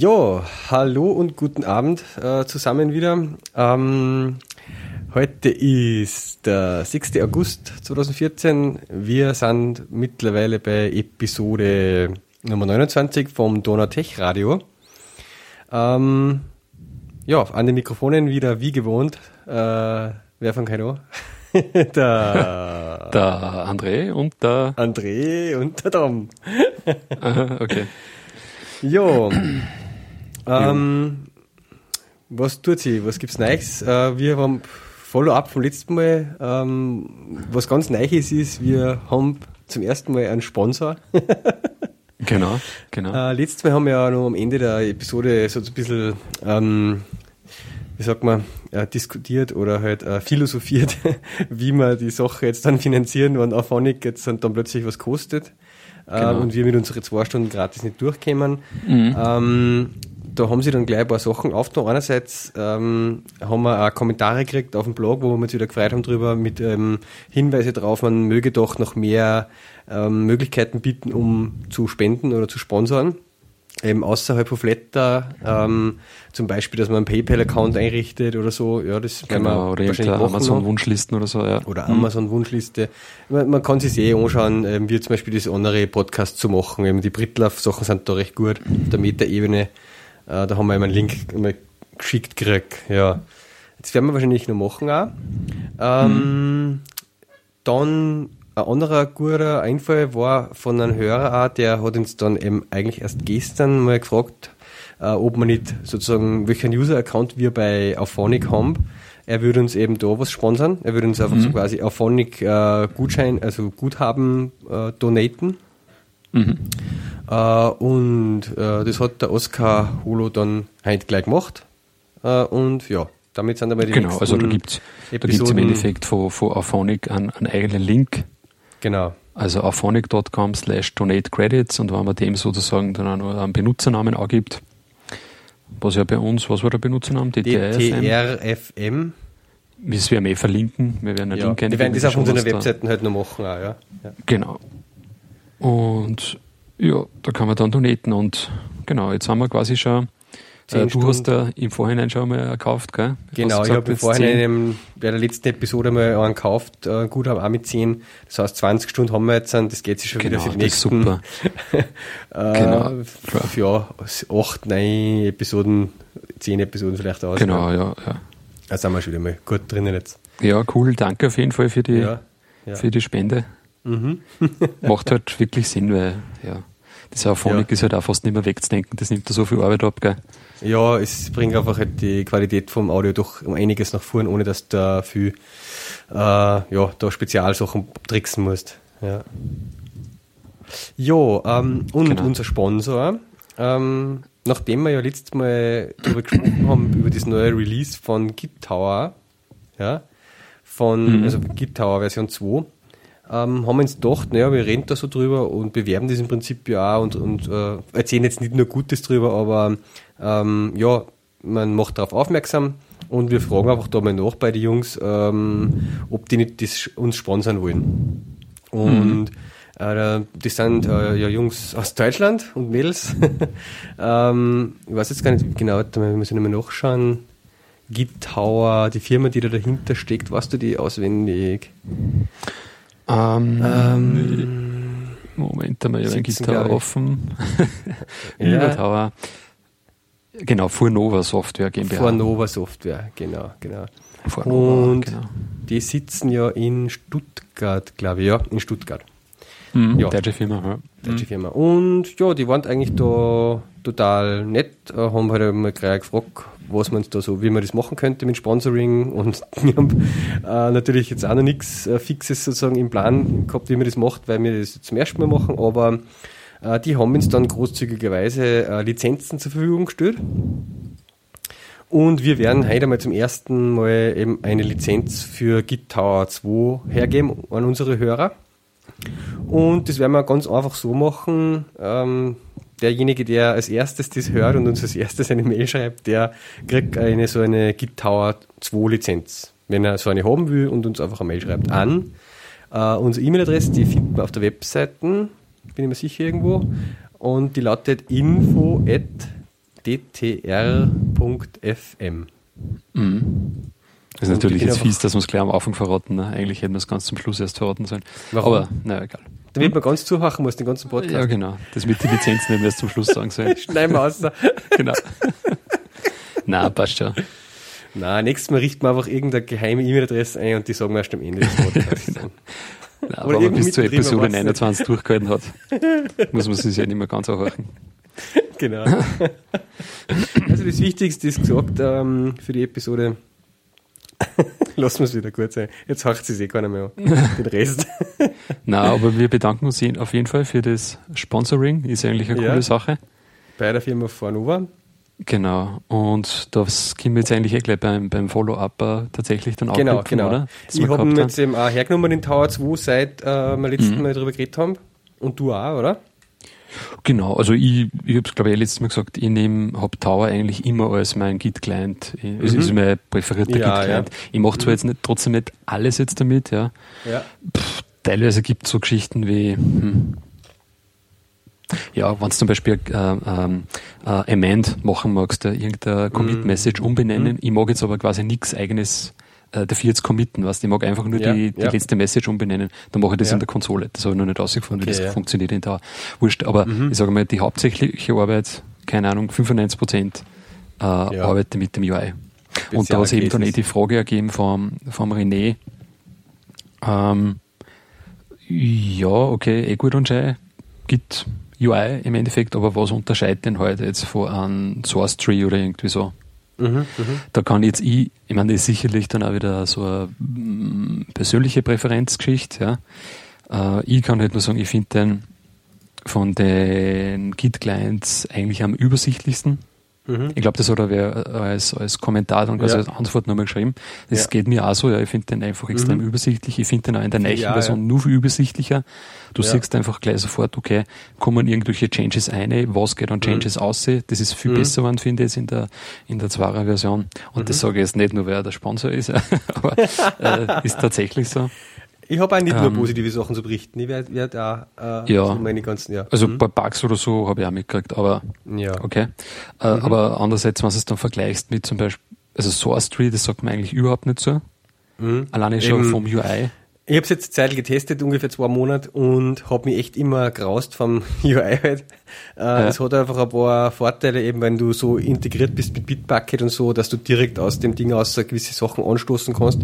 Jo, hallo und guten Abend äh, zusammen wieder. Ähm, heute ist der 6. August 2014. Wir sind mittlerweile bei Episode Nummer 29 vom Donau-Tech Radio. Ähm, ja, an den Mikrofonen wieder wie gewohnt. Äh, wer von Kaido? der, der André und der André und der Tom. Aha, okay. Jo. Ähm, was tut sie? Was gibt's Neues? Äh, wir haben Follow-up vom letzten Mal. Ähm, was ganz Neues ist, wir haben zum ersten Mal einen Sponsor. genau, genau. Äh, letztes Mal haben wir ja noch am Ende der Episode so ein bisschen, ähm, wie sagt man, äh, diskutiert oder halt äh, philosophiert, wie wir die Sache jetzt dann finanzieren, wenn Auphonic jetzt dann, dann plötzlich was kostet. Äh, genau. und wir mit unseren zwei Stunden gratis nicht durchkämen. Mhm. Ähm, da haben sie dann gleich ein paar Sachen aufgetan. Einerseits ähm, haben wir auch Kommentare gekriegt auf dem Blog, wo wir uns wieder gefreut haben drüber, mit ähm, Hinweise darauf, man möge doch noch mehr ähm, Möglichkeiten bieten, um zu spenden oder zu sponsern. Eben außerhalb von Flatter, ähm, zum Beispiel, dass man einen PayPal-Account einrichtet oder so, ja, das genau, oder Amazon-Wunschlisten oder so, ja. Oder Amazon-Wunschliste. Man, man, kann sich eh anschauen, ähm, wie zum Beispiel das andere Podcast zu machen. Eben die Britlauf-Sachen sind da recht gut, auf der Meta-Ebene. Äh, da haben wir immer einen Link mal geschickt gekriegt. Ja. Jetzt werden wir wahrscheinlich noch machen auch. Ähm, mhm. Dann ein anderer guter Einfall war von einem Hörer auch, der hat uns dann eben eigentlich erst gestern mal gefragt, äh, ob man nicht sozusagen, welchen User-Account wir bei Auphonic haben. Er würde uns eben da was sponsern. Er würde uns einfach mhm. so quasi Auphonic äh, Gutschein, also Guthaben äh, donaten. Mhm. Äh, und äh, das hat der Oskar Holo dann heute gleich gemacht. Äh, und ja, damit sind aber die Genau, also da gibt es im Endeffekt von, von Auphonic einen, einen eigenen Link. Genau. Also auphonic.com slash donate credits und wenn man dem sozusagen dann auch noch einen Benutzernamen angibt, was ja bei uns, was war der Benutzername? DTRFM. Das werden wir eh verlinken. Wir werden einen ja, Link Wir werden das auf unseren Webseiten halt noch machen, auch, ja. ja. Genau. Und ja, da kann man dann donaten und genau, jetzt haben wir quasi schon äh, du hast da im Vorhinein schon mal gekauft, gell? Genau, ich habe im Vorhinein bei der letzten Episode mal einen gekauft, äh, gut haben auch mit 10. Das heißt, 20 Stunden haben wir jetzt, das geht sich schon genau, wieder für die nächsten. Super. äh, genau. Ja, 8, 9 Episoden, 10 Episoden vielleicht aus. Genau, ja, ja. Da sind wir schon wieder mal gut drinnen jetzt. Ja, cool. Danke auf jeden Fall für die, ja, ja. Für die Spende. Mhm. Macht halt wirklich Sinn, weil, ja. Das Auphonic ja. ist halt auch fast nicht mehr wegzudenken, das nimmt da so viel Arbeit ab, gell? Ja, es bringt einfach halt die Qualität vom Audio doch um einiges nach vorn, ohne dass du da viel, äh, ja, da Spezialsachen tricksen musst. Ja. Jo, ähm, und genau. unser Sponsor, ähm, nachdem wir ja letztes Mal darüber gesprochen haben, über das neue Release von Git Tower, ja, von, mhm. also Git Tower Version 2, ähm, haben wir uns gedacht, naja, wir reden da so drüber und bewerben das im Prinzip ja auch und, und äh, erzählen jetzt nicht nur Gutes drüber, aber ähm, ja, man macht darauf aufmerksam und wir fragen einfach da mal nach bei den Jungs, ähm, ob die nicht das uns sponsern wollen. Und mhm. äh, das sind äh, ja Jungs aus Deutschland und Mädels. ähm, ich weiß jetzt gar nicht genau, da müssen wir mal nachschauen. Gitauer, die Firma, die da dahinter steckt, weißt du die auswendig? Ähm, ähm, Moment einmal, ich habe Gitarre offen. ja. Genau, Furnova Software GmbH. Furnova Software, genau, genau. Furnova, Und genau. die sitzen ja in Stuttgart, glaube ich, ja, in Stuttgart. Mhm, ja. Deutsche Firma, ja. Deutsche mhm. Firma. Und ja, die waren eigentlich da total nett, äh, haben halt mal gleich gefragt, was man da so, wie man das machen könnte mit Sponsoring und wir haben äh, natürlich jetzt auch noch nichts äh, Fixes sozusagen im Plan gehabt, wie man das macht, weil wir das zum ersten Mal machen, aber äh, die haben uns dann großzügigerweise äh, Lizenzen zur Verfügung gestellt. Und wir werden heute mal zum ersten Mal eben eine Lizenz für Git Tower 2 hergeben an unsere Hörer. Und das werden wir ganz einfach so machen. Ähm, derjenige, der als erstes das hört und uns als erstes eine Mail schreibt, der kriegt eine so eine Git Tower 2 Lizenz. wenn er so eine haben will und uns einfach eine Mail schreibt an. Uh, unsere E-Mail-Adresse, die findet man auf der Webseite, bin ich mir sicher irgendwo, und die lautet info at dtr.fm. Mhm. Das ist natürlich jetzt fies, dass wir es gleich am Anfang verraten. Ne? Eigentlich hätten wir es ganz zum Schluss erst verraten sollen. Warum? Aber, naja, egal. Damit man ganz zuhachen muss, den ganzen Podcast. Ja, genau. Das mit den Lizenzen hätten wir erst zum Schluss sagen sollen. Schneiden wir aus. genau. Na, passt schon. Na, nächstes Mal richten wir einfach irgendeine geheime E-Mail-Adresse ein und die sagen wir erst am Ende des Podcasts. Nein, aber wenn man bis zur Episode 29 durchgehalten hat, muss man sich ja nicht mehr ganz anhören. Genau. Also das Wichtigste ist gesagt ähm, für die Episode. Lassen wir es wieder gut sein. Jetzt haucht es eh keiner mehr an. Den Rest. Na, aber wir bedanken uns auf jeden Fall für das Sponsoring. Ist eigentlich eine ja, coole Sache. Bei der Firma Fornova. Genau, und das können wir jetzt eigentlich eh gleich beim, beim Follow-up äh, tatsächlich dann genau, anknüpfen, genau. oder? Das ich habe jetzt eben auch hergenommen den Tower 2, seit äh, wir letzten mhm. Mal darüber geredet haben. Und du auch, oder? Genau, also ich, ich habe es glaube ich letztes Mal gesagt, ich nehme habe Tower eigentlich immer als mein Git-Client. Es mhm. ist mein präferierter ja, Git-Client. Ja. Ich mache zwar mhm. jetzt nicht, trotzdem nicht alles jetzt damit, ja. ja. Pff, teilweise gibt es so Geschichten wie, hm, ja, wenn du zum Beispiel äh, ähm, äh, Amend machen magst, äh, irgendeine Commit-Message mhm. umbenennen, mhm. ich mag jetzt aber quasi nichts eigenes äh, dafür jetzt committen, weißt Ich mag einfach nur ja, die, die ja. letzte Message umbenennen, dann mache ich das ja. in der Konsole. Das habe ich noch nicht ausgefunden, okay, wie das funktioniert in der Wurscht. Aber mhm. ich sage mal, die hauptsächliche Arbeit, keine Ahnung, 95 Prozent äh, arbeite mit dem UI. Und da hat eben dann eh die Frage ergeben vom, vom René, ähm, ja, okay, eh gut und schön, gibt UI im Endeffekt, aber was unterscheidet denn heute jetzt von einem Source Tree oder irgendwie so? Mhm, da kann jetzt ich, ich meine, das ist sicherlich dann auch wieder so eine mm, persönliche Präferenzgeschichte, ja. Äh, ich kann halt nur sagen, ich finde den von den Git-Clients eigentlich am übersichtlichsten. Mhm. Ich glaube, das hat er wer als, als Kommentar und quasi ja. als Antwort nochmal geschrieben. Das ja. geht mir auch so, ja. Ich finde den einfach extrem mhm. übersichtlich. Ich finde den auch in der neuen ja, Version nur übersichtlicher. Du siehst einfach gleich sofort, okay, kommen irgendwelche Changes ein, was geht an mhm. Changes mhm. aus. Das ist viel mhm. besser geworden, finde ich, in der, in der Zweier Version. Und das mhm. sage ich jetzt nicht nur, wer der Sponsor ist, aber äh, ist tatsächlich so. Ich habe auch nicht ähm, nur positive Sachen zu berichten. Ich werde werd auch äh, ja. meine ganzen, ja. Also mhm. bei Bugs oder so habe ich auch mitgekriegt, aber ja. okay. Äh, mhm. Aber andererseits, wenn du es dann vergleichst mit zum Beispiel, also Source Tree, das sagt man eigentlich überhaupt nicht so. Mhm. Alleine schon Eben. vom UI. Ich habe es jetzt Zeit getestet, ungefähr zwei Monate, und habe mich echt immer graust vom UI halt. Äh, ja. Es hat einfach ein paar Vorteile, eben wenn du so integriert bist mit Bitbucket und so, dass du direkt aus dem Ding aus gewisse Sachen anstoßen kannst.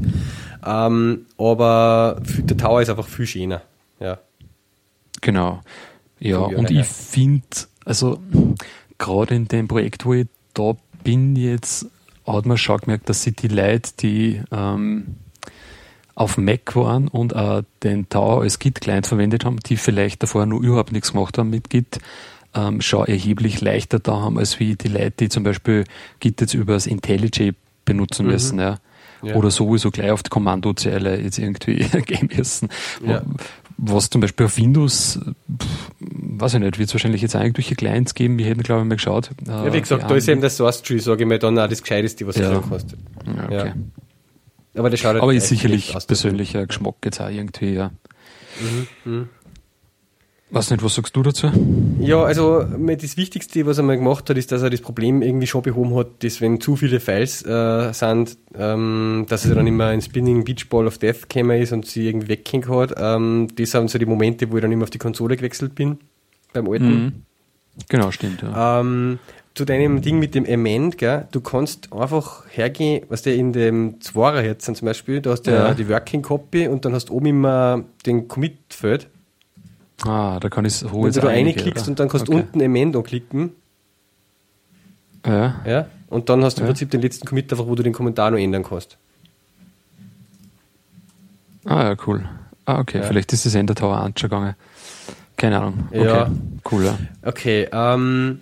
Ähm, aber der Tower ist einfach viel schöner. Ja. Genau. Ja, und ich finde, also gerade in dem Projekt, wo ich da bin jetzt, hat man schon gemerkt, dass sich die Leute, die ähm, auf Mac waren und äh, den Tower als Git-Client verwendet haben, die vielleicht davor nur überhaupt nichts gemacht haben mit Git, ähm, schon erheblich leichter da haben, als wie die Leute, die zum Beispiel Git jetzt über das IntelliJ benutzen mhm. müssen. Ja. ja. Oder sowieso gleich auf die Kommandozeile jetzt irgendwie gehen müssen. Ja. Was zum Beispiel auf Windows, pff, weiß ich nicht, wird es wahrscheinlich jetzt eigentlich durch Clients geben. Wir hätten, glaube ich, mal geschaut. Äh, ja, wie gesagt, da ist eben der Source Tree, sage ich mal, dann auch das Gescheiteste, was ja. du kostet. Ja, okay. Ja. Aber das schaut halt Aber ist sicherlich persönlicher Geschmack jetzt auch irgendwie, ja. Mhm, mh. Weiß nicht, was sagst du dazu? Ja, also das Wichtigste, was er mal gemacht hat, ist, dass er das Problem irgendwie schon behoben hat, dass wenn zu viele Files äh, sind, ähm, dass er dann immer ein Spinning Beach Ball of Death gekommen ist und sie irgendwie weggehängt hat. Ähm, das sind so die Momente, wo ich dann immer auf die Konsole gewechselt bin, beim alten. Mhm. Genau, stimmt. Ja. Ähm, zu deinem Ding mit dem Amend, gell, du kannst einfach hergehen, was der in dem Zwarer jetzt zum Beispiel, da hast du ja. die Working Copy und dann hast du oben immer den Commit-Feld. Ah, da kann ich es Wenn du da reinklickst und dann kannst du okay. unten Amend anklicken. Ja. ja. Und dann hast du ja. im Prinzip den letzten Commit einfach, wo du den Kommentar noch ändern kannst. Ah ja, cool. Ah, okay. Ja. Vielleicht ist das Ender Tower angegangen. Keine Ahnung. Okay. Ja. Cool, ja. Okay, ähm,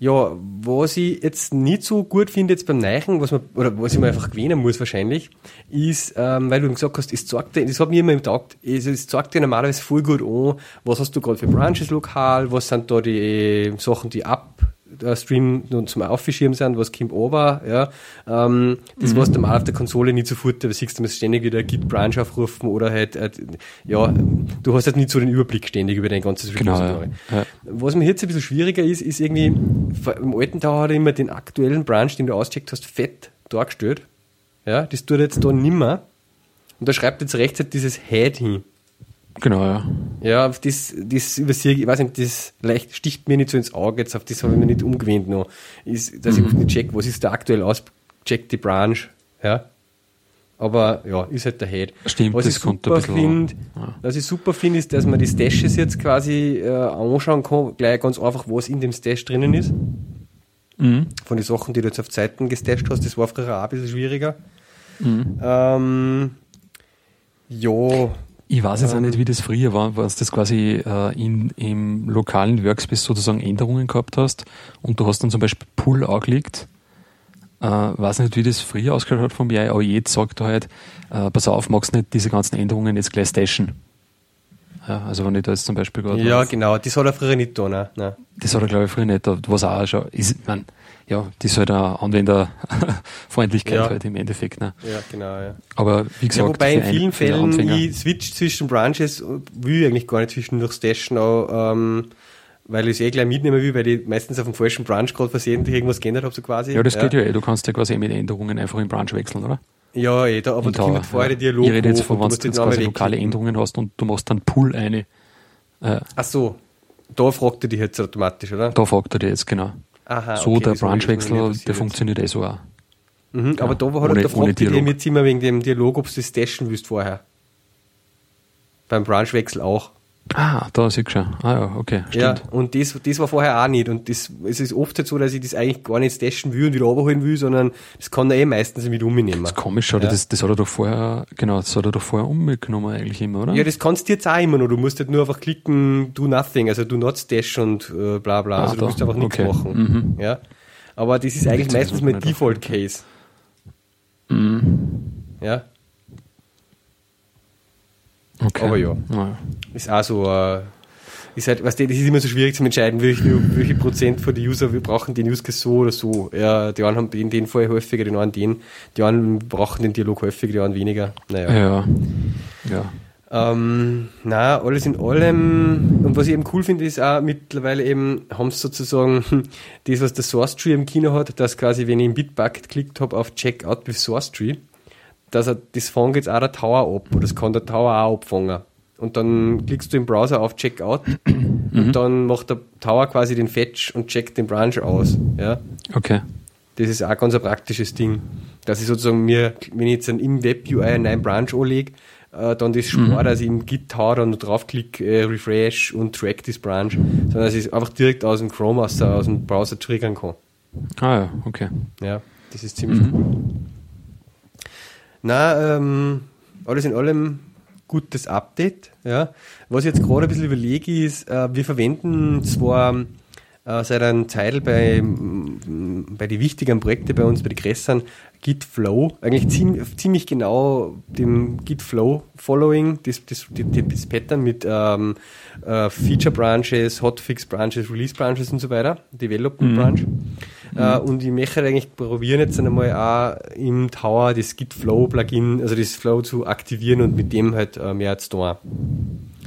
ja, was ich jetzt nicht so gut finde jetzt beim Neichen, was man, oder was ich mir einfach gewöhnen muss wahrscheinlich, ist, ähm, weil du gesagt hast, es zeigt dir, das hat mir immer im Tag, es, es zeigt dir normalerweise voll gut an, was hast du gerade für Branches lokal, was sind da die Sachen, die ab Stream nur zum Aufschirmen sind, was kommt over, ja. Ähm, das, mhm. was du mal auf der Konsole nicht sofort, da siehst du musst ständig wieder Git Branch aufrufen oder halt, äh, ja, du hast halt nicht so den Überblick ständig über dein ganzes genau, ja. Ja. Was mir jetzt ein bisschen schwieriger ist, ist irgendwie, im alten Tag hat er immer den aktuellen Branch, den du auscheckt hast, fett dargestellt. Ja, das tut er jetzt da nimmer. Und da schreibt jetzt rechts halt dieses Head hin. Genau, ja. Ja, auf das, das übersehe ich, weiß nicht, das leicht sticht mir nicht so ins Auge, jetzt auf das habe ich mir nicht umgewöhnt noch. Ist, dass mhm. ich nicht check, was ist der aktuell ausgecheckte Branch, ja. Aber ja, ist halt der Head. Stimmt, was das ich super finde, ja. was ich super finde, ist, dass man die Stashes jetzt quasi äh, anschauen kann, gleich ganz einfach, was in dem Stash drinnen ist. Mhm. Von den Sachen, die du jetzt auf Zeiten gestasht hast, das war früher auch ein bisschen schwieriger. Mhm. Ähm, ja, ich weiß jetzt ähm, auch nicht, wie das früher war, was das quasi äh, in, im lokalen Workspace sozusagen Änderungen gehabt hast und du hast dann zum Beispiel Pull angelegt. Äh, weiß nicht, wie das früher ausgeschaut hat von mir, aber jetzt sagt er halt, äh, pass auf, magst nicht diese ganzen Änderungen jetzt gleich stashen. Ja, also wenn ich da jetzt zum Beispiel gerade. Ja, genau, das hat er früher nicht da, ne? Das hat er, glaube ich, früher nicht da, was auch schon ist, man, ja, das ist halt eine Anwenderfreundlichkeit ja. halt im Endeffekt. Ne? Ja, genau, ja. Aber wie gesagt, ja, wobei in vielen Fällen ich switch zwischen Branches, will ich eigentlich gar nicht zwischendurch stashen, auch, ähm, weil ich es eh gleich mitnehmen will, weil ich meistens auf dem falschen Branch gerade versehentlich irgendwas geändert habe, so quasi. Ja, das ja. geht ja eh. Du kannst ja quasi mit Änderungen einfach in Branch wechseln, oder? Ja, eh, da, aber da kommt vorher der Dialog. Ich rede jetzt von, wenn du jetzt quasi lokale Änderungen hast und du machst dann Pull eine. Äh, Ach so, da fragt er dich jetzt automatisch, oder? Da fragt er dich jetzt, genau. Aha, so okay, der Branchwechsel, der funktioniert eh so auch. Mhm, ja, aber da war halt ohne, der Frage, die jetzt immer wegen dem Dialog, ob du das stashen willst vorher. Beim Branchwechsel auch. Ah, da siehst du schon. Ah ja, okay, stimmt. Ja, und das, das war vorher auch nicht. Und das, es ist oft so, dass ich das eigentlich gar nicht stashen will und wieder runterholen will, sondern das kann er eh meistens mit umnehmen. Das ist komisch, oder? Ja. Das, das hat er doch vorher, genau, das hat er doch vorher umgenommen eigentlich immer, oder? Ja, das kannst du jetzt auch immer noch. Du musst halt nur einfach klicken, do nothing, also do not stash und äh, bla bla. Ah, also du musst einfach nichts okay. machen. Mhm. Ja. Aber das ist eigentlich meistens mein Default Case. Mhm. Ja. Okay. Aber ja, ja. ist auch so, äh, ist halt, weißt du, das ist immer so schwierig zu entscheiden, welche, welche Prozent von den User wir brauchen den Use Case so oder so. Ja, die einen haben den, den Fall häufiger, die anderen den, die anderen brauchen den Dialog häufiger, die anderen weniger. Naja. Ja. ja. Ähm, na, alles in allem, und was ich eben cool finde, ist auch mittlerweile eben, haben sie sozusagen das, was der Source Tree im Kino hat, dass quasi, wenn ich im Bitbucket geklickt habe auf Checkout with Source Tree, dass er, das fängt jetzt auch der Tower ab, oder das kann der Tower auch abfangen. Und dann klickst du im Browser auf Checkout mhm. und dann macht der Tower quasi den Fetch und checkt den Branch aus. Ja? Okay. Das ist auch ganz ein praktisches Ding. Dass ich sozusagen mir, wenn ich jetzt im Web-UI einen neuen Branch anlege, äh, dann das mhm. dass ich im Git Tower dann draufklicke, äh, refresh und track das Branch, sondern dass ich es einfach direkt aus dem Chrome, aus, aus dem Browser triggern kann. Ah ja, okay. Ja, das ist ziemlich mhm. cool. Na, ähm, alles in allem gutes Update. Ja. Was ich jetzt gerade ein bisschen überlege, ist, äh, wir verwenden zwar äh, seit einer Zeit bei, bei den wichtigen Projekten bei uns, bei den Gressern, Git Flow, eigentlich ziemlich, ziemlich genau dem Git Flow Following, das, das, das Pattern mit ähm, äh, Feature Branches, Hotfix Branches, Release Branches und so weiter, Development mhm. Äh, und ich möchte eigentlich probieren jetzt einmal auch im Tower das Git Flow Plugin, also das Flow zu aktivieren und mit dem halt äh, mehr zu tun.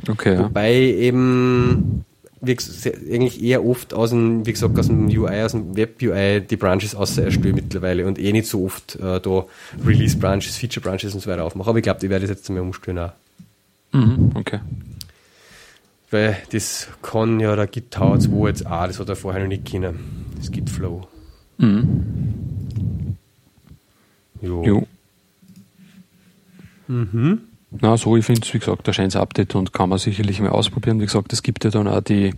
Okay. Wobei eben wie gesagt, eigentlich eher oft aus dem, wie gesagt, aus dem UI, aus dem Web-UI die Branches außer erstelle mittlerweile und eh nicht so oft äh, da Release-Branches, Feature-Branches und so weiter aufmache. Aber ich glaube, ich werde das jetzt einmal umstellen auch. Mhm, okay. Weil das kann ja der Git Tower 2 jetzt auch, das hat er vorher noch nicht kennen. Das Git Flow. Mhm. Jo. jo. Mhm. Na, so, ich finde es, wie gesagt, ein schönes Update und kann man sicherlich mal ausprobieren. Wie gesagt, es gibt ja dann auch die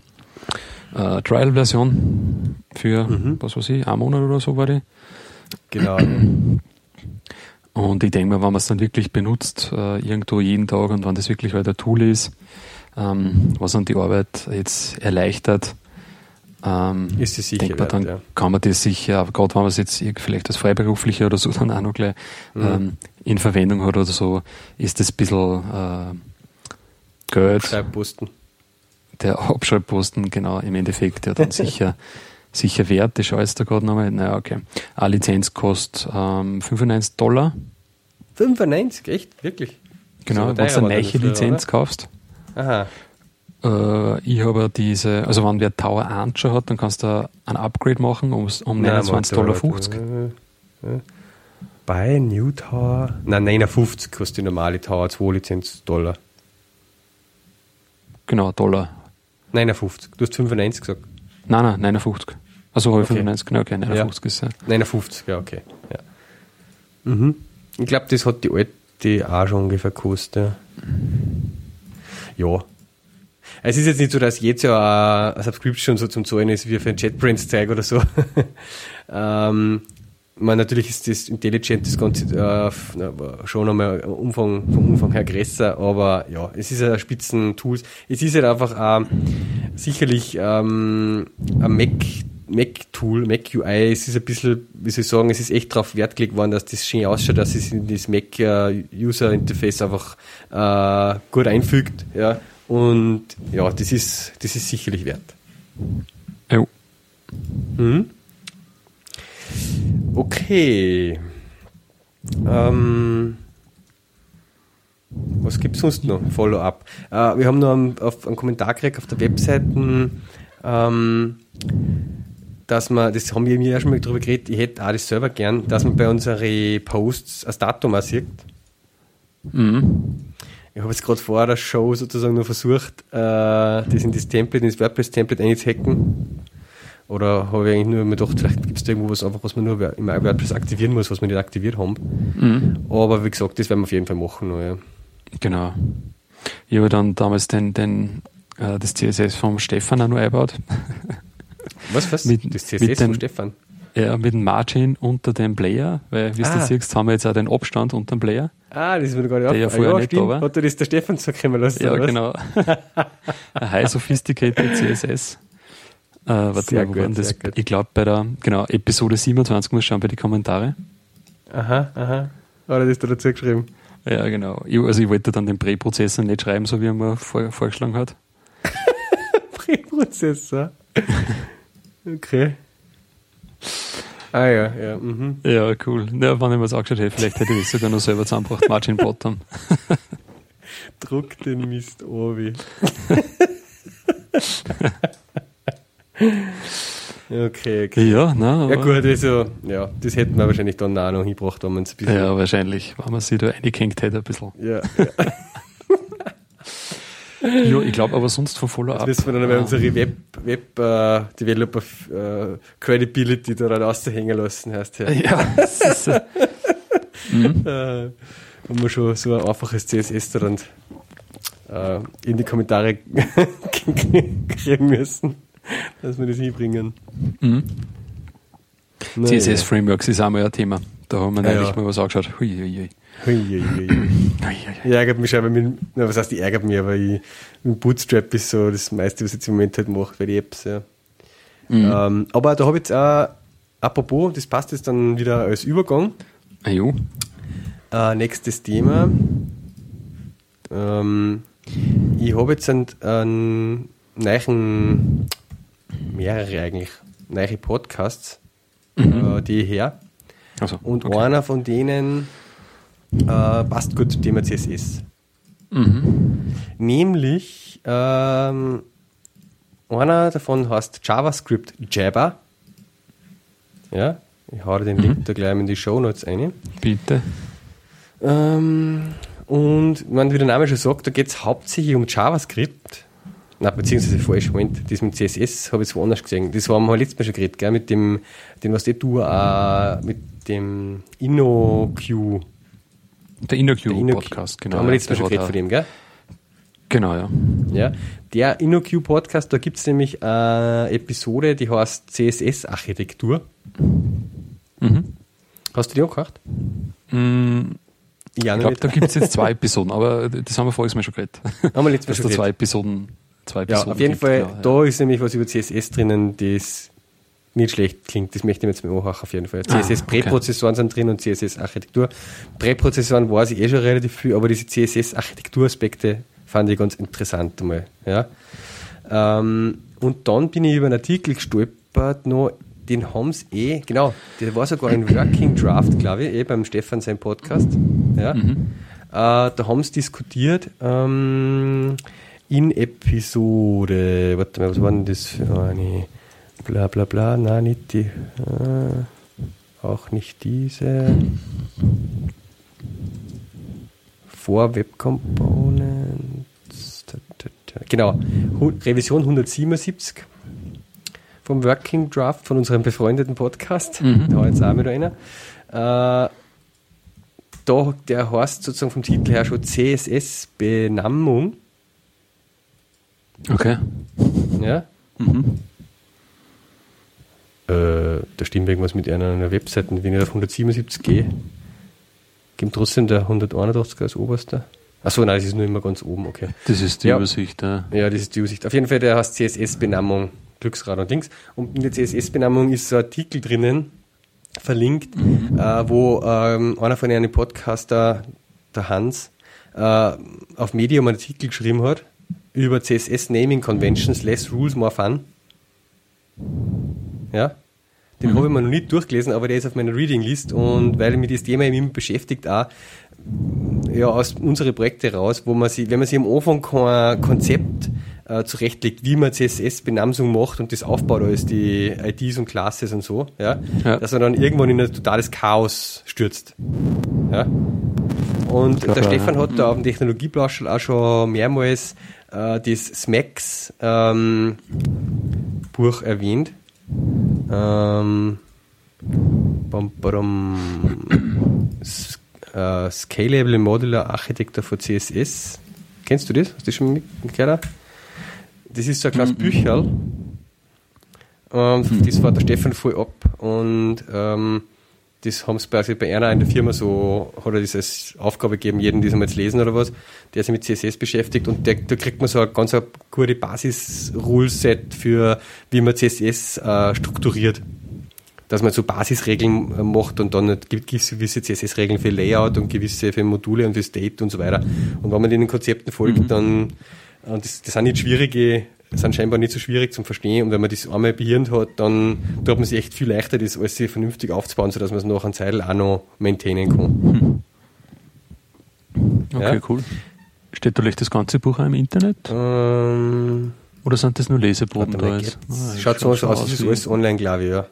äh, Trial-Version für, mhm. was weiß ich, einen Monat oder so war die. Genau. Und ich denke mal, wenn man es dann wirklich benutzt, äh, irgendwo jeden Tag und wenn das wirklich halt ein Tool ist, ähm, was dann die Arbeit jetzt erleichtert, ähm, ist es sicher, man, dann ja. kann man das sicher, gerade wenn man es jetzt vielleicht als Freiberuflicher oder so dann auch noch gleich mhm. ähm, in Verwendung hat oder so, ist das ein bisschen äh, Geld. Abschreibposten. Der Abschreibposten, genau, im Endeffekt, der dann sicher sicher wert, das schaue ich da gerade nochmal. Naja, okay. Eine Lizenz kostet ähm, 95 Dollar. 95, echt? Wirklich? Genau, wenn du eine neue Lizenz oder? kaufst. Aha. Äh, ich habe diese, also wenn wer Tower 1 schon hat, dann kannst du ein Upgrade machen um, um 29,50 Dollar. 50. Bei New Tower, nein, 59 kostet die normale Tower 2 Lizenz Dollar. Genau, Dollar. 59. Du hast 95 gesagt. Nein, nein, 59. Also habe ich okay. 95, genau, okay, 59 ja. ist ja. 59, ja, okay. Ja. Mhm. Ich glaube, das hat die alte auch schon ungefähr gekostet. Ja. Es ist jetzt nicht so, dass jetzt ja eine Subscription so zum Zahlen ist wie für ein JetBrains Zeug oder so. ähm, man, natürlich ist das Intelligent das Ganze äh, schon einmal Umfang, vom Umfang her größer, aber ja, es ist ein Spitzen-Tools. Es ist halt einfach äh, sicherlich ähm, ein Mac Mac-Tool, Mac-UI, es ist ein bisschen, wie soll ich sagen, es ist echt darauf Wert gelegt worden, dass das schön ausschaut, dass es in das Mac-User-Interface einfach äh, gut einfügt. Ja. Und ja, das ist, das ist sicherlich wert. Jo. Mhm. Okay. Ähm, was gibt es sonst noch? Follow-up. Äh, wir haben noch einen, auf, einen Kommentar gekriegt auf der Webseite, ähm, dass man, das haben wir mir ja schon mal darüber geredet, ich hätte auch das selber gern, dass man bei unseren Posts das Datum auch sieht. Mhm. Ich habe jetzt gerade vor der Show sozusagen nur versucht, äh, das in das Template, in das WordPress-Template einzuhacken. Oder habe ich eigentlich nur mir gedacht, vielleicht gibt es da irgendwo was einfach, was man nur im WordPress aktivieren muss, was wir nicht aktiviert haben. Mhm. Aber wie gesagt, das werden wir auf jeden Fall machen. Noch, ja. Genau. Ich habe dann damals den, den, äh, das CSS vom Stefan auch noch eingebaut. Was, was? Mit, das CSS vom Stefan? Ja, mit dem Margin unter dem Player, weil, wie du ah. siehst, haben wir jetzt auch den Abstand unter dem Player. Ah, das ist mir gar nicht Der ja vorher ja, nicht stimmt. da war. Hat dir das der Stefan zukommen lassen? Ja, genau. High sophisticated CSS. Äh, warte mal, gut, das, ich glaube bei der, genau, Episode 27 muss schauen bei den Kommentare. Aha, aha. Oder das da dazu geschrieben? Ja, genau. Ich, also ich wollte dann den Präprozessor nicht schreiben, so wie er mir vor, vorgeschlagen hat. Präprozessor? okay. Ah ja, ja. Mhm. Ja, cool. Ja, wenn ich mir das angeschaut hätte, vielleicht hätte ich das sogar noch selber zusammengebracht. Margin Bottom. Druck den Mist Obi. okay, okay. Ja, nein, Ja gut, also, ja, das hätten wir wahrscheinlich dann auch noch hingebracht, wenn man es ein bisschen... Ja, wahrscheinlich, wenn man sich da eingehängt hätte ein bisschen. Ja, ja. ja, ich glaube aber sonst von Follow-up. Das müssen wir dann bei unserer Web, Web uh, Developer uh, Credibility da raushängen lassen, heißt ja. Ja, das ist, uh, mhm. uh, wenn wir schon so ein einfaches CSS da dann uh, in die Kommentare kriegen müssen, dass wir das hinbringen. Mhm. CSS-Frameworks ist auch mal ein Thema. Da haben wir ja, neulich ja. mal was angeschaut. Hui, hui, hui. Ich ärgert mich schon, mit, na, was heißt, ich ärgert mich, aber ich, mit Bootstrap ist so das meiste, was ich jetzt im Moment halt mache bei den Apps. Ja. Mhm. Ähm, aber da habe ich jetzt auch, apropos, das passt jetzt dann wieder als Übergang. Ah, jo. Äh, nächstes Thema. Ähm, ich habe jetzt einen, einen neuen, mehrere eigentlich, neue Podcasts, mhm. äh, die ich her. Also, Und okay. einer von denen äh, passt gut zum Thema CSS. Mhm. Nämlich, ähm, einer davon heißt JavaScript Jabber. Ja, ich hau den mhm. Link da gleich in die Show Notes ein. Bitte. Ähm, und man, wie der Name schon sagt, da geht es hauptsächlich um JavaScript. Na, beziehungsweise falsch, Moment, das mit CSS habe ich jetzt woanders gesehen. Das haben wir letztes Mal schon geredet, gell, mit dem, den was du äh, mit dem InnoQ der InnoQ-Podcast, genau. Da haben wir letztes Mal schon geredet von dem, gell? Genau, ja. ja. Der InnoQ-Podcast, da gibt es nämlich eine Episode, die heißt CSS-Architektur. Mhm. Hast du die auch gehört? Mm, ich, ich glaube, da gibt es jetzt zwei Episoden, aber das haben wir voriges Mal schon geredet. Haben wir letztes Mal schon geredet. zwei Episoden, zwei Episoden Ja, auf jeden gibt, Fall, genau, da ja. ist nämlich was über CSS drinnen, das nicht schlecht klingt. Das möchte ich jetzt mal machen, auf jeden Fall. CSS-Präprozessoren ah, okay. sind drin und CSS-Architektur. Präprozessoren weiß ich eh schon relativ viel, aber diese CSS-Architektur-Aspekte fand ich ganz interessant einmal. Ja. Ähm, und dann bin ich über einen Artikel deppert noch, den haben sie eh, genau, der war sogar ein Working Draft, glaube ich, eh beim Stefan sein Podcast. Ja. Mhm. Äh, da haben sie diskutiert ähm, in Episode, warte mal, was war denn das für eine? Bla bla bla, nein, nicht die, äh, auch nicht diese. Vor Web Components. Genau, Revision 177 vom Working Draft von unserem befreundeten Podcast. Mhm. Da jetzt auch mit einer. Äh, da, der heißt sozusagen vom Titel her schon CSS-Benamung. Okay. Ja. Mhm. Äh, da stimmt irgendwas mit einer, einer Webseite. Wenn ich auf 177 gehe, gibt trotzdem der 181 als oberster. Achso, nein, das ist nur immer ganz oben, okay. Das ist die ja. Übersicht, ja. Ja, das ist die Übersicht. Auf jeden Fall, der heißt CSS-Benamung, Glücksrad und Links. Und in der CSS-Benamung ist so ein Artikel drinnen, verlinkt, mhm. äh, wo ähm, einer von einem Podcaster, der Hans, äh, auf Medium einen Artikel geschrieben hat über CSS Naming Conventions, Less Rules, More Fun. Ja. Den mhm. habe ich mir noch nicht durchgelesen, aber der ist auf meiner Reading List und weil mich das Thema immer beschäftigt, auch ja, aus unseren Projekten raus, wo man sich, wenn man sich am Anfang kein Konzept äh, zurechtlegt, wie man CSS-Benamsung macht und das aufbaut als die IDs und Classes und so, ja, ja. dass man dann irgendwann in ein totales Chaos stürzt. Ja. Und glaub, der Stefan hat da auf dem Technologieplauschel auch schon mehrmals äh, das SMAX ähm, Buch erwähnt. Ähm, bam, bam, äh, Scalable Modular Architecture für CSS. Kennst du das? Hast du das schon mitgehört? Das ist so ein kleines mhm. Bücherl. Ähm, das war der Stefan voll ab und ähm, das haben sie quasi bei einer in der Firma so, hat er als Aufgabe gegeben, jeden, die jetzt lesen oder was, der sich mit CSS beschäftigt und der, da kriegt man so ein ganz eine gute Basis-Rule-Set für, wie man CSS äh, strukturiert. Dass man so Basisregeln äh, macht und dann gibt es gewisse CSS-Regeln für Layout und gewisse für Module und für State und so weiter. Und wenn man den Konzepten folgt, mhm. dann, und das, das sind nicht schwierige sind scheinbar nicht so schwierig zum Verstehen und wenn man das einmal behirnt hat, dann tut man sich echt viel leichter, das alles vernünftig aufzubauen, sodass man es nach einer Zeit auch noch maintainen kann. Hm. Okay, ja? cool. Steht da das ganze Buch auch im Internet? Ähm, Oder sind das nur Leseproben da? Ah, schaut so aus, aus, das ist alles online, glaube ich, ja.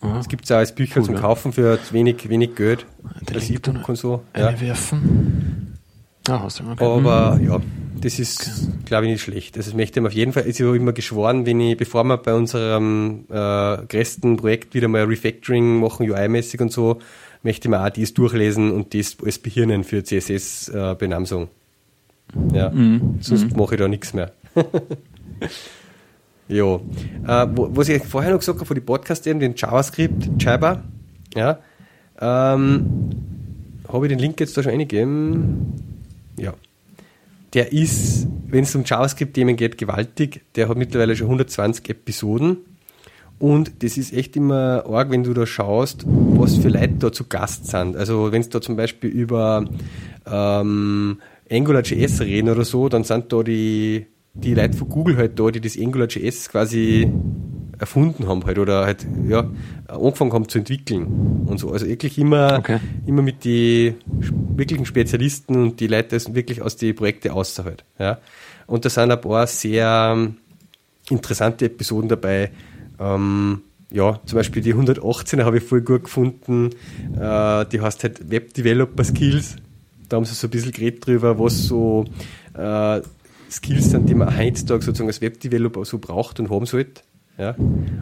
Ah, es gibt es auch als Bücher cool, zum Kaufen für wenig, wenig Geld. Das E-Book und so. Ja. Werfen. Ah, hast du okay. Aber ja, das ist, glaube ich, nicht schlecht. Also, ich möchte ihm auf jeden Fall, ist ja immer geschworen, wenn ich, bevor wir bei unserem äh, größten Projekt wieder mal Refactoring machen, UI-mäßig und so, möchte ich mir auch dies durchlesen und das als Behirnen für CSS-Benamsung. Äh, ja, mhm. sonst mhm. mache ich da nichts mehr. ja. Äh, wo, was ich vorher noch gesagt habe, von den Podcast eben, den JavaScript, Java, ja, ähm, habe ich den Link jetzt da schon eingegeben? Ja der ist, wenn es um JavaScript-Themen geht, gewaltig. Der hat mittlerweile schon 120 Episoden. Und das ist echt immer arg, wenn du da schaust, was für Leute da zu Gast sind. Also wenn es da zum Beispiel über ähm, AngularJS reden oder so, dann sind da die, die Leute von Google halt da, die das AngularJS quasi erfunden haben halt oder halt ja angefangen haben zu entwickeln und so. Also wirklich immer, okay. immer mit die wirklichen Spezialisten und die Leute wirklich aus die Projekte außerhalb. Ja. Und da sind ein paar sehr ähm, interessante Episoden dabei. Ähm, ja, zum Beispiel die 118er habe ich voll gut gefunden. Äh, die heißt halt Web Developer Skills. Da haben sie so ein bisschen geredet drüber, was so äh, Skills sind, die man heutzutage sozusagen als Webdeveloper so braucht und haben sollte. Ja?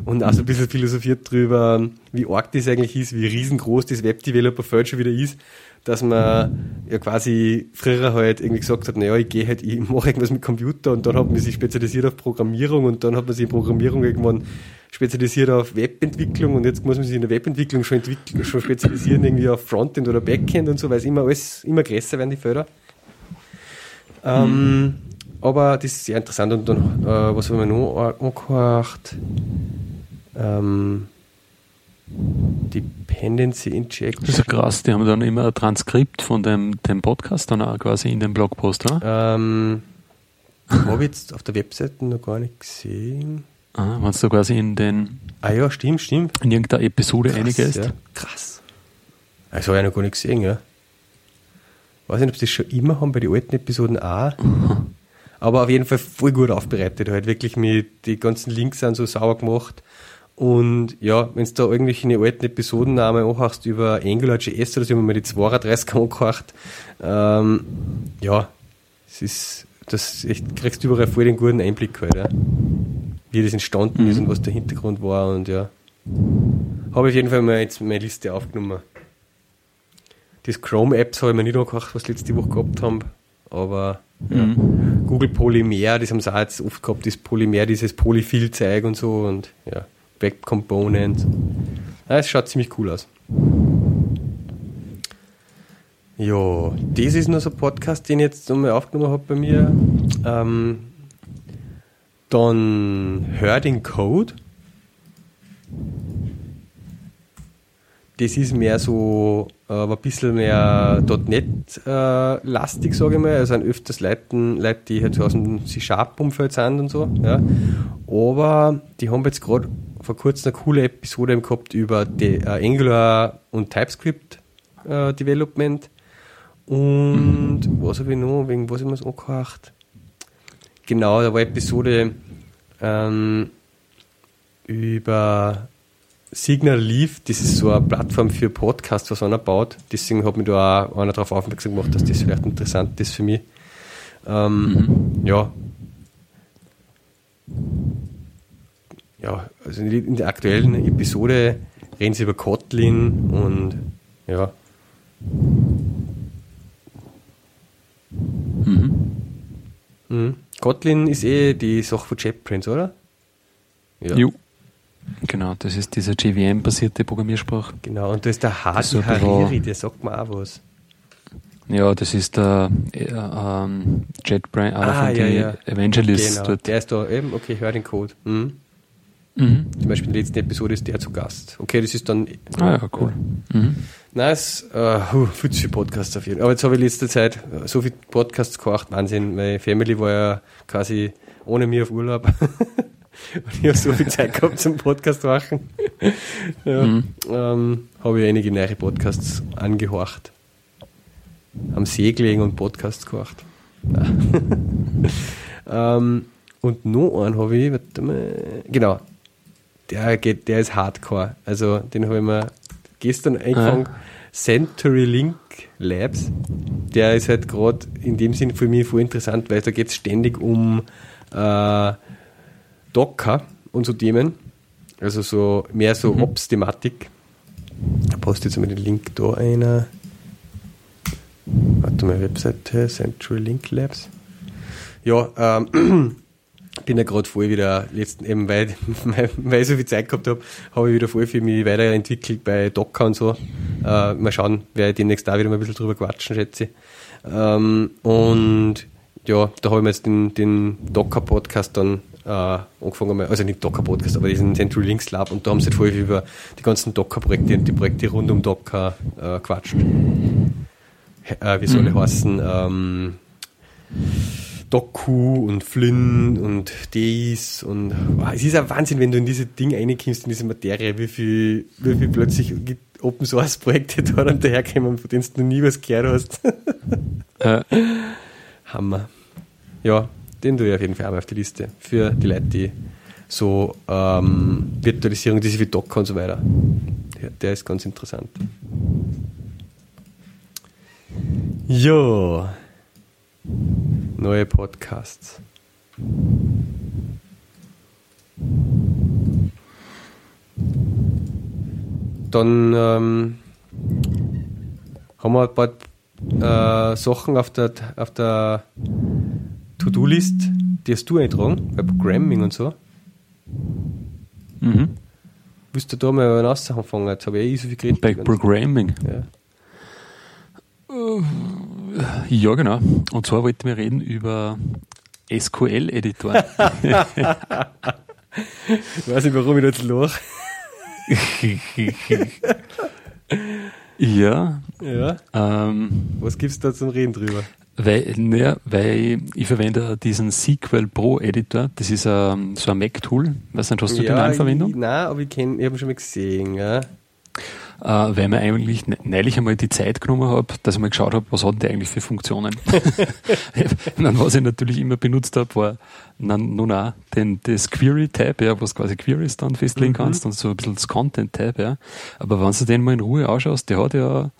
Und auch so ein bisschen philosophiert drüber, wie arg das eigentlich ist, wie riesengroß das Webdeveloper-Feld schon wieder ist, dass man ja quasi früher halt irgendwie gesagt hat, naja, ich gehe halt, ich mache irgendwas mit Computer und dann hat man sich spezialisiert auf Programmierung und dann hat man sich in Programmierung irgendwann spezialisiert auf Webentwicklung und jetzt muss man sich in der Webentwicklung schon entwickeln, schon spezialisieren irgendwie auf Frontend oder Backend und so, weil es immer alles, immer größer werden die Felder. Ähm, aber das ist sehr interessant. Und dann, äh, was haben wir noch angehört? Ähm, Dependency Injection. Das ist ja krass, die haben dann immer ein Transkript von dem, dem Podcast dann auch quasi in dem Blogpost, oder? Ähm, habe ich jetzt auf der Webseite noch gar nicht gesehen. Ah, wenn du quasi in den. Ah ja, stimmt, stimmt. In irgendeiner Episode einiges. Ja. Krass. Das habe ich noch gar nicht gesehen, ja. Weiß nicht, ob sie das schon immer haben bei den alten Episoden auch. Mhm. Aber auf jeden Fall voll gut aufbereitet. Halt wirklich mit die ganzen Links sind so sauber gemacht. Und ja, wenn du da irgendwelche alten Episodennamen anhörst über AngularJS oder so, wir mal die 32 angehört. Ähm, ja, es ist, das echt, kriegst du überall voll den guten Einblick halt, ja. Wie das entstanden mhm. ist und was der Hintergrund war und ja. Habe ich auf jeden Fall mal jetzt meine Liste aufgenommen. Das Chrome-Apps habe ich mir nicht angehört, was letzte Woche gehabt haben, aber ja. Mhm. Google Polymer, das haben sie auch jetzt oft gehabt, das Polymer, dieses Polyfill-Zeug und so und ja. Component. Ja, es schaut ziemlich cool aus. Ja, das ist nur so ein Podcast, den ich jetzt nochmal aufgenommen habe bei mir. Ähm, dann Hör den Code. Das ist mehr so, äh, ein bisschen mehr .NET-lastig, äh, sage ich mal. Also sind öfters Leute, Leute die halt so aus dem C-Sharp-Umfeld sind und so. Ja. Aber die haben jetzt gerade vor kurzem eine coole Episode gehabt über die, äh, Angular und TypeScript äh, Development. Und mhm. was habe ich noch? Wegen was habe ich mir angehört? Genau, da war eine Episode ähm, über Signal Leaf, das ist so eine Plattform für Podcasts, was einer baut. Deswegen hat mich da auch einer darauf aufmerksam gemacht, dass das vielleicht interessant ist für mich. Ähm, mhm. Ja. Ja, also in der aktuellen Episode reden sie über Kotlin und ja. Mhm. Mhm. Kotlin ist eh die Sache von JetBrains, oder? Ja. Jo. Genau, das ist dieser JVM-basierte Programmiersprache. Genau, und da ist der Hadi Hariri, der sagt mir auch was. Ja, das ist der äh, ähm, JetBrains, ah, von ja, ja. Evangelist genau. dort. Der ist da eben, okay, hör den Code. Mhm. Mhm. Zum Beispiel in der letzten Episode ist der zu Gast. Okay, das ist dann. Ah, ja, cool. Mhm. Nice. Uh, viel zu viel Podcasts auf jeden Fall. Aber jetzt habe ich letzte Zeit so viel Podcasts gemacht. Wahnsinn. Meine Family war ja quasi ohne mir auf Urlaub. Und ich habe so viel Zeit gehabt zum Podcast machen. ja, mhm. ähm, habe ich einige neue Podcasts angehorcht. Am See gelegen und Podcasts gehorcht. ähm, und noch einen habe ich, warte mal, genau, der geht, der ist Hardcore. Also den habe ich mir gestern eingefangen. Ah. Century Link Labs. Der ist halt gerade in dem Sinn für mich voll interessant, weil da geht es ständig um äh, Docker und so Themen. Also so mehr so mhm. Ops-Thematik. Da poste jetzt mal den Link da einer. Warte mal, Webseite, Century Link Labs. Ja, ähm, bin ja gerade voll wieder, letzten, eben weil, weil ich so viel Zeit gehabt habe, habe ich wieder voll für mich weiterentwickelt bei Docker und so. Äh, mal schauen, werde ich demnächst da wieder mal ein bisschen drüber quatschen, schätze ich. Ähm, und ja, da habe ich mir jetzt den, den Docker-Podcast dann äh, angefangen, also nicht Docker-Podcast, aber diesen Central Links Lab und da haben sie halt voll über die ganzen Docker-Projekte und die Projekte rund um Docker äh, quatscht. Äh, wie soll ich mhm. heißen? Ähm, Doku und Flynn und Days und wow, es ist ein Wahnsinn, wenn du in diese Dinge reinkommst, in diese Materie, wie viel, wie viel plötzlich Open Source Projekte da dann daherkommen, von denen du noch nie was gehört hast. äh. Hammer. Ja, den tue ich auf jeden Fall auch auf die Liste für die Leute, die so ähm, Virtualisierung, die sich wie Docker und so weiter. Der, der ist ganz interessant. Ja, neue Podcasts. Dann ähm, haben wir ein paar äh, Sachen auf der, auf der To-Do-List, die hast du eingetragen, bei Programming und so. Mhm. Willst du da mal was anfangen? Jetzt habe ich eh so viel geredet. Bei Programming? Ja. Ja, genau. Und zwar wollten wir reden über SQL-Editor. ich weiß nicht, warum ich jetzt lache. ja. Ja. Ähm, Was gibt es da zum Reden drüber? Weil, naja, weil ich verwende diesen SQL Pro Editor. Das ist ein, so ein Mac-Tool. Weiß nicht, hast du ja, den in Verwendung? Nein, aber ich, kenn, ich habe ihn schon mal gesehen. Ja. Äh, weil mir eigentlich ne, neulich einmal die Zeit genommen habe, dass ich mal geschaut habe, was hat der eigentlich für Funktionen. dann, was ich natürlich immer benutzt habe, war dann, nun auch den, das Query-Tab, ja, wo du quasi Queries dann festlegen mhm. kannst und so ein bisschen das Content-Tab. Ja. Aber wenn du den mal in Ruhe ausschaust, der hat ja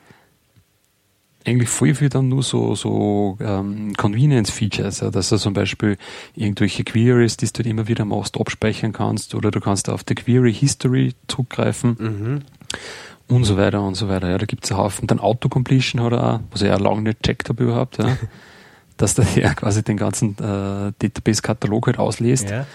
eigentlich voll viel dann nur so, so ähm, Convenience-Features, ja, dass du zum Beispiel irgendwelche Queries, die du immer wieder machst, abspeichern kannst oder du kannst auf die Query-History zugreifen mhm. und so weiter und so weiter. Ja, da gibt es einen Haufen. Dann Autocompletion hat er auch, was ich auch lange nicht gecheckt habe überhaupt, ja, dass der ja quasi den ganzen äh, Database-Katalog halt auslässt. Ja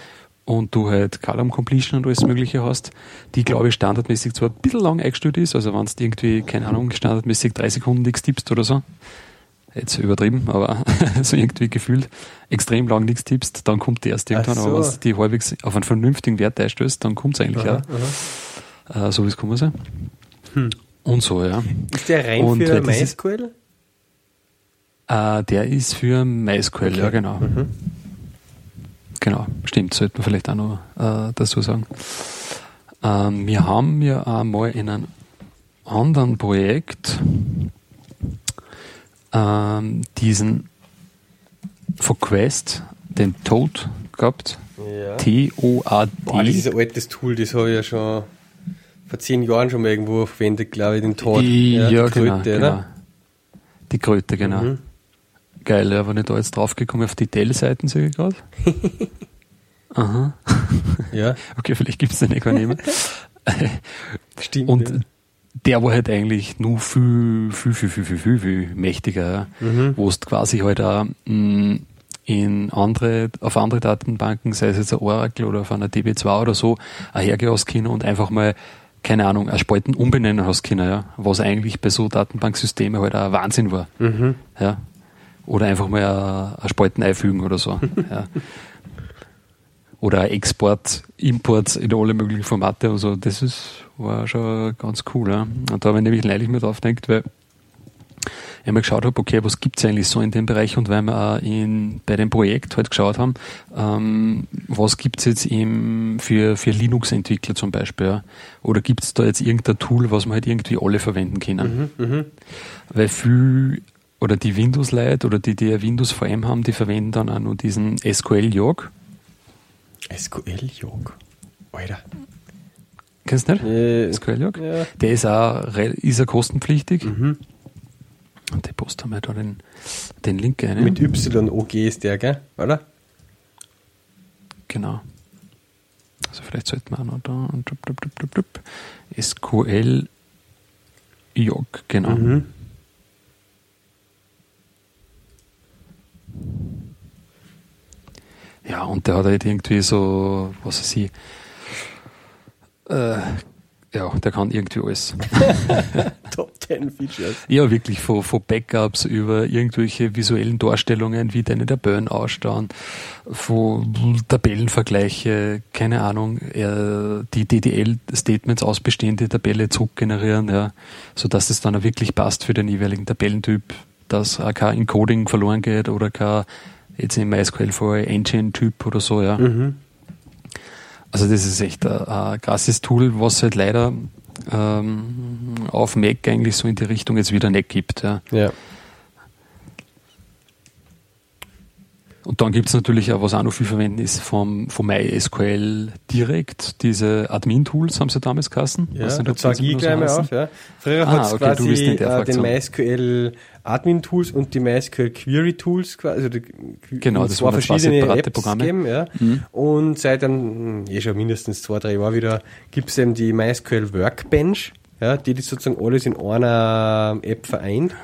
und du halt Column Completion und alles Mögliche hast, die glaube ich standardmäßig zwar ein bisschen lang eingestellt ist, also wenn du irgendwie, keine Ahnung, standardmäßig drei Sekunden nichts tippst oder so, jetzt übertrieben, aber so irgendwie gefühlt extrem lang nichts tippst, dann kommt die erst irgendwann, so. aber wenn du die halbwegs auf einen vernünftigen Wert einstößt, dann kommt es eigentlich aha, auch. Äh, so wie es kommen soll. Hm. Und so, ja. Ist der rein und für MySQL? Äh, der ist für MySQL, okay. ja genau. Mhm. Genau, stimmt, sollte man vielleicht auch noch äh, dazu sagen. Ähm, wir haben ja einmal in einem anderen Projekt ähm, diesen von Quest, den Toad gehabt. Ja. T-O-A-D. Das ist ein altes Tool, das habe ich ja schon vor zehn Jahren schon mal irgendwo verwendet, glaube ich, den Toad. Die, ja, ja die genau, Kröte, genau. Die Kröte, genau. Mhm. Geil, ja, wenn ich da jetzt draufgekommen auf die Dell-Seiten, sehe ich gerade. Aha. Ja. okay, vielleicht gibt es den gar nicht mehr. Stimmt. Und ja. der war halt eigentlich nur viel, viel, viel, viel, viel, viel, viel mächtiger, mhm. wo es quasi halt auch mh, mm, in andere, auf andere Datenbanken, sei es jetzt ein Oracle oder auf einer DB2 oder so, können und einfach mal keine Ahnung, ein Spalten umbenennen hast können, ja, was eigentlich bei so Datenbanksystemen halt auch Wahnsinn war. Mhm. Ja, oder einfach mal ein Spalten einfügen oder so. ja. Oder Export, Import in alle möglichen Formate und so. Das ist, war schon ganz cool. Ja. Und da habe ich nämlich neulich mir drauf gedacht, weil ich mir geschaut habe, okay, was gibt es eigentlich so in dem Bereich und weil wir auch in, bei dem Projekt halt geschaut haben, ähm, was gibt es jetzt eben für, für Linux-Entwickler zum Beispiel, ja? oder gibt es da jetzt irgendein Tool, was wir halt irgendwie alle verwenden können? Mhm, mh. Weil viel oder die Windows-Leute oder die, die Windows VM haben, die verwenden dann auch nur diesen SQL-Jog. SQL-Jog? Alter. Kennst du nicht? Äh, SQL-Jog? Ja. Der ist auch, ist auch kostenpflichtig. Mhm. Und die Post haben wir da den, den Link rein. Mit YOG ist der, gell? Oder? Genau. Also vielleicht sollten wir auch noch da. SQL Jog, genau. Mhm. Ja, und der hat halt irgendwie so, was weiß ich, äh, ja, der kann irgendwie alles. Top 10 Features. Ja, wirklich, von, von Backups über irgendwelche visuellen Darstellungen, wie deine Tabellen ausschauen, von Tabellenvergleiche, keine Ahnung, die DDL-Statements aus bestehende Tabelle zurückgenerieren, ja, sodass es dann auch wirklich passt für den jeweiligen Tabellentyp, dass auch kein Encoding verloren geht oder kein jetzt im MySQL vorher Engine-Typ oder so, ja. Mhm. Also das ist echt ein, ein krasses Tool, was halt leider ähm, auf Mac eigentlich so in die Richtung jetzt wieder nicht gibt. Ja. ja. Und dann gibt es natürlich auch, was auch noch viel verwenden ist, vom, vom MySQL direkt, diese Admin-Tools haben sie damals geheißen. Ja, da zeige ich gleich mal auf. Ja. Früher ah, hat es okay, quasi äh, den MySQL Admin-Tools und die MySQL Query-Tools, also die, genau, das waren verschiedene Apps Programme. Geben, ja. Mhm. Und seit dann, hm, eh schon mindestens zwei, drei Jahren wieder, gibt es eben die MySQL Workbench ja, die das sozusagen alles in einer App vereint.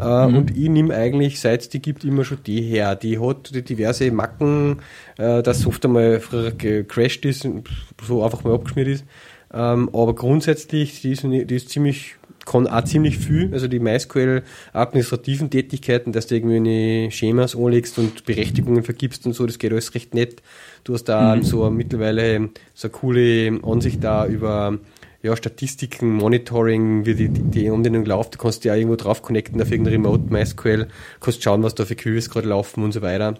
Äh, mhm. Und ich nehme eigentlich, seit es die gibt, immer schon die her. Die hat diverse Macken, äh, dass oft einmal früher gecrashed ist, so einfach mal abgeschmiert ist. Ähm, aber grundsätzlich, die ist, die ist ziemlich kann auch ziemlich viel, also die MySQL administrativen Tätigkeiten, dass du irgendwie eine Schemas anlegst und Berechtigungen vergibst und so, das geht alles recht nett. Du hast da mhm. so mittlerweile so eine coole Ansicht da über ja, Statistiken, Monitoring, wie die, die, die Anwendung läuft. Du kannst ja irgendwo drauf connecten auf irgendein Remote MySQL, kannst schauen, was da für Queries gerade laufen und so weiter.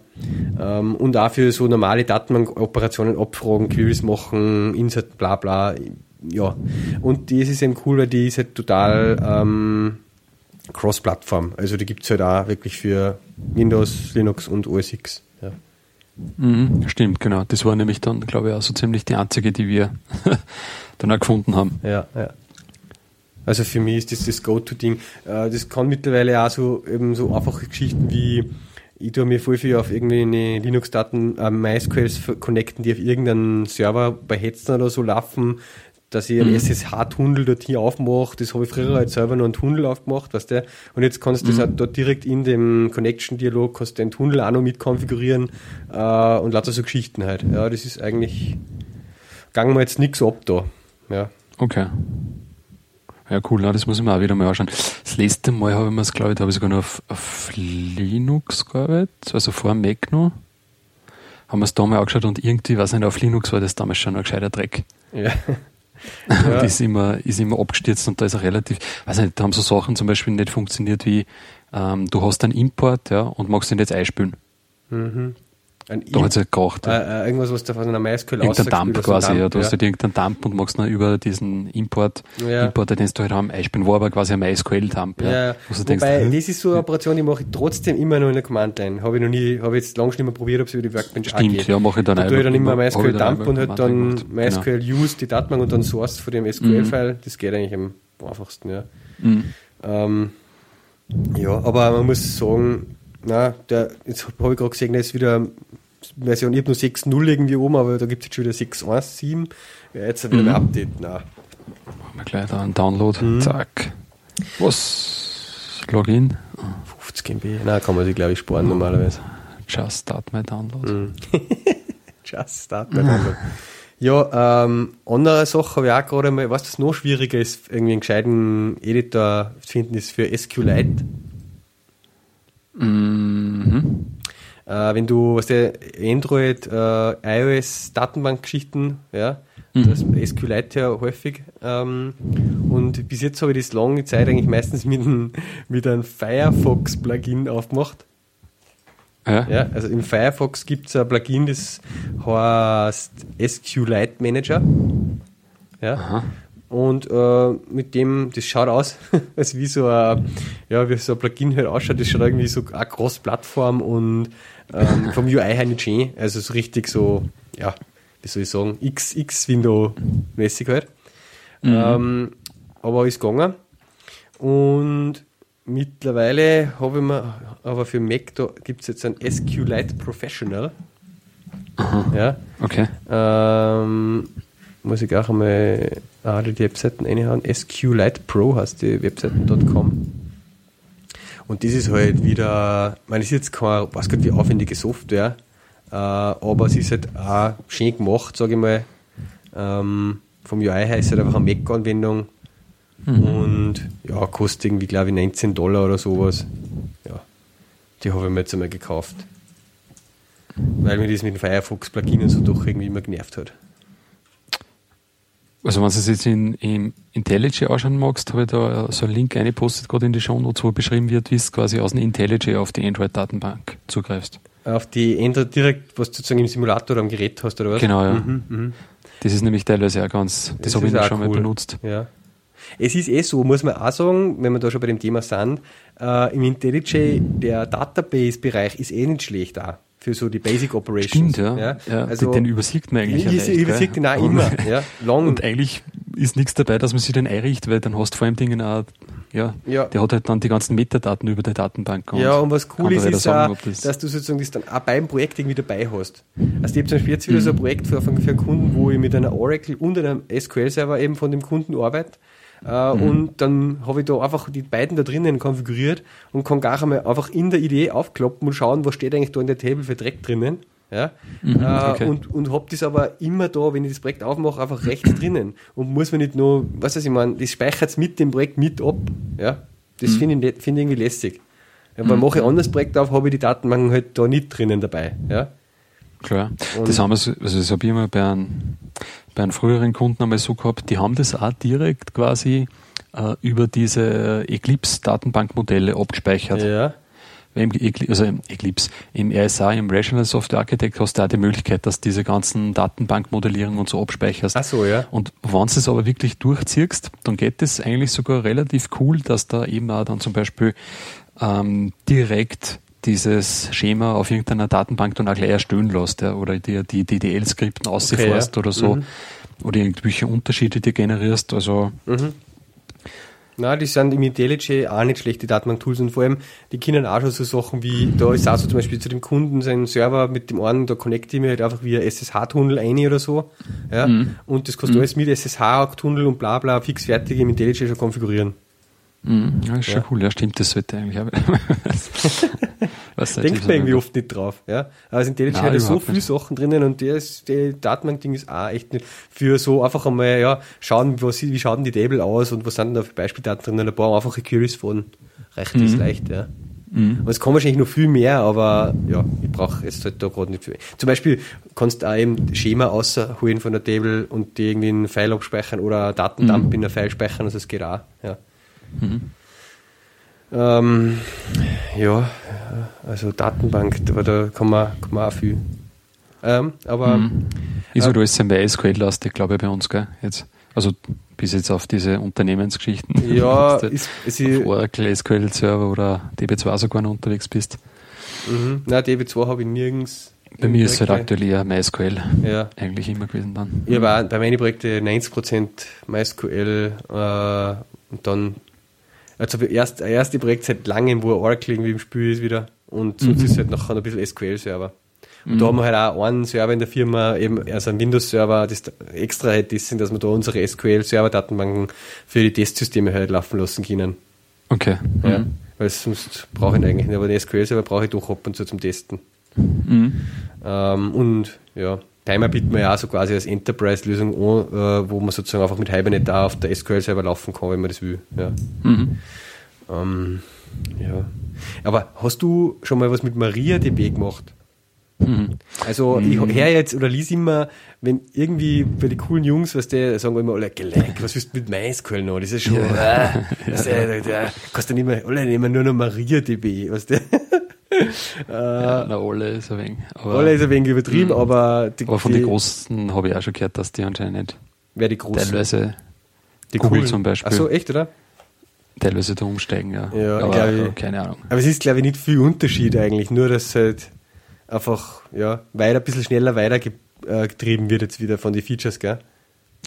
Ähm, und auch für so normale Datenbank-Operationen abfragen, Queries machen, Insert, bla bla. Ja. Und das ist eben cool, weil die ist halt total ähm, Cross-Plattform. Also die gibt es halt auch wirklich für Windows, Linux und OS X. Ja. Mhm, stimmt, genau. Das war nämlich dann, glaube ich, auch so ziemlich die einzige, die wir dann auch gefunden haben. Ja, ja. Also für mich ist das das Go-To-Ding. Äh, das kann mittlerweile auch so eben so einfache Geschichten wie ich tue mir voll viel auf irgendwelche Linux-Daten, äh, MySQLs connecten, die auf irgendeinen Server bei Hetzen oder so laufen, dass ich einen mhm. SSH-Tunnel dort hier aufmache. Das habe ich früher als selber noch einen Tunnel aufgemacht, weißt du? Und jetzt kannst du mhm. das halt dort direkt in dem Connection-Dialog, kannst du den Tunnel auch noch mit konfigurieren äh, und lauter so Geschichten halt. Ja, das ist eigentlich, gangen wir jetzt nichts ab da. Ja. Okay. Ja, cool, das muss ich mir auch wieder mal anschauen. Das letzte Mal habe ich mir es, glaube ich, da habe ich sogar noch auf, auf Linux gearbeitet, also vor Mac noch. Haben wir es da mal angeschaut und irgendwie, weiß nicht, auf Linux war das damals schon ein gescheiter Dreck. Ja. Ja. Und ist immer, ist immer abgestürzt und da ist auch relativ, weiß nicht, da haben so Sachen zum Beispiel nicht funktioniert wie, ähm, du hast einen Import, ja, und magst den jetzt einspülen. Mhm. Ein da hat es halt geraucht. Äh, äh, irgendwas, was du von einer MySQL Irgendein Dump quasi, Dump, ja. Du ja. hast halt irgendeinen Dump und magst dann über diesen Import, ja. Import, den du halt haben, einspielen, war aber quasi ein MySQL-Dump, ja. ja. Wobei, denkst, das ist so eine Operation, die mache ich trotzdem immer noch in der Command-Line. Habe ich noch nie, habe jetzt lange schon nicht mehr probiert, ob es über die Workbench Stimmt, geht. ja, mache ich dann. Da tue ich dann immer MySQL-Dump und halt dann MySQL genau. use die Datenbank und dann Source von dem SQL-File. Mhm. Das geht eigentlich am einfachsten, ja. Mhm. Ähm, ja, aber man muss sagen, na, der, jetzt habe ich gerade gesehen, der ist wieder Version, ich habe nur 6.0 irgendwie oben, aber da gibt es jetzt schon wieder 6.1.7. Ja, jetzt wieder mhm. ein Update. Nein. Machen wir gleich da einen Download. Mhm. Zack. Was? Login? 50 MB. Nein, kann man sich, glaube ich, sparen normalerweise. Just start my download. Mhm. Just start my download. Ja, ähm, andere Sache habe ich auch gerade mal, was das noch schwieriger ist, irgendwie einen gescheiten Editor zu finden, ist für SQLite. Mhm. Äh, wenn du, was der Android, äh, iOS Datenbankgeschichten, ja, mhm. das SQLite ja häufig. Ähm, und bis jetzt habe ich das lange Zeit eigentlich meistens mit einem, mit einem Firefox Plugin aufgemacht. Ja. ja. also im Firefox gibt es ein Plugin, das heißt SQLite Manager. Ja. Aha. Und äh, mit dem, das schaut aus, als wie so ein, ja, wie so ein Plugin halt ausschaut, das schaut irgendwie so eine Cross-Plattform und ähm, vom UI her nicht schön. Also so richtig so, ja, wie soll ich sagen, XX-Window-mäßig halt. Mhm. Ähm, aber ist gegangen. Und mittlerweile habe ich mir, aber für Mac, da gibt es jetzt ein SQLite Professional. Aha. Ja. Okay. Ähm, muss ich auch einmal alle die Webseiten reinhauen. SQLite Pro heißt die Webseiten.com. Und das ist halt wieder, ich meine, es ist jetzt keine, weiß gar wie aufwendige Software, äh, aber es ist halt auch schön gemacht, sage ich mal. Ähm, vom UI her ist es halt einfach eine Mac-Anwendung mhm. und ja, kostet irgendwie, glaube ich, 19 Dollar oder sowas. Ja, die habe ich mir jetzt einmal gekauft. Weil mir das mit dem Firefox-Plugin und so doch irgendwie immer genervt hat. Also wenn du es jetzt in, in IntelliJ anschauen magst, habe ich da so einen Link eingepostet, gerade in die Show Notes, wo beschrieben wird, wie es quasi aus dem IntelliJ auf die Android-Datenbank zugreifst. Auf die Android direkt, was du sozusagen im Simulator am Gerät hast, oder was? Genau, ja. Mhm, mh. Das ist nämlich teilweise auch ganz, das, das habe ich schon cool. mal benutzt. Ja. Es ist eh so, muss man auch sagen, wenn wir da schon bei dem Thema sind, äh, im IntelliJ, der Database-Bereich ist eh nicht schlecht da für so die Basic Operations. Stimmt, ja. ja. ja also, den übersieht man eigentlich. Ich, ich übersiegt den auch immer. Ja. Long. Und eigentlich ist nichts dabei, dass man sich den einrichtet, weil dann hast du vor allem Dingen auch, ja, ja, der hat halt dann die ganzen Metadaten über die Datenbank. Und ja, und was cool ist, ist sagen, auch, das dass du sozusagen das dann auch beim Projekt irgendwie dabei hast. Also ich habe zum Beispiel jetzt wieder mhm. so ein Projekt für, für einen Kunden, wo ich mit einer Oracle und einem SQL-Server eben von dem Kunden arbeite äh, mhm. Und dann habe ich da einfach die beiden da drinnen konfiguriert und kann gar einmal einfach in der Idee aufkloppen und schauen, was steht eigentlich da in der Table für Dreck drinnen. Ja? Mhm, äh, okay. Und, und habe das aber immer da, wenn ich das Projekt aufmache, einfach rechts drinnen. Und muss man nicht nur, was weiß ich, meine, das speichert es mit dem Projekt mit ab. Ja? Das mhm. finde ich, find ich irgendwie lässig. Ja, weil mhm. mache ich ein anderes Projekt auf, habe ich die Datenbanken halt da nicht drinnen dabei. Ja? Klar. Und das haben wir, so, also das habe ich immer bei einem, bei einem früheren Kunden einmal so gehabt, die haben das auch direkt quasi äh, über diese Eclipse-Datenbankmodelle abgespeichert. Ja. Im, also im Eclipse, im RSA, im Rational Software Architect hast du auch die Möglichkeit, dass diese ganzen Datenbankmodellierungen und so abspeicherst. Ach so, ja. Und wenn du es aber wirklich durchziehst, dann geht es eigentlich sogar relativ cool, dass da eben auch dann zum Beispiel ähm, direkt dieses Schema auf irgendeiner Datenbank dann auch gleich erstellen lässt, ja, oder dir die DDL-Skripten ausfährst okay, ja. oder so, mhm. oder irgendwelche Unterschiede dir generierst, also. Mhm. Na, die sind im IntelliJ auch nicht schlechte Datenbank-Tools und vor allem, die können auch schon so Sachen wie, da ist auch so zum Beispiel zu dem Kunden sein Server mit dem einen, da connecte ich mir halt einfach via SSH-Tunnel ein oder so, ja, mhm. und das kannst du mhm. alles mit SSH-Tunnel und bla bla fix fertig im IntelliJ schon konfigurieren. Mhm, ja, ist ja. schon cool, ja stimmt, das sollte eigentlich auch. Denkt man irgendwie oft nicht drauf. Ja? Aber es sind hat so viele Sachen drinnen und das, die Datenbank-Ding ist auch echt nicht für so einfach einmal, ja, schauen, was, wie schaut denn die Table aus und was sind denn da für Beispieldaten drinnen, ein paar einfache Queries von reicht mhm. das leicht, ja. Mhm. Und es kann wahrscheinlich noch viel mehr, aber ja, ich brauche jetzt halt da gerade nicht viel. Zum Beispiel kannst du auch eben Schema außerholen von der Table und die irgendwie in einen File abspeichern oder Datendump mhm. in einer File speichern, also es geht auch, ja. Mhm. Ähm, ja, also Datenbank, da, da kann, man, kann man auch viel. Ähm, aber. Mhm. Ist halt alles MySQL-lastig, glaube ich, bei uns, gell? Jetzt. Also bis jetzt auf diese Unternehmensgeschichten. Ja, ist, ist auf Oracle SQL Server oder DB2 sogar noch unterwegs bist. Mhm. Nein, DB2 habe ich nirgends. Bei mir ist es halt aktuell eher MySQL ja. eigentlich immer gewesen dann. War bei meinen Projekten 90% MySQL äh, und dann also erst, erste Projekt seit langem, wo Oracle irgendwie im Spiel ist wieder und sonst mhm. ist halt noch ein bisschen SQL-Server. Und mhm. da haben wir halt auch einen Server in der Firma, eben, also ein Windows-Server, das extra halt ist, dass wir da unsere SQL-Server-Datenbanken für die Testsysteme halt laufen lassen können. Okay. Ja. Mhm. Weil sonst brauche ich eigentlich nicht, aber den SQL-Server brauche ich doch ab und zu zum Testen. Mhm. Ähm, und ja, Timer bieten wir ja auch so quasi als Enterprise-Lösung an, äh, wo man sozusagen einfach mit Hibernate da auf der SQL-Server laufen kann, wenn man das will. Ja. Mhm. Ähm, ja. Aber hast du schon mal was mit MariaDB gemacht? Mhm. Also ich mhm. höre jetzt oder lies immer, wenn irgendwie bei den coolen Jungs, was die sagen immer alle, geleck, was willst du mit MySQL noch? Das ist schon, ja. äh, das, äh, da, kannst du nicht mehr, alle nehmen nur noch MariaDB, was der ja, na, alle ist ein wenig. Aber, alle ist ein wenig übertrieben, mh. aber die, Aber von den Großen habe ich auch schon gehört, dass die anscheinend Wer die Großen? Teilweise die Google coolen. zum Beispiel. Ach so, echt, oder? Teilweise da umsteigen, ja. ja aber ich, keine Ahnung. Aber es ist, glaube ich, nicht viel Unterschied eigentlich, nur dass halt einfach ja, weiter, ein bisschen schneller weitergetrieben wird jetzt wieder von den Features, gell?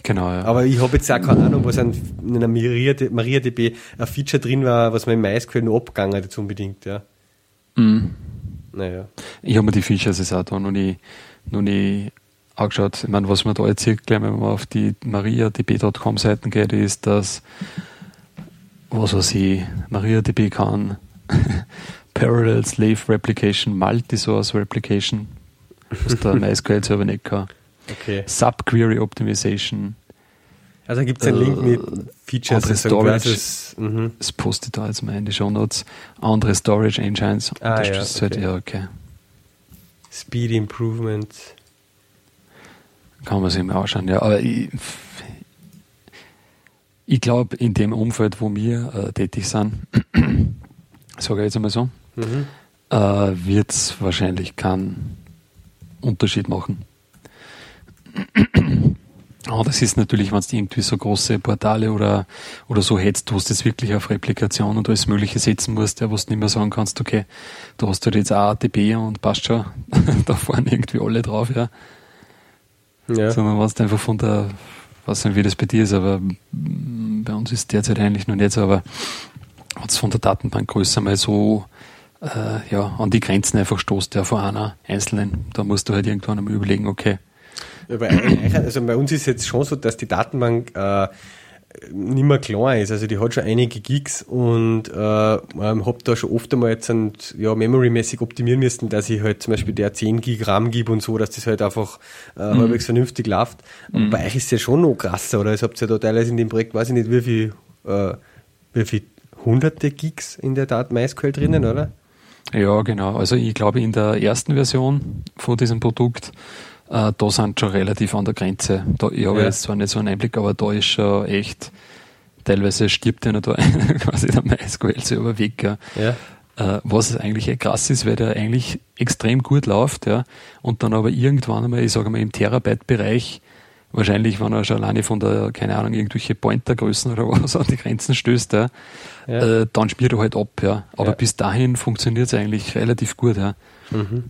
Genau, ja. Aber ich habe jetzt auch keine Ahnung, was in einer MariaDB Maria ein Feature drin war, was man im MySQL noch abgegangen hat, jetzt unbedingt, ja. Mhm. Naja. Ich habe mir die Features jetzt auch da noch nicht, noch nicht angeschaut. Ich meine, was man da erzählt, gleich, wenn man auf die mariadb.com Seiten geht, ist, dass, was weiß ich, MariaDB kann Parallel Slave Replication, Multi-Source Replication, was der MySQL Server nicht kann. Okay. Subquery Optimization, also da gibt es einen Link mit Features. Andere Storage, das, mhm. das poste ich da jetzt mal in die Show Notes. Andere Storage Engines. Ah, ja, okay. Halt, ja, okay. Speed Improvement. Kann man sich mal anschauen, ja. Aber ich, ich glaube, in dem Umfeld, wo wir äh, tätig sind, sage ich jetzt einmal so, mhm. äh, wird es wahrscheinlich keinen Unterschied machen. Oh, das ist natürlich, wenn du irgendwie so große Portale oder, oder so hättest, wo du das wirklich auf Replikation und alles Mögliche setzen musst, ja, wo du nicht mehr sagen kannst, okay, da hast du jetzt auch ATB und passt schon, da fahren irgendwie alle drauf, ja. ja. Sondern wenn du einfach von der, weiß nicht, wie das bei dir ist, aber bei uns ist derzeit eigentlich noch nicht so, aber wenn es von der Datenbankgröße mal so äh, ja, an die Grenzen einfach stoßt, ja, von einer einzelnen, da musst du halt irgendwann einmal überlegen, okay, also bei uns ist jetzt schon so, dass die Datenbank äh, nicht mehr klar ist. Also die hat schon einige Gigs und äh, ähm, habe da schon oft einmal jetzt ein, ja, memory-mäßig optimieren müssen, dass ich halt zum Beispiel der 10 Gig RAM gebe und so, dass das halt einfach äh, mhm. halbwegs vernünftig läuft. Aber mhm. bei euch ist es ja schon noch krasser, oder? Ihr habt ja da teilweise in dem Projekt, weiß ich nicht, wie viel, äh, wie viel hunderte Gigs in der Daten MySQL drinnen, oder? Ja, genau. Also ich glaube, in der ersten Version von diesem Produkt, äh, da sind schon relativ an der Grenze. Da, ich habe ja. jetzt zwar nicht so einen Einblick, aber da ist schon echt, teilweise stirbt ja noch da quasi der MySQL-Server weg. Ja. ja. Äh, was eigentlich krass ist, weil der eigentlich extrem gut läuft, ja, und dann aber irgendwann einmal, ich sage mal, im Terabyte-Bereich wahrscheinlich, wenn er schon alleine von der, keine Ahnung, irgendwelche Pointergrößen oder was an die Grenzen stößt, ja, ja. Äh, dann spielt er halt ab, ja. Aber ja. bis dahin funktioniert es eigentlich relativ gut, ja. Mhm.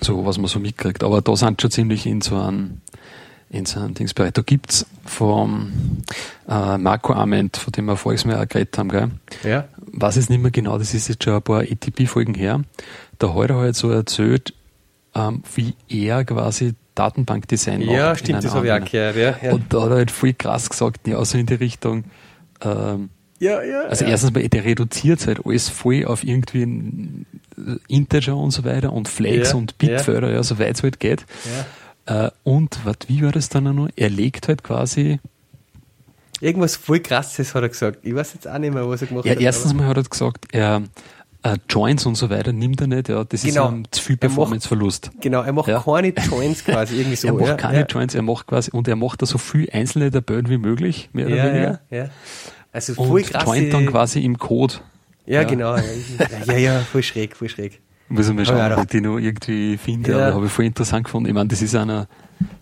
So, was man so mitkriegt. Aber da sind schon ziemlich in so einem, in so einem Dingsbereich. Da gibt's vom äh, Marco Ament, von dem wir voriges Mal auch geredet haben, gell? Ja. Was ist nicht mehr genau, das ist jetzt schon ein paar ETP-Folgen her. Da hat er halt so erzählt, ähm, wie er quasi Datenbankdesign macht. Ja, stimmt, das habe ich auch gehört. Ja, ja. Und da hat er halt voll krass gesagt, ja, so in die Richtung, ähm, ja, ja, also ja. erstens mal, der reduziert halt alles voll auf irgendwie ein Integer und so weiter und Flags ja, und Bitfelder, ja. ja, soweit es halt geht. Ja. Äh, und wat, wie war das dann noch? Er legt halt quasi Irgendwas voll krasses hat er gesagt. Ich weiß jetzt auch nicht mehr, was er gemacht ja, hat. Erstens mal hat er gesagt, er äh, Joints und so weiter nimmt er nicht, ja. Das genau. ist ja zu viel Performanceverlust. Genau, er macht ja. keine Joints quasi irgendwie so. er macht ja, keine ja. Joints, er macht quasi, und er macht da so viel einzelne Tabellen wie möglich, mehr oder weniger. Ja, ja. Also voll und krass. joint dann quasi im Code. Ja, genau. Ja, ja, voll schräg, voll schräg. Muss ich mal schauen, ob ich die noch irgendwie finde, ja. aber habe ich voll interessant gefunden. Ich meine, das ist einer,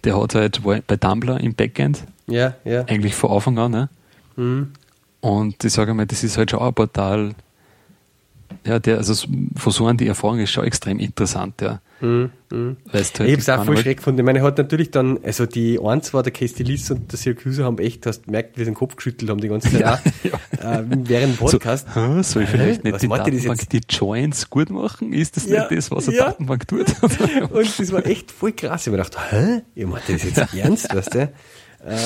der hat halt bei Tumblr im Backend. Ja, ja. Eigentlich von Anfang an, ne? Mhm. Und ich sage mal, das ist halt schon ein Portal, ja, der, also von so an die Erfahrung ist schon extrem interessant, ja. Mhm. Mhm. Weißt halt, ich habe es auch voll schräg gefunden. Ich meine, er hat natürlich dann, also die eins war der Castellis und der Syracuse haben echt, hast gemerkt, wie sie den Kopf geschüttelt haben die ganze Zeit ja, ja. Äh, während dem Podcast. So, soll ich vielleicht äh, nicht die Datenbank die Joins gut machen? Ist das ja, nicht das, was eine ja. Datenbank tut? und das war echt voll krass. Ich habe gedacht, hä? Ihr macht das jetzt ernst, weißt du? Äh,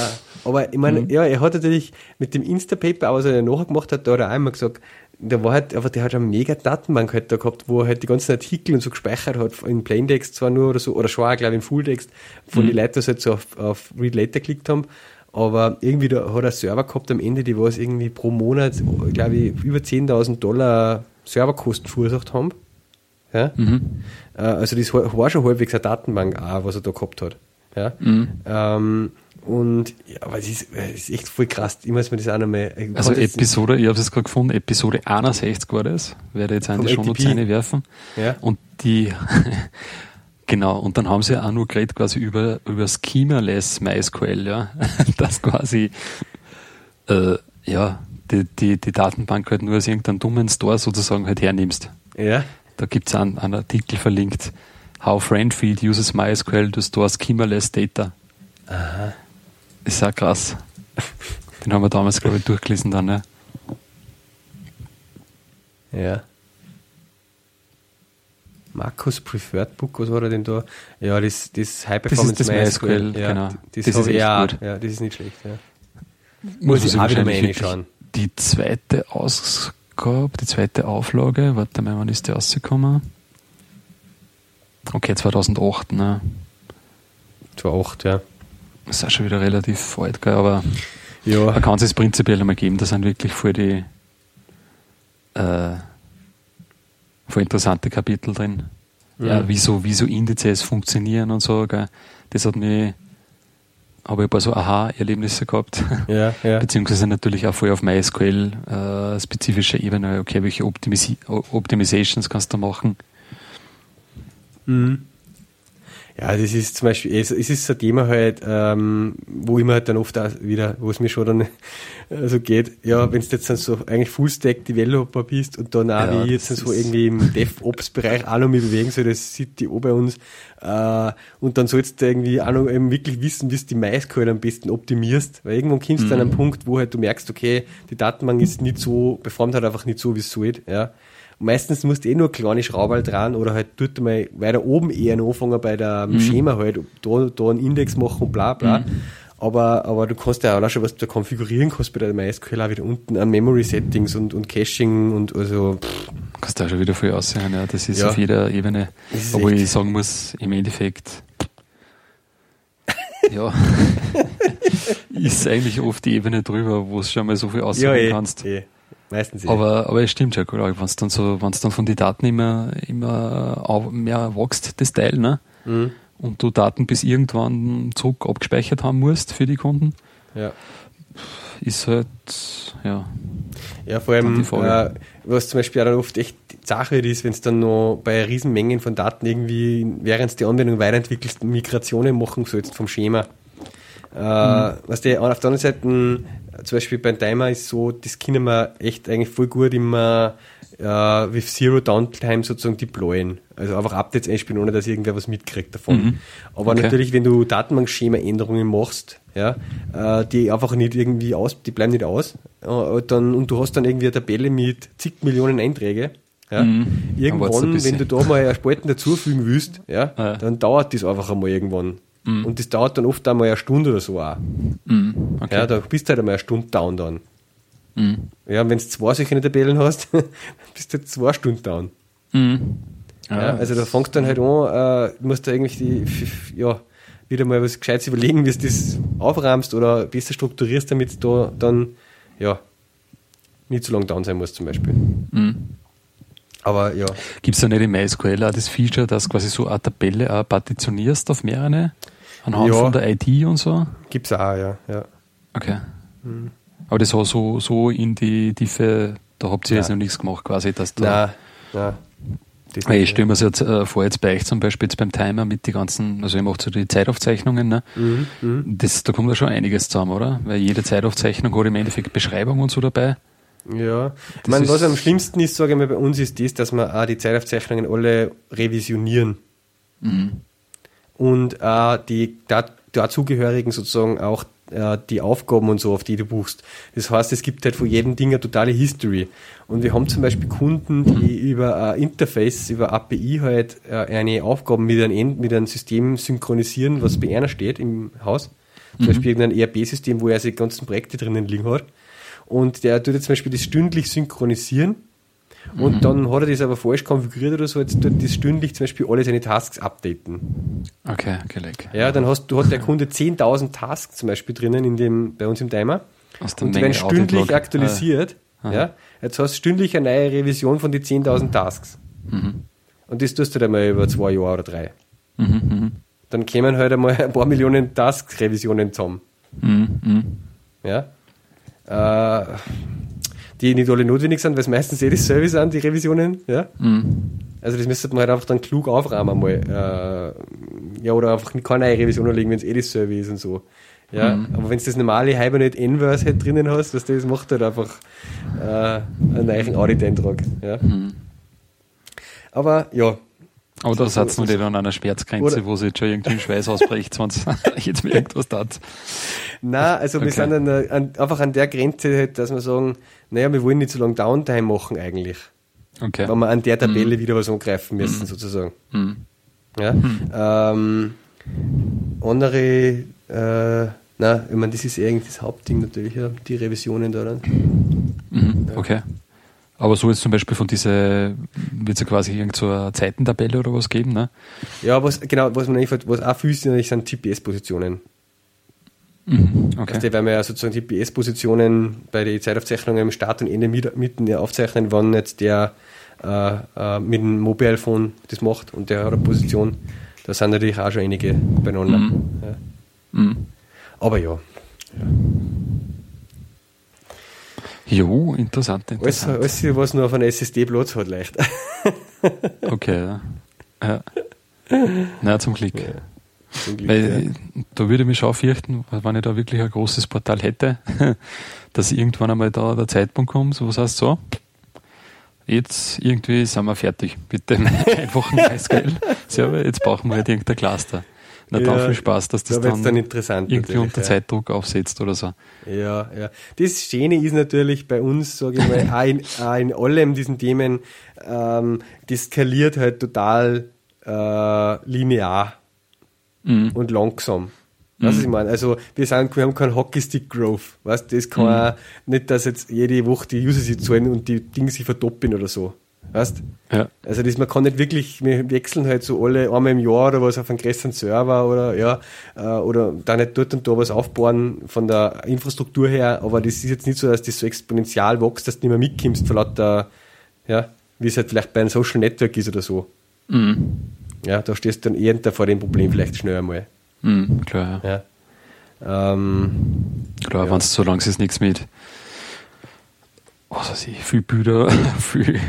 aber ich meine, mhm. ja, er hat natürlich mit dem Instapaper, was er nachher gemacht hat, da hat er einmal gesagt, der war halt, aber der hat eine mega Datenbank halt da gehabt, wo er halt die ganzen Artikel und so gespeichert hat, in Plaintext zwar nur oder so, oder schon auch, glaube ich, in Fulltext, von mhm. die Leute, die halt so auf, auf Read Later geklickt haben. Aber irgendwie da hat er Server gehabt am Ende, die was irgendwie pro Monat, glaube ich, über 10.000 Dollar Serverkosten verursacht haben. Ja? Mhm. Äh, also das war schon halbwegs eine Datenbank auch, was er da gehabt hat. Ja? Mhm. Ähm, und ja, aber es ist, es ist echt voll krass. Ich muss mir das auch nochmal. Also Episode, ich habe es gerade gefunden, Episode 61 war das. Werde jetzt an die Shownotes werfen. Ja. Und die, genau, und dann haben sie auch nur geredet quasi über, über Schemaless MySQL, ja. Das quasi, äh, ja, die, die, die Datenbank halt nur aus irgendeinem dummen Store sozusagen halt hernimmst. Ja. Da gibt es einen, einen Artikel verlinkt. How Friendfield uses MySQL to store schemaless data. Aha. Ist auch krass. Den haben wir damals, glaube ich, durchgelesen dann, ne? Ja. Markus Preferred Book, was war da denn da? Ja, das, das High Performance das ist das MySQL, ja, genau. Das, das ist ja, gut. Ja, das ist nicht schlecht, ja. Muss ich auch wieder mal reinschauen. Die zweite Ausgabe, die zweite Auflage, warte mal, wann ist die rausgekommen? Okay, 2008, ne? 2008, ja. Das ist auch schon wieder relativ alt, gell, aber ja. man kann es prinzipiell einmal geben. Da sind wirklich voll die äh, voll interessante Kapitel drin. Mhm. Ja, wieso, wieso Indizes funktionieren und so. Gell. Das hat mich, habe ich ein paar so Aha-Erlebnisse gehabt. Ja, ja. Beziehungsweise natürlich auch voll auf MySQL äh, spezifischer Ebene. Okay, welche Optimis Optimizations kannst du machen? Mhm. Ja, das ist zum Beispiel, es, ist so ein Thema halt, ähm, wo immer halt dann oft auch wieder, wo es mir schon dann äh, so geht, ja, wenn du jetzt dann so eigentlich Full-Stack-Developer bist und dann auch ja, wie jetzt so irgendwie im DevOps-Bereich auch noch mit bewegen soll, das sieht die auch bei uns, äh, und dann sollst du irgendwie auch noch eben wirklich wissen, wie du die MySQL am besten optimierst, weil irgendwann kommst du mhm. an einen Punkt, wo halt du merkst, okay, die Datenbank ist nicht so, performt halt einfach nicht so, wie es soll, ja meistens musst du eh nur kleine Schrauben dran oder halt tut mal weiter oben eher anfangen bei der mhm. Schema halt, da, da einen Index machen und bla bla. Mhm. Aber, aber du kannst ja auch schon was da konfigurieren kannst bei der MySQL auch wieder unten an Memory Settings und, und Caching und also. Pff. Kannst auch schon wieder viel aussehen, ja. Das ist ja. auf jeder Ebene. Obwohl ich sagen muss, im Endeffekt, ja, ist eigentlich oft die Ebene drüber, wo es schon mal so viel aussehen ja, eh, kannst. Eh. Meistens ja. Aber, aber es stimmt ja, wenn es dann so, wenn es dann von den Daten immer, immer mehr wächst, das Teil, ne? Mhm. Und du Daten bis irgendwann zurück abgespeichert haben musst für die Kunden. Ja. Ist halt, ja. Ja, vor allem, äh, was zum Beispiel auch dann oft echt Sache ist, wenn es dann noch bei Riesenmengen von Daten irgendwie, während die Anwendung weiterentwickelst, Migrationen machen sollst vom Schema. Äh, mhm. was der auf der anderen Seite, zum Beispiel beim Timer ist so, das können wir echt eigentlich voll gut immer äh, with Zero Downtime sozusagen deployen. Also einfach Updates einspielen, ohne dass irgendwer was mitkriegt davon. Mhm. Aber okay. natürlich, wenn du Datenbankschema-Änderungen machst, ja, äh, die einfach nicht irgendwie aus, die bleiben nicht aus, äh, dann, und du hast dann irgendwie eine Tabelle mit zig Millionen Einträge, ja, mhm. Irgendwann, wenn du da mal Spalten dazufügen willst, ja, ja, dann dauert das einfach einmal irgendwann. Mhm. Und das dauert dann oft einmal eine Stunde oder so auch. Mhm. Okay. Ja, da bist du halt einmal eine Stunde down dann. Mhm. Ja, und wenn du zwei solche Tabellen hast, bist du halt zwei Stunden down. Mhm. Ja, ja, also da fängst du dann halt an, äh, musst du eigentlich die, ja, wieder mal was Gescheites überlegen, wie du das aufrahmst oder besser strukturierst, damit du da dann, ja, nicht so lange down sein musst zum Beispiel. Mhm. Aber ja. Gibt es da nicht im MySQL auch das Feature, dass quasi so eine Tabelle auch partitionierst auf mehrere? Anhand ja. von der ID und so? Gibt es auch, ja. ja. Okay. Mhm. Aber das war so, so in die Tiefe, da habt ihr ja. jetzt noch nichts gemacht, quasi, dass da. Nein, nein. ich stelle mir das jetzt äh, vor, jetzt bei euch zum Beispiel jetzt beim Timer mit die ganzen, also ihr macht so die Zeitaufzeichnungen, ne? Mhm, mh. das, da kommt ja schon einiges zusammen, oder? Weil jede Zeitaufzeichnung hat im Endeffekt Beschreibung und so dabei. Ja, ich meine, was am schlimmsten ist, sage ich mal, bei uns ist das, dass wir auch die Zeitaufzeichnungen alle revisionieren. Mhm. Und auch die dazugehörigen sozusagen auch äh, die Aufgaben und so, auf die du buchst. Das heißt, es gibt halt von jedem Ding eine totale History. Und wir haben zum Beispiel Kunden, die über ein Interface, über API halt äh, eine Aufgabe mit einem, mit einem System synchronisieren, was bei einer steht im Haus. Zum mhm. Beispiel irgendein ERP-System, wo er seine ganzen Projekte drinnen liegen hat. Und der tut jetzt zum Beispiel das stündlich synchronisieren. Und mhm. dann hat er das aber falsch konfiguriert oder so, jetzt tut das stündlich zum Beispiel alle seine Tasks updaten. Okay, gelegt. Ja, dann hast du hat der Kunde 10.000 Tasks zum Beispiel drinnen in dem, bei uns im Timer. und die werden stündlich aktualisiert. Ah. Ja, jetzt hast du stündlich eine neue Revision von den 10.000 Tasks. Mhm. Und das tust du dann mal über zwei Jahre oder drei. Mhm, mhm. dann kämen halt einmal ein paar Millionen Task-Revisionen zusammen. Mhm, mhm. Ja äh, die nicht alle notwendig sind, weil es meistens eh die Service sind, die Revisionen. Ja? Mhm. Also das müsste man halt einfach dann klug aufrahmen einmal. Äh, ja, oder einfach keine neue Revision legen, wenn es eh die Service ist und so. Ja, mhm. aber wenn du das normale Hibernate Inverse halt drinnen hast, was das macht halt einfach äh, einen neuen Audit-Eintrag. Ja. Mhm. Aber ja, aber da setzen wir die dann an einer Schmerzgrenze, wo sie jetzt schon irgendwie ein Schweiß ausbricht, wenn jetzt mir irgendwas tat. Nein, also okay. wir sind an, an, einfach an der Grenze, halt, dass wir sagen, naja, wir wollen nicht so lange Downtime machen eigentlich. Okay. Wenn wir an der Tabelle mhm. wieder was angreifen müssen, mhm. sozusagen. Mhm. Ja? Mhm. Ähm, andere, äh, na, ich meine, das ist eigentlich das Hauptding natürlich, ja, die Revisionen da dann. Mhm. Ja. Aber so jetzt zum Beispiel von dieser, wird es ja quasi irgend so eine Zeitentabelle oder was geben, ne? Ja, was, genau, was man eigentlich, was auch viel ist, sind GPS-Positionen. Mhm, okay. Also, weil wir ja sozusagen GPS-Positionen bei den Zeitaufzeichnungen im Start und Ende mitten aufzeichnen, wann jetzt der äh, äh, mit dem Mobile Phone das macht und der hat eine Position. Da sind natürlich auch schon einige beieinander. Mhm. Ja. Mhm. Aber ja. ja. Jo, interessant, interessant. Alles, alles was nur auf einem SSD Platz hat, leicht. okay, ja. ja. Na, zum Glück. Ja, zum Glück Weil, ja. Da würde ich mich schon fürchten, wenn ich da wirklich ein großes Portal hätte, dass irgendwann einmal da der Zeitpunkt kommt, wo es heißt so, jetzt irgendwie sind wir fertig. Bitte einfach ein MySQL. Server, jetzt brauchen wir halt irgendein Cluster. Na, dann viel Spaß, dass das da dann, dann interessant irgendwie unter ja. Zeitdruck aufsetzt oder so. Ja, ja. Das Schöne ist natürlich bei uns, sage ich mal, auch in, auch in allem diesen Themen, ähm, das skaliert halt total äh, linear mhm. und langsam. Weißt du, was ich mhm. meine? Also, wir, sind, wir haben keinen Hockeystick-Growth. Weißt das kann mhm. nicht, dass jetzt jede Woche die User sich zahlen und die Dinge sich verdoppeln oder so. Weißt ja. Also das, man kann nicht wirklich, wir wechseln halt so alle einmal im Jahr oder was auf einen größeren Server oder ja, äh, oder da nicht dort und da was aufbauen von der Infrastruktur her, aber das ist jetzt nicht so, dass das so exponentiell wächst, dass du nicht mehr mitkommst von lauter, ja, wie es halt vielleicht bei einem Social Network ist oder so. Mhm. Ja, da stehst du dann eher vor dem Problem vielleicht schnell einmal. Mhm, klar, ja. ja. Ähm, klar, ja. wenn es so lange ist nichts mit was weiß ich, viel Bilder, viel,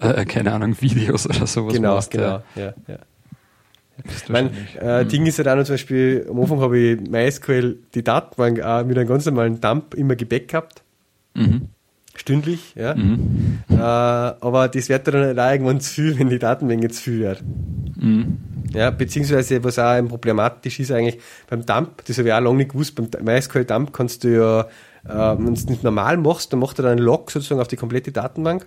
äh, keine Ahnung, Videos oder sowas. Genau, machst, genau, ja, ja. Mein äh, mhm. Ding ist halt auch noch zum Beispiel, am Anfang habe ich MySQL die Datenbank auch mit einem ganz normalen Dump immer gebackupt. Mhm. Stündlich, ja. Mhm. Äh, aber das wird dann halt auch irgendwann zu viel, wenn die Datenmenge zu viel wird. Mhm. Ja, beziehungsweise, was auch problematisch ist eigentlich beim Dump, das habe ich auch lange nicht gewusst, beim MySQL Dump kannst du ja äh, wenn du es nicht normal machst, dann macht er dann einen Log sozusagen auf die komplette Datenbank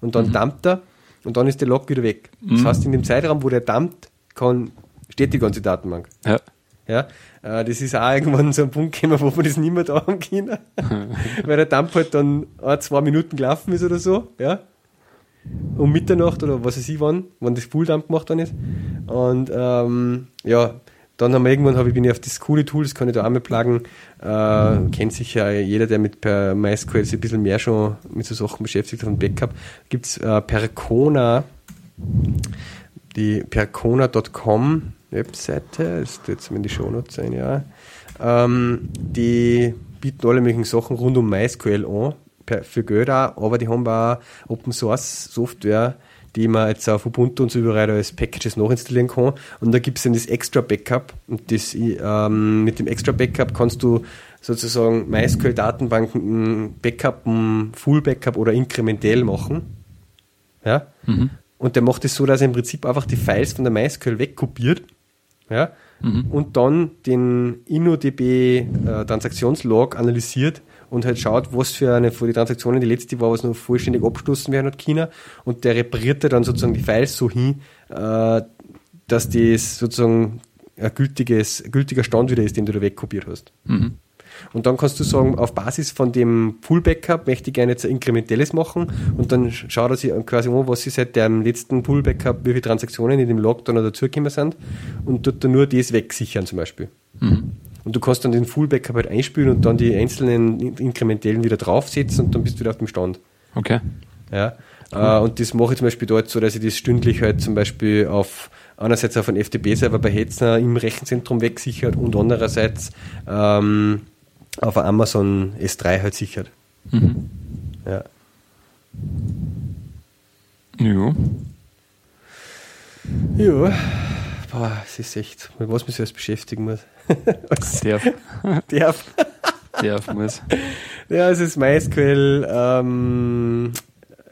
und dann mhm. dumpt er und dann ist der Log wieder weg. Das mhm. heißt, in dem Zeitraum, wo der dumpt, kann, steht die ganze Datenbank. Ja. Ja, äh, das ist auch irgendwann so ein Punkt gekommen, wo man das nicht mehr da haben können. Weil der Dump halt dann ein, zwei Minuten gelaufen ist oder so, ja. Um Mitternacht oder was weiß ich wann, wann das Full-Dump gemacht worden ist. Und ähm, ja, dann haben wir irgendwann, hab ich, bin ich auf das coole Tool, das kann ich da auch mal pluggen. Äh, kennt sicher jeder, der mit per MySQL sich ein bisschen mehr schon mit so Sachen beschäftigt hat und Backup. Gibt es äh, Percona, die percona.com Webseite, tut jetzt in die Shownotes ein, ja. Ähm, die bieten alle möglichen Sachen rund um MySQL an, per, für Geld auch, aber die haben auch Open Source Software, die man jetzt auf Ubuntu und so überall als Packages nachinstallieren kann. Und da gibt es dann das Extra Backup. Und das, ähm, mit dem Extra Backup kannst du sozusagen MySQL-Datenbanken Backup, Full Backup oder inkrementell machen. Ja? Mhm. Und der macht es das so, dass er im Prinzip einfach die Files von der MySQL wegkopiert. Ja? Mhm. Und dann den InnoDB äh, Transaktionslog analysiert und halt schaut, was für eine von den Transaktionen die letzte war, was noch vollständig abgeschlossen werden hat China und der repariert dann sozusagen die Files so hin, äh, dass das sozusagen ein gültiges, gültiger Stand wieder ist, den du da wegkopiert hast. Mhm. Und dann kannst du sagen, auf Basis von dem Full Backup möchte ich gerne jetzt ein inkrementelles machen und dann schaut er sich quasi an, was sie seit dem letzten Full Backup, wie viele Transaktionen in dem Log dann dazugekommen sind und tut dann nur das wegsichern zum Beispiel. Mhm. Und du kannst dann den Full Backup halt einspielen und dann die einzelnen inkrementellen wieder draufsetzen und dann bist du wieder auf dem Stand. Okay. Ja. Cool. Äh, und das mache ich zum Beispiel dort so, dass ich das stündlich halt zum Beispiel auf einerseits auf einen FTP-Server bei Hetzner im Rechenzentrum wegsichert und andererseits ähm, auf Amazon S3 halt sichert. Mhm. Ja. Ja. Ja. Boah, es ist echt, mit was man sich alles beschäftigen muss. Darf. Darf. Darf muss. Ja, es ist MySQL ähm,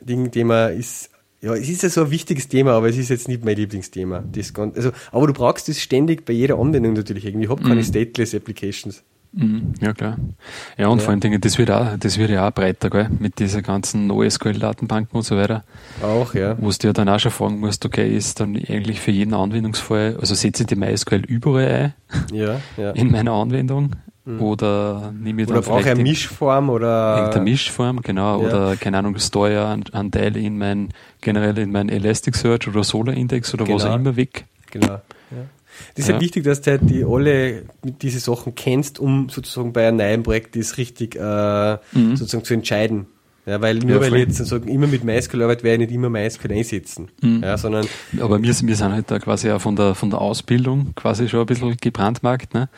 Ding, Thema ist ja, es ist ja so ein wichtiges Thema, aber es ist jetzt nicht mein Lieblingsthema. Das also, aber du brauchst das ständig bei jeder Anwendung natürlich irgendwie. Ich habe keine mhm. stateless Applications. Mhm, ja, klar. Ja, und ja. vor allen Dingen, das wird auch, das wird ja auch breiter, gell? Mit dieser ganzen NoSQL-Datenbanken und so weiter. Auch, ja. Wo du ja dann auch schon fragen musst, okay, ist dann eigentlich für jeden Anwendungsfall, also setze ich die MySQL überall ein? Ja, ja. In meiner Anwendung? Mhm. Oder nehme ich dann oder brauche ich eine Mischform oder irgendeine Mischform, genau, ja. oder keine Ahnung, Teil in mein generell in mein Elasticsearch oder Solar Index oder genau. was auch immer weg. Genau. Das ist ja. halt wichtig, dass du halt die alle diese Sachen kennst, um sozusagen bei einem neuen Projekt das richtig äh, mhm. sozusagen zu entscheiden. Ja, weil nur ja, weil ich jetzt sagen, immer mit MySQL arbeite, werde ich nicht immer MySQL einsetzen. Mhm. Ja, sondern Aber wir, wir sind halt da quasi auch von der, von der Ausbildung quasi schon ein bisschen gebrandmarkt, ne?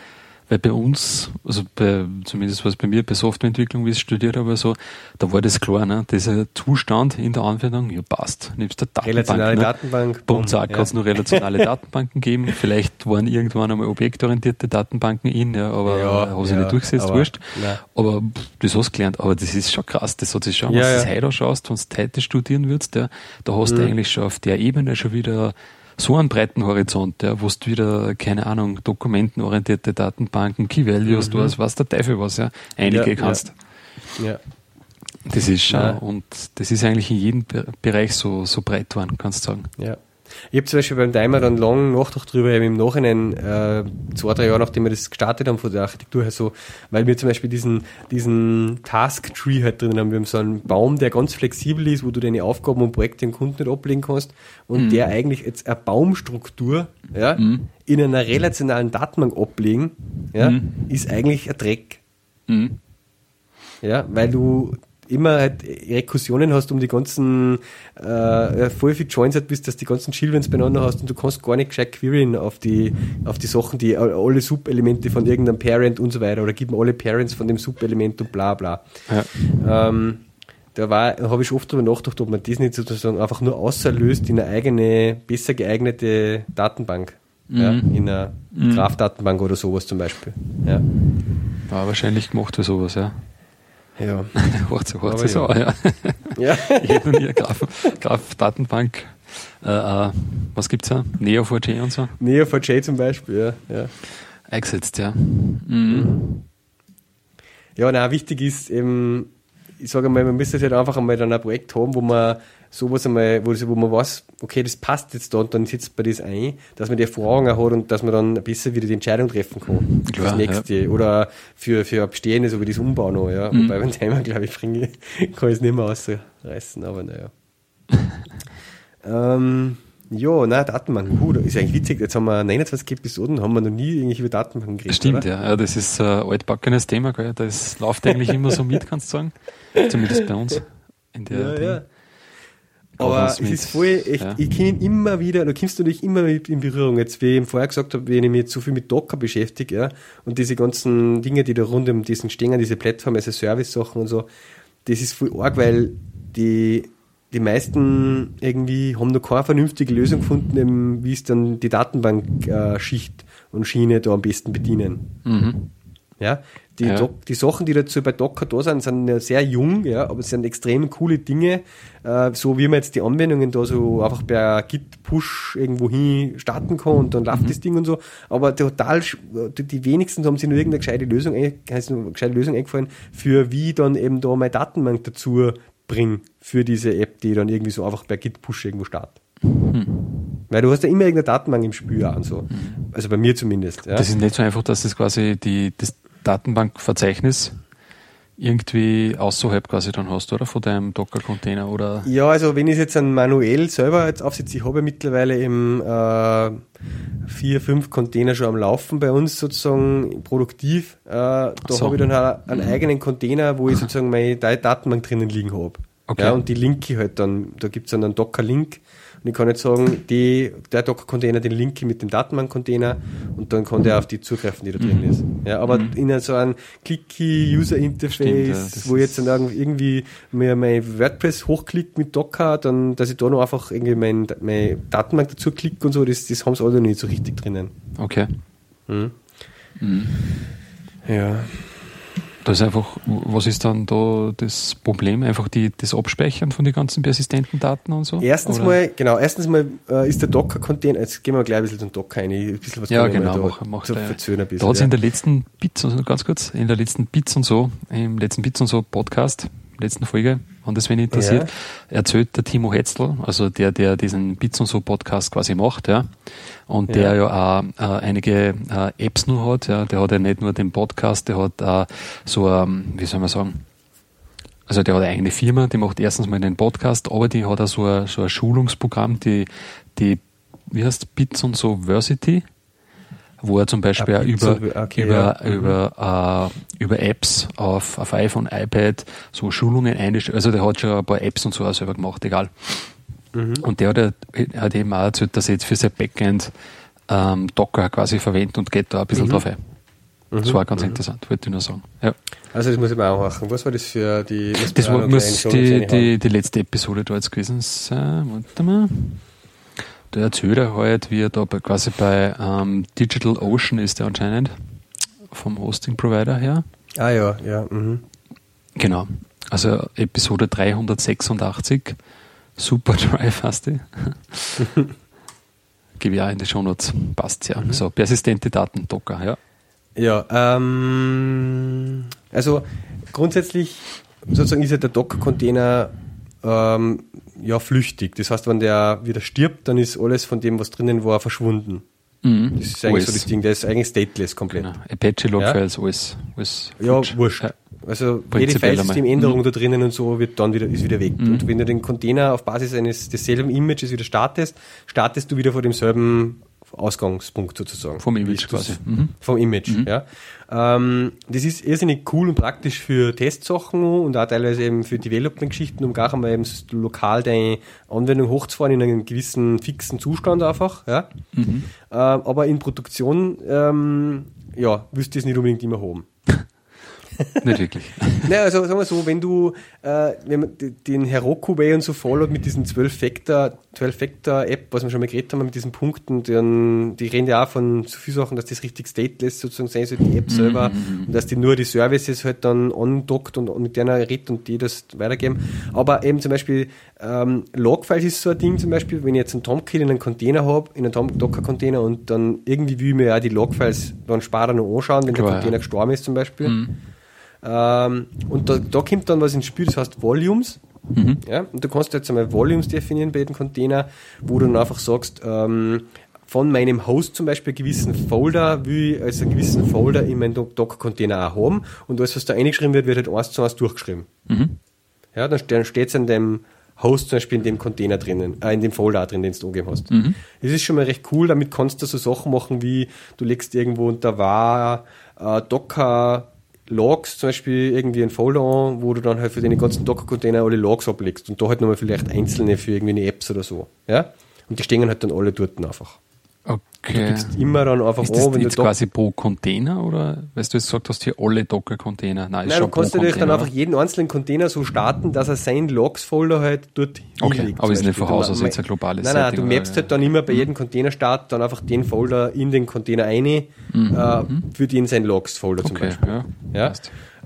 Weil bei uns, also bei, zumindest was bei mir bei Softwareentwicklung, wie ich studiert habe, so, da war das klar, ne? Dieser Zustand in der Anwendung, ja passt. Nimmst der Datenbank. Relationale ne? Datenbank. Bei uns auch ja. kann es nur relationale Datenbanken geben. Vielleicht waren irgendwann einmal objektorientierte Datenbanken in, ja, aber ja, habe sie ja, nicht durchgesetzt, aber, wurscht. Ja. Aber das hast du gelernt. Aber das ist schon krass, das hat sich schon, ja, wenn du das heute schaust, wenn du heute studieren würdest, ja, da hast mhm. du eigentlich schon auf der Ebene schon wieder so einen breiten Horizont, ja, wo du wieder, keine Ahnung, dokumentenorientierte Datenbanken, Key Values, mhm. du hast, was der Teufel was, ja, einige ja, kannst. Ja. ja. Das ist schon, ja. und das ist eigentlich in jedem Bereich so, so breit geworden, kannst du sagen. Ja. Ich habe zum Beispiel beim Timer dann lang nachgedacht drüber, im Nachhinein, äh, zwei, drei Jahre nachdem wir das gestartet haben von der Architektur her so, weil wir zum Beispiel diesen, diesen Task Tree halt drin haben. Wir haben so einen Baum, der ganz flexibel ist, wo du deine Aufgaben und Projekte dem Kunden nicht ablegen kannst und mhm. der eigentlich jetzt eine Baumstruktur, ja, mhm. in einer relationalen Datenbank ablegen, ja, mhm. ist eigentlich ein Dreck. Mhm. Ja, weil du immer halt Rekursionen hast, um die ganzen äh, voll viel Joins halt bist, dass die ganzen Childrens beieinander hast und du kannst gar nicht gescheit queryen auf die, auf die Sachen, die alle Subelemente von irgendeinem Parent und so weiter oder gib mir alle Parents von dem Subelement und bla bla. Ja. Ähm, da war, habe ich oft darüber nachgedacht, ob man das nicht sozusagen einfach nur außerlöst in eine eigene, besser geeignete Datenbank. Mhm. Ja, in einer mhm. Graph-Datenbank oder sowas zum Beispiel. Ja. War wahrscheinlich gemacht für sowas, ja. Ja. sich, hört sich so ja. ja. ich hätte noch nie eine Graph-Datenbank. Äh, äh, was gibt's da? Neo4j und so? Neo4j zum Beispiel, ja. ja. Eingesetzt, ja. Mhm. Ja, na, wichtig ist eben, ich sage mal, man müsste halt einfach einmal dann ein Projekt haben, wo man sowas einmal, wo, wo man weiß, okay, das passt jetzt da und dann setzt man das ein, dass man die Erfahrung auch hat und dass man dann besser wieder die Entscheidung treffen kann. Klar, das nächste. Ja. Oder für, für Bestehende, so wie das Umbau noch, ja. Mhm. Wobei beim Thema, glaube ich, bringe, kann ich es nicht mehr ausreißen, aber naja. ähm, ja, na, Datenbanken, gut, ist eigentlich witzig. Jetzt haben wir 29 Episoden, haben wir noch nie irgendwie über Datenbanken geredet. Stimmt, oder? ja. Das ist ein altbackenes Thema, gell? Das läuft eigentlich immer so mit, kannst du sagen. Zumindest bei uns. In der ja, ja. Aber es ist voll, echt, ja. ich kenne ihn immer wieder, du kommst natürlich immer mit in Berührung. Jetzt, wie ich eben vorher gesagt habe, wenn ich mich jetzt so viel mit Docker beschäftige, ja, und diese ganzen Dinge, die da rund um diesen stehen, diese Plattform, also Service-Sachen und so, das ist voll arg, weil die, die meisten irgendwie haben noch keine vernünftige Lösung gefunden, wie es dann die Datenbank-Schicht äh, und Schiene da am besten bedienen. Mhm. Ja, die, ja. die Sachen, die dazu bei Docker da sind, sind ja sehr jung, ja, aber es sind extrem coole Dinge, äh, so wie man jetzt die Anwendungen da so einfach per Git-Push irgendwo hin starten kann und dann läuft mhm. das Ding und so. Aber total, die, wenigsten haben sich nur irgendeine gescheite Lösung, heißt eine gescheite Lösung eingefallen, für wie dann eben da meine Datenbank dazu bringen für diese App, die dann irgendwie so einfach per Git-Push irgendwo startet. Mhm. Weil du hast ja immer irgendeine Datenbank im Spiel an, so. Mhm. Also bei mir zumindest. Ja. Das ist nicht so einfach, dass das quasi die, das Datenbankverzeichnis irgendwie außerhalb quasi dann hast, oder? Von deinem Docker-Container oder? Ja, also wenn ich jetzt dann manuell selber jetzt aufsetze, ich habe mittlerweile eben äh, vier, fünf Container schon am Laufen bei uns sozusagen produktiv. Äh, da so. habe ich dann halt einen mhm. eigenen Container, wo ich sozusagen meine Datenbank drinnen liegen habe. Okay. Ja, und die linke halt dann, da gibt es dann einen Docker-Link und ich kann jetzt sagen, die, der Docker-Container, den linke mit dem Datenbank-Container und dann kann der auf die zugreifen, die da drin ist. Ja, aber mhm. in so einem clicky User-Interface, ja, wo jetzt dann irgendwie mir mein WordPress hochklickt mit Docker, dann, dass ich da noch einfach irgendwie mein, meine Datenbank dazu klicke und so, das, das haben sie alle noch nicht so richtig drinnen. Okay. Mhm. Mhm. Ja. Das ist einfach, was ist dann da das Problem? Einfach die, das Abspeichern von den ganzen persistenten Daten und so? Erstens Oder? mal, genau, erstens mal äh, ist der Docker-Container, jetzt gehen wir gleich ein bisschen zum Docker ein, ein bisschen was ja, genau, mach, da, mach da, ein bisschen, Da hat es ja. in der letzten Bits, ganz kurz, in der letzten Bits und so, im letzten Bits und so Podcast, letzten Folge, wenn das wen interessiert, ja. erzählt der Timo Hetzl, also der, der diesen Bits und so Podcast quasi macht, ja, und der ja, ja auch äh, einige äh, Apps nur hat, ja, der hat ja nicht nur den Podcast, der hat äh, so, ähm, wie soll man sagen, also der hat eine eigene Firma, die macht erstens mal den Podcast, aber die hat auch so ein, so ein Schulungsprogramm, die, die, wie heißt Bits und so Versity, wo er zum Beispiel ja, über, okay, über, ja. über, äh, über Apps auf, auf iPhone, iPad so Schulungen einstellt. Also der hat schon ein paar Apps und so auch selber gemacht, egal. Mhm. Und der hat, hat eben auch erzählt, dass er jetzt für sein Backend ähm, Docker quasi verwendet und geht da ein bisschen mhm. drauf ein. Mhm. Das war ganz mhm. interessant, wollte ich nur sagen. Ja. Also das muss ich mir auch machen. Was war das für die... Das war, muss die, die, die letzte Episode da jetzt gewesen sein. Warte mal der erzählt er halt, wie er da bei, quasi bei ähm, Digital Ocean ist der anscheinend, vom Hosting-Provider her. Ah ja, ja. Mhm. Genau. Also Episode 386, Super Drive hast du. Gebe ich auch in die Shownotes. Passt ja. Mhm. So, persistente Daten, Docker, ja. Ja, ähm, also grundsätzlich sozusagen ist ja der Docker-Container ähm, ja, flüchtig. Das heißt, wenn der wieder stirbt, dann ist alles von dem, was drinnen war, verschwunden. Mhm. Das ist eigentlich OS. so das Ding, der ist eigentlich stateless komplett. Genau. Apache Logfiles, ja? alles, alles. Ja, wurscht. Ja. Also jede Filesystem-Änderung mhm. da drinnen und so wird dann wieder, ist wieder weg. Mhm. Und wenn du den Container auf Basis eines desselben Images wieder startest, startest du wieder vor demselben Ausgangspunkt sozusagen. Vom Image quasi. Mhm. Vom Image, mhm. ja. Ähm, das ist irrsinnig cool und praktisch für Testsachen und auch teilweise eben für Development-Geschichten, um gar einmal eben lokal deine Anwendung hochzufahren in einem gewissen fixen Zustand einfach, ja. Mhm. Ähm, aber in Produktion, ähm, ja, wirst du es nicht unbedingt immer haben. Nicht wirklich. naja, also sagen wir so, wenn du äh, wenn man den Heroku Way und so followt mit diesen 12-Factor 12-Factor-App, was wir schon mal geredet haben, mit diesen Punkten, dann, die reden ja auch von so vielen Sachen, dass das richtig stateless sozusagen sein soll, die App selber, mhm. und dass die nur die Services halt dann ondockt und, und mit denen redet und die das weitergeben. Aber eben zum Beispiel ähm, Logfiles ist so ein Ding zum Beispiel, wenn ich jetzt einen Tomcat in einem Container habe, in einem Docker-Container und dann irgendwie will ich mir ja die Logfiles dann später noch anschauen, wenn Klar, der Container ja. gestorben ist zum Beispiel. Mhm. Ähm, und da, da kommt dann was ins Spiel, das heißt Volumes. Mhm. Ja, und du kannst jetzt einmal Volumes definieren bei jedem Container, wo du dann einfach sagst, ähm, von meinem Host zum Beispiel einen gewissen Folder will ich als einen gewissen Folder in meinem Docker-Container auch haben und alles, was da eingeschrieben wird, wird halt eins zu eins durchgeschrieben. Mhm. Ja, dann, dann steht es in dem Host zum Beispiel in dem Container drinnen, äh, in dem Folder drin, den du angegeben hast. Mhm. Das ist schon mal recht cool, damit kannst du so Sachen machen wie, du legst irgendwo unter war äh, Docker Logs zum Beispiel irgendwie ein Folder an, wo du dann halt für deine ganzen Docker-Container alle Logs ablegst und da halt nochmal vielleicht einzelne für irgendwie eine Apps oder so. Ja? Und die stehen halt dann alle dort einfach. Okay. Du gibst immer dann einfach ist das an, wenn jetzt du quasi pro Container oder weißt du jetzt gesagt hast, hier alle Docker-Container? Nein, Nein, du kannst natürlich dann einfach jeden einzelnen Container so starten, dass er sein Logs-Folder halt dort Okay, hinlegt, aber ist nicht von Haus aus jetzt ein globales Nein, nein, Setting, du mappst halt dann immer bei mhm. jedem Container-Start dann einfach den Folder in den Container ein, mhm. äh, für den sein Logs-Folder okay, zum Beispiel. Ja, ja?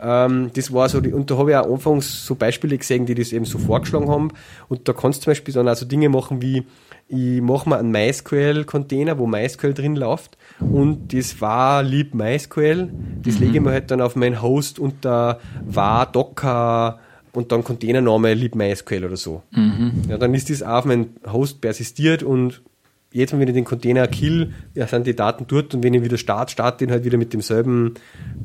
Ähm, das war so, die, und da habe ich auch anfangs so Beispiele gesehen, die das eben so vorgeschlagen haben. Und da kannst du zum Beispiel dann auch so Dinge machen wie, ich mache mir einen MySQL-Container, wo MySQL drin läuft und das war lieb MySQL, das mhm. lege ich mir halt dann auf meinen Host unter war Docker und dann Containername lieb MySQL oder so. Mhm. Ja, dann ist das auf meinen Host persistiert und jetzt, wenn ich den Container kill, ja, sind die Daten dort und wenn ich wieder starte, starte den halt wieder mit demselben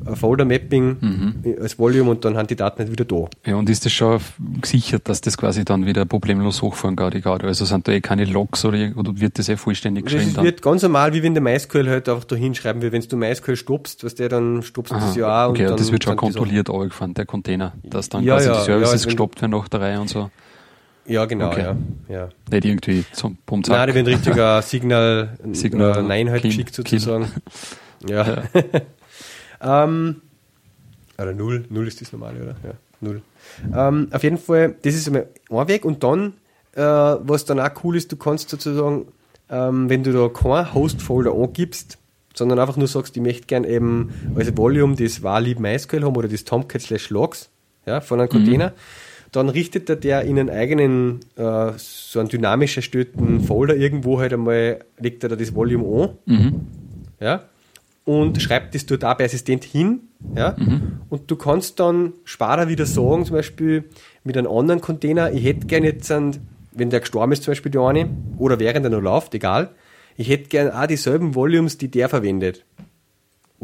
äh, Folder-Mapping mhm. als Volume und dann haben die Daten halt wieder da. Ja, und ist das schon gesichert, dass das quasi dann wieder problemlos hochfahren kann, gerade? Also sind da eh keine Logs oder, oder wird das eh vollständig geschrieben? Das wird ganz normal, wie wenn der MySQL halt einfach da hinschreiben will. Wenn du MySQL stoppst, was der dann stoppst du das ja auch. Okay, und dann, das wird schon kontrolliert gefahren, der Container, dass dann ja, quasi ja, die Services ja, also gestoppt werden nach der Reihe und so. Ja, genau, okay. ja, ja. Nicht irgendwie zum Pump Nein, die werden richtiger Signal, Signal Nein halt geschickt sozusagen. Ja. ja. ähm, oder Null, Null ist das normale, oder? Ja, Null. Ähm, auf jeden Fall, das ist einmal ein Weg und dann, äh, was dann auch cool ist, du kannst sozusagen, ähm, wenn du da kein Host-Folder angibst, sondern einfach nur sagst, ich möchte gern eben als Volume das war lieb MySQL haben oder das Tomcat slash logs ja, von einem Container. Mhm dann richtet er der in einen eigenen, äh, so einen dynamisch erstellten Folder irgendwo halt einmal, legt er da das Volume an. Mhm. Ja, und schreibt das dort auch persistent hin. Ja, mhm. und du kannst dann später wieder sagen, zum Beispiel mit einem anderen Container, ich hätte gerne jetzt, einen, wenn der gestorben ist, zum Beispiel der eine, oder während er noch läuft, egal, ich hätte gerne auch dieselben Volumes, die der verwendet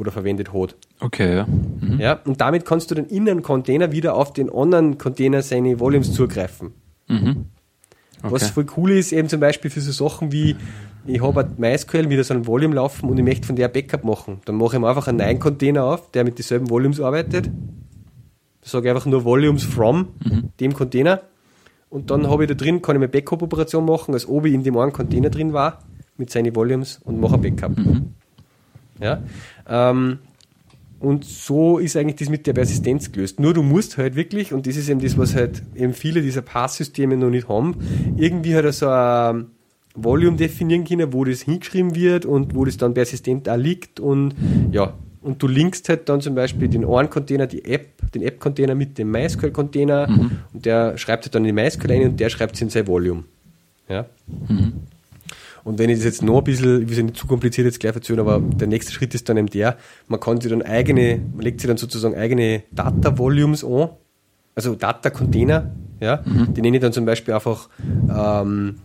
oder verwendet hat. Okay, ja. Mhm. Ja, und damit kannst du dann in einen Container wieder auf den anderen Container seine Volumes zugreifen. Mhm. Okay. Was voll cool ist, eben zum Beispiel für so Sachen wie, ich habe MySQL wieder so ein Volume laufen und ich möchte von der Backup machen. Dann mache ich mir einfach einen neuen Container auf, der mit dieselben Volumes arbeitet. Da sage ich einfach nur Volumes from mhm. dem Container. Und dann habe ich da drin, kann ich eine Backup-Operation machen, als ob ich in dem einen Container drin war, mit seinen Volumes und mache ein Backup. Mhm. Ja? Ähm, und so ist eigentlich das mit der Persistenz gelöst. Nur du musst halt wirklich, und das ist eben das, was halt eben viele dieser Passsysteme noch nicht haben, irgendwie halt so ein Volume definieren können, wo das hingeschrieben wird und wo das dann persistent auch liegt und ja, und du linkst halt dann zum Beispiel den einen Container, die App, den App-Container mit dem MySQL-Container mhm. und der schreibt halt dann in MySQL ein und der schreibt es in sein Volume. Ja. Mhm. Und wenn ich das jetzt noch ein bisschen, ich will es nicht zu kompliziert jetzt gleich erzählen, aber der nächste Schritt ist dann eben der, man kann sich dann eigene, man legt sich dann sozusagen eigene Data-Volumes an, also Data-Container, Ja? Mhm. Die nenne ich dann zum Beispiel einfach, ähm,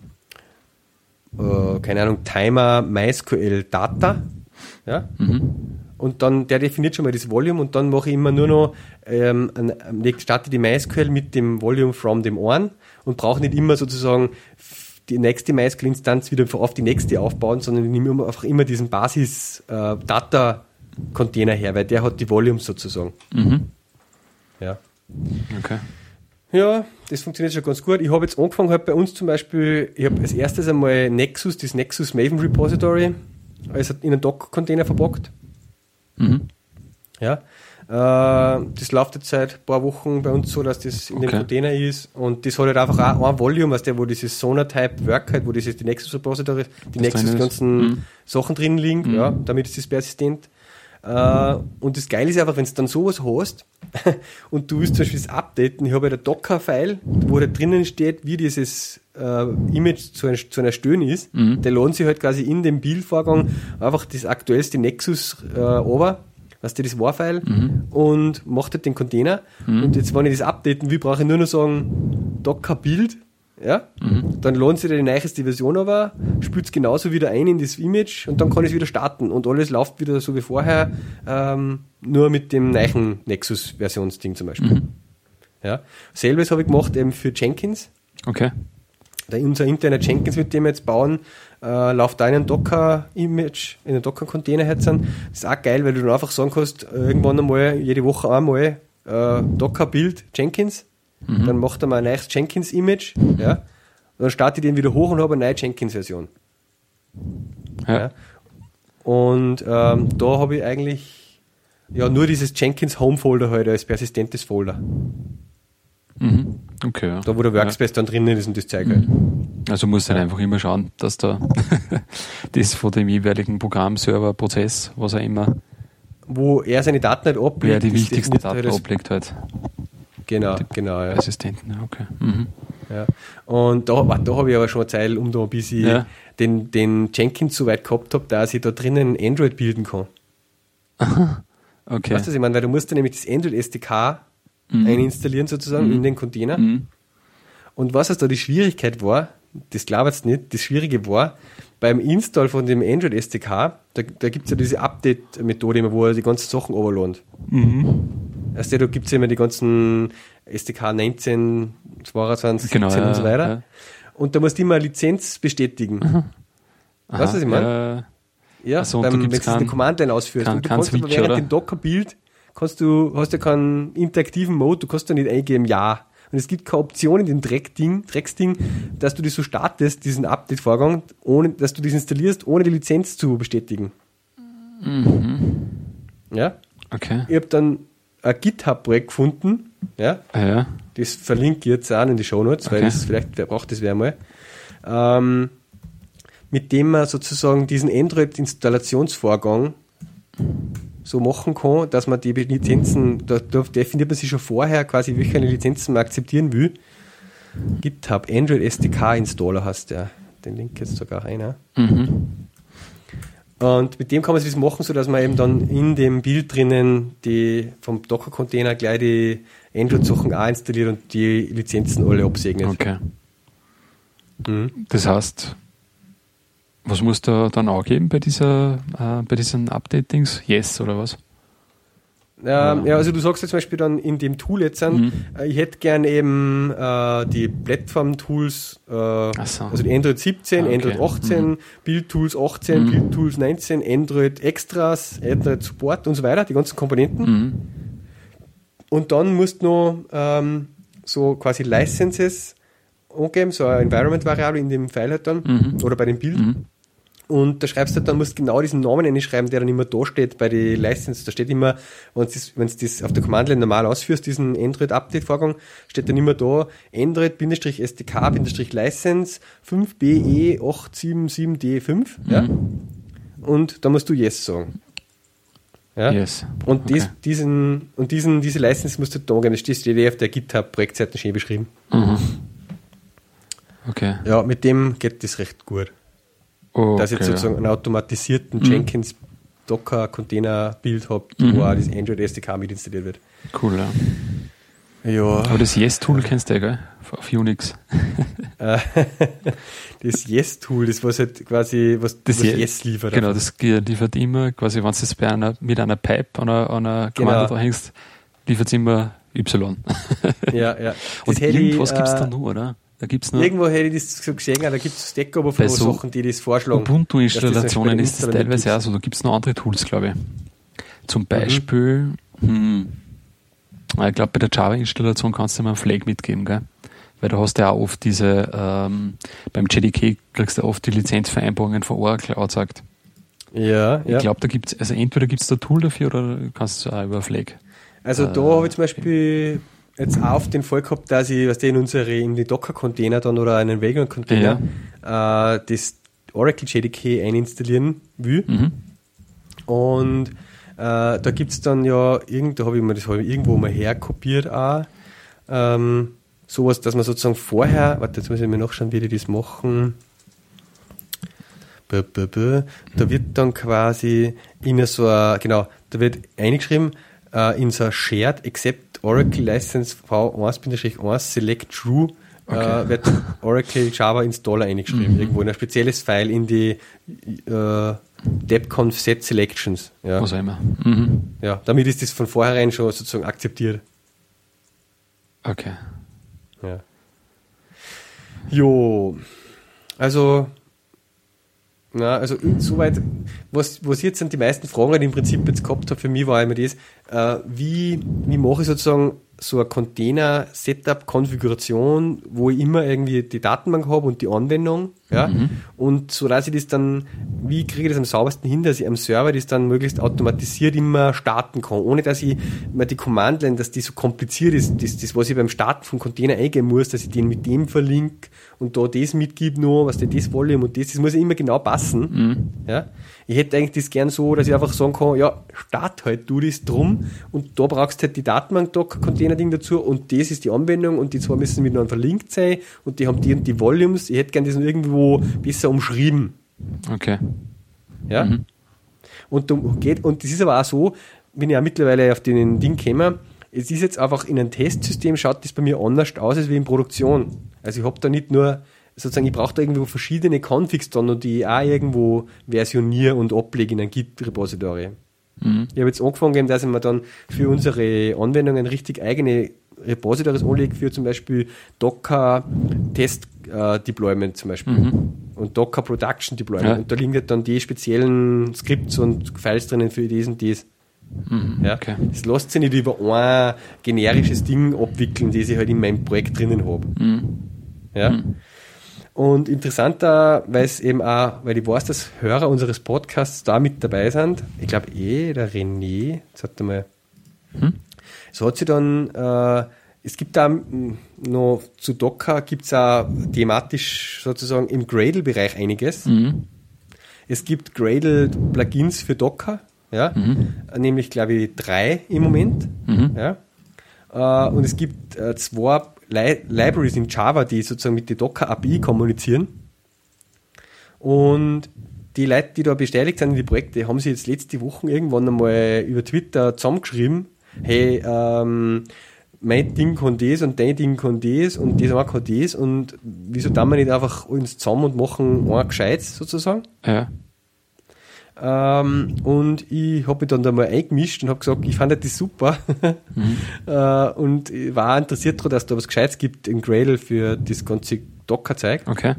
äh, keine Ahnung, Timer MySQL Data. Ja? Mhm. Und dann, der definiert schon mal das Volume und dann mache ich immer nur noch, ähm, starte die MySQL mit dem Volume from dem Ohren und brauche nicht immer sozusagen die nächste MySQL-Instanz wieder auf die nächste aufbauen, sondern ich nehme einfach immer diesen Basis-Data-Container äh, her, weil der hat die Volumes sozusagen. Mhm. Ja. Okay. Ja, das funktioniert schon ganz gut. Ich habe jetzt angefangen halt bei uns zum Beispiel, ich habe als erstes einmal Nexus, das Nexus Maven Repository, also in einen Docker-Container verpackt. Mhm. Ja. Äh, das läuft jetzt seit ein paar Wochen bei uns so, dass das in okay. dem Container ist und das hat halt einfach auch ein Volume, was der, wo dieses Sonar-Type Work halt, wo dieses die Nexus Repository, die das Nexus ganzen mhm. Sachen drin liegen, mhm. ja, damit ist das persistent. Uh, und das Geile ist einfach, wenn du dann sowas hast und du willst zum Beispiel das updaten, ich habe ja der Docker-File, wo da drinnen steht, wie dieses uh, Image zu, ein, zu einer Stöhn ist, mhm. der lohnt sich halt quasi in dem Bildvorgang einfach das aktuellste Nexus uh, over, was du, das War-File mhm. und macht halt den Container. Mhm. Und jetzt, wenn ich das updaten will, brauche ich nur noch sagen, Docker-Bild ja? Mhm. Dann lohnt sich die neueste Version aber, spült es genauso wieder ein in das Image und dann kann ich es wieder starten und alles läuft wieder so wie vorher, ähm, nur mit dem neuen Nexus-Versionsding zum Beispiel. Mhm. Ja? Selbes habe ich gemacht eben für Jenkins. Okay. Da unser interner Jenkins, mit dem wir jetzt bauen, äh, in ein Docker-Image, in einen Docker-Container hetzen. Das ist auch geil, weil du dann einfach sagen kannst, äh, irgendwann einmal, jede Woche einmal, äh, Docker-Bild Jenkins Mhm. Dann macht er mal ein neues Jenkins-Image, ja. Und dann starte ich den wieder hoch und habe eine neue Jenkins-Version. Ja. ja. Und ähm, da habe ich eigentlich ja nur dieses Jenkins Home Folder heute halt als persistentes Folder. Mhm. Okay. Ja. Da wo der Workspace ja. dann drinnen ist und das Zeug halt. Also muss halt einfach immer schauen, dass da das von dem jeweiligen Programm, Server, Prozess, was er immer. Wo er seine Daten halt ablegt. Ja, die wichtigsten Daten ablegt halt. Genau, die genau. Ja. Assistenten, okay. Mhm. Ja. Und da, da habe ich aber schon eine Zeit, um da ein bisschen ja. den, den Jenkins so weit gehabt habe, dass ich da drinnen Android bilden kann. Aha. Okay. Weißt du, was ich meine? Weil du musst dann nämlich das Android SDK mhm. einstallieren sozusagen mhm. in den Container. Mhm. Und was da die Schwierigkeit war, das glaubst du nicht, das Schwierige war, beim Install von dem Android SDK, da, da gibt es ja diese Update-Methode, wo er die ganzen Sachen overlohnt. Mhm. Also da gibt es ja immer die ganzen SDK 19, 22, genau, 17 ja, und so weiter. Ja. Und da musst du immer eine Lizenz bestätigen. Mhm. Aha, weißt du, was ich meine? Ja, ja so, beim, wenn du eine Command-Line ausführst. Kann, und du kannst Switch, während oder? dem Docker-Bild kannst du, hast ja keinen interaktiven Mode, du kannst da nicht eingeben, ja. Und es gibt keine Option in dem Dreckding, Drecksding, dass du das so startest, diesen Update-Vorgang, ohne, dass du das installierst, ohne die Lizenz zu bestätigen. Mhm. Ja? Okay. Ich habe dann ein GitHub-Projekt gefunden. Ja? Ah, ja. Das verlinke ich jetzt auch in die Show Notes, okay. weil das vielleicht wer braucht das wer mal. Ähm, mit dem man sozusagen diesen Android-Installationsvorgang so machen kann, dass man die Lizenzen, da, da definiert man sich schon vorher quasi, welche Lizenzen man akzeptieren will. GitHub Android SDK Installer hast der. Den Link jetzt sogar einer. Mhm. Und mit dem kann man es machen, so dass man eben dann in dem Bild drinnen die vom Docker-Container gleich die Android-Sachen auch installiert und die Lizenzen alle absegnet. Okay. Mhm. Das heißt, was muss da dann auch geben bei dieser, äh, bei diesen Updatings? Yes oder was? Ähm, ja, also du sagst jetzt zum Beispiel dann in dem Tool jetzt an, mhm. äh, ich hätte gern eben äh, die Plattform-Tools, äh, so. also die Android 17, ah, okay. Android 18, mhm. Build-Tools 18, mhm. Build-Tools 19, Android Extras, Android Support und so weiter, die ganzen Komponenten. Mhm. Und dann musst du noch ähm, so quasi Licenses angeben, so eine Environment-Variable in dem File halt dann, mhm. oder bei dem Bild. Und da schreibst du dann, musst genau diesen Namen einschreiben, der dann immer da steht bei den License. Da steht immer, wenn du das, wenn du das auf der Command-Line normal ausführst, diesen Android-Update-Vorgang, steht dann immer da Android-SDK-License 5BE877D5. Mhm. Ja? Und da musst du Yes sagen. Ja? Yes. Und, okay. dies, diesen, und diesen, diese License musst du da angeben. Das steht auf der GitHub-Projektseite schön beschrieben. Mhm. Okay. Ja, mit dem geht das recht gut. Oh, dass ich jetzt sozusagen einen automatisierten mhm. Jenkins Docker Container Bild habe, mhm. wo auch das Android SDK mit installiert wird. Cool, ja. Ja. Aber das Yes-Tool kennst du ja, gell? Auf Unix. Äh, das Yes-Tool, das was halt quasi, was das was Yes liefert. Genau, das liefert immer, quasi, wenn du es bei einer, mit einer Pipe an einer, an einer Kommando genau. da hängst, liefert es immer Y. ja, ja. Das Und irgendwas gibt es da noch, oder? Da gibt's noch Irgendwo hätte ich das so gesehen, da gibt es Stack Overflow so Sachen, die das vorschlagen. Ubuntu-Installationen ist das teilweise auch so, da gibt es noch andere Tools, glaube ich. Zum mhm. Beispiel, mhm. hm, ich glaube, bei der Java-Installation kannst du mal einen Flag mitgeben, gell? Weil du hast ja auch oft diese, ähm, beim JDK kriegst du oft die Lizenzvereinbarungen von Oracle angezeigt. Ja, ich ja. glaube, da gibt's, also entweder gibt es da Tool dafür oder kannst du auch über Flag. Also äh, da habe ich zum Beispiel jetzt auf den Fall gehabt, dass ich, was in unsere in die Docker-Container dann oder einen Vagrant-Container ja. äh, das Oracle JDK einstallieren will. Mhm. Und äh, da gibt es dann ja, irgend, da habe ich mir das hab irgendwo mal herkopiert auch. Ähm, sowas, dass man sozusagen vorher, warte, jetzt muss ich mir nachschauen, wie die das machen. Da wird dann quasi in so ein, genau, da wird eingeschrieben, äh, in so ein Shared Accept Oracle License V1-1 Select True äh, okay. äh, wird Oracle Java Installer eingeschrieben, mhm. irgendwo in ein spezielles File in die äh, DebConf Set Selections. Ja. Was auch immer. Mhm. Ja, damit ist das von vornherein schon sozusagen akzeptiert. Okay. Ja. Jo, also, na, also soweit, was, was jetzt sind die meisten Fragen, die ich im Prinzip jetzt gehabt habe, für mich war immer das, äh, wie, wie mache ich sozusagen so ein Container-Setup-Konfiguration, wo ich immer irgendwie die Datenbank habe und die Anwendung, ja, mhm. und so dass ich das dann, wie kriege ich das am saubersten hin, dass ich am Server das dann möglichst automatisiert immer starten kann, ohne dass ich mir die Command-Line, dass die so kompliziert ist, das, das, was ich beim Starten vom Container eingeben muss, dass ich den mit dem verlinke und da das mitgib nur, was der das Volume und das, das muss immer genau passen, mhm. ja. Ich hätte eigentlich das gern so, dass ich einfach sagen kann, ja, start halt du das drum und da brauchst halt die Datenbank-Docker-Container-Ding dazu und das ist die Anwendung und die zwei müssen miteinander verlinkt sein und die haben die und die Volumes. Ich hätte gern das irgendwo besser umschrieben. Okay. Ja. Mhm. Und, geht, und das ist aber auch so, wenn ich auch mittlerweile auf den Ding käme, es ist jetzt einfach in einem Testsystem, schaut das bei mir anders aus als wie in Produktion. Also ich habe da nicht nur sozusagen, ich brauche da irgendwo verschiedene Configs dann und die ich auch irgendwo versioniere und ablege in ein Git-Repository. Mhm. Ich habe jetzt angefangen, dass ich mir dann für unsere Anwendungen richtig eigene Repositories anlege, für zum Beispiel Docker Test äh, Deployment zum Beispiel mhm. und Docker Production Deployment. Ja. Und da liegen halt dann die speziellen Skripts und Files drinnen für dies und dies. Mhm. Ja? Okay. Das lässt sich nicht über ein generisches Ding abwickeln, das ich halt in meinem Projekt drinnen habe. Mhm. Ja? Mhm. Und interessanter, weil es eben auch, weil ich weiß, dass Hörer unseres Podcasts da mit dabei sind. Ich glaube eh, der René, jetzt hat er mal, hm? so hat sie dann, äh, es gibt da noch zu Docker gibt es auch thematisch sozusagen im Gradle-Bereich einiges. Mhm. Es gibt Gradle-Plugins für Docker, ja, mhm. nämlich glaube ich drei im Moment. Mhm. Ja. Äh, und es gibt äh, zwei Li Libraries in Java, die sozusagen mit der Docker API kommunizieren. Und die Leute, die da beteiligt sind in die Projekte, haben sich jetzt letzte Woche irgendwann einmal über Twitter zusammengeschrieben, hey, ähm, mein Ding kann das und dein Ding kann das und das auch kann das und wieso tun wir nicht einfach uns zusammen und machen ein Gescheites sozusagen? Ja. Ähm, und ich habe mich dann da mal eingemischt und habe gesagt, ich fand das super. mhm. äh, und ich war interessiert daran, dass da was Gescheites gibt in Gradle für das ganze Docker-Zeug. Okay.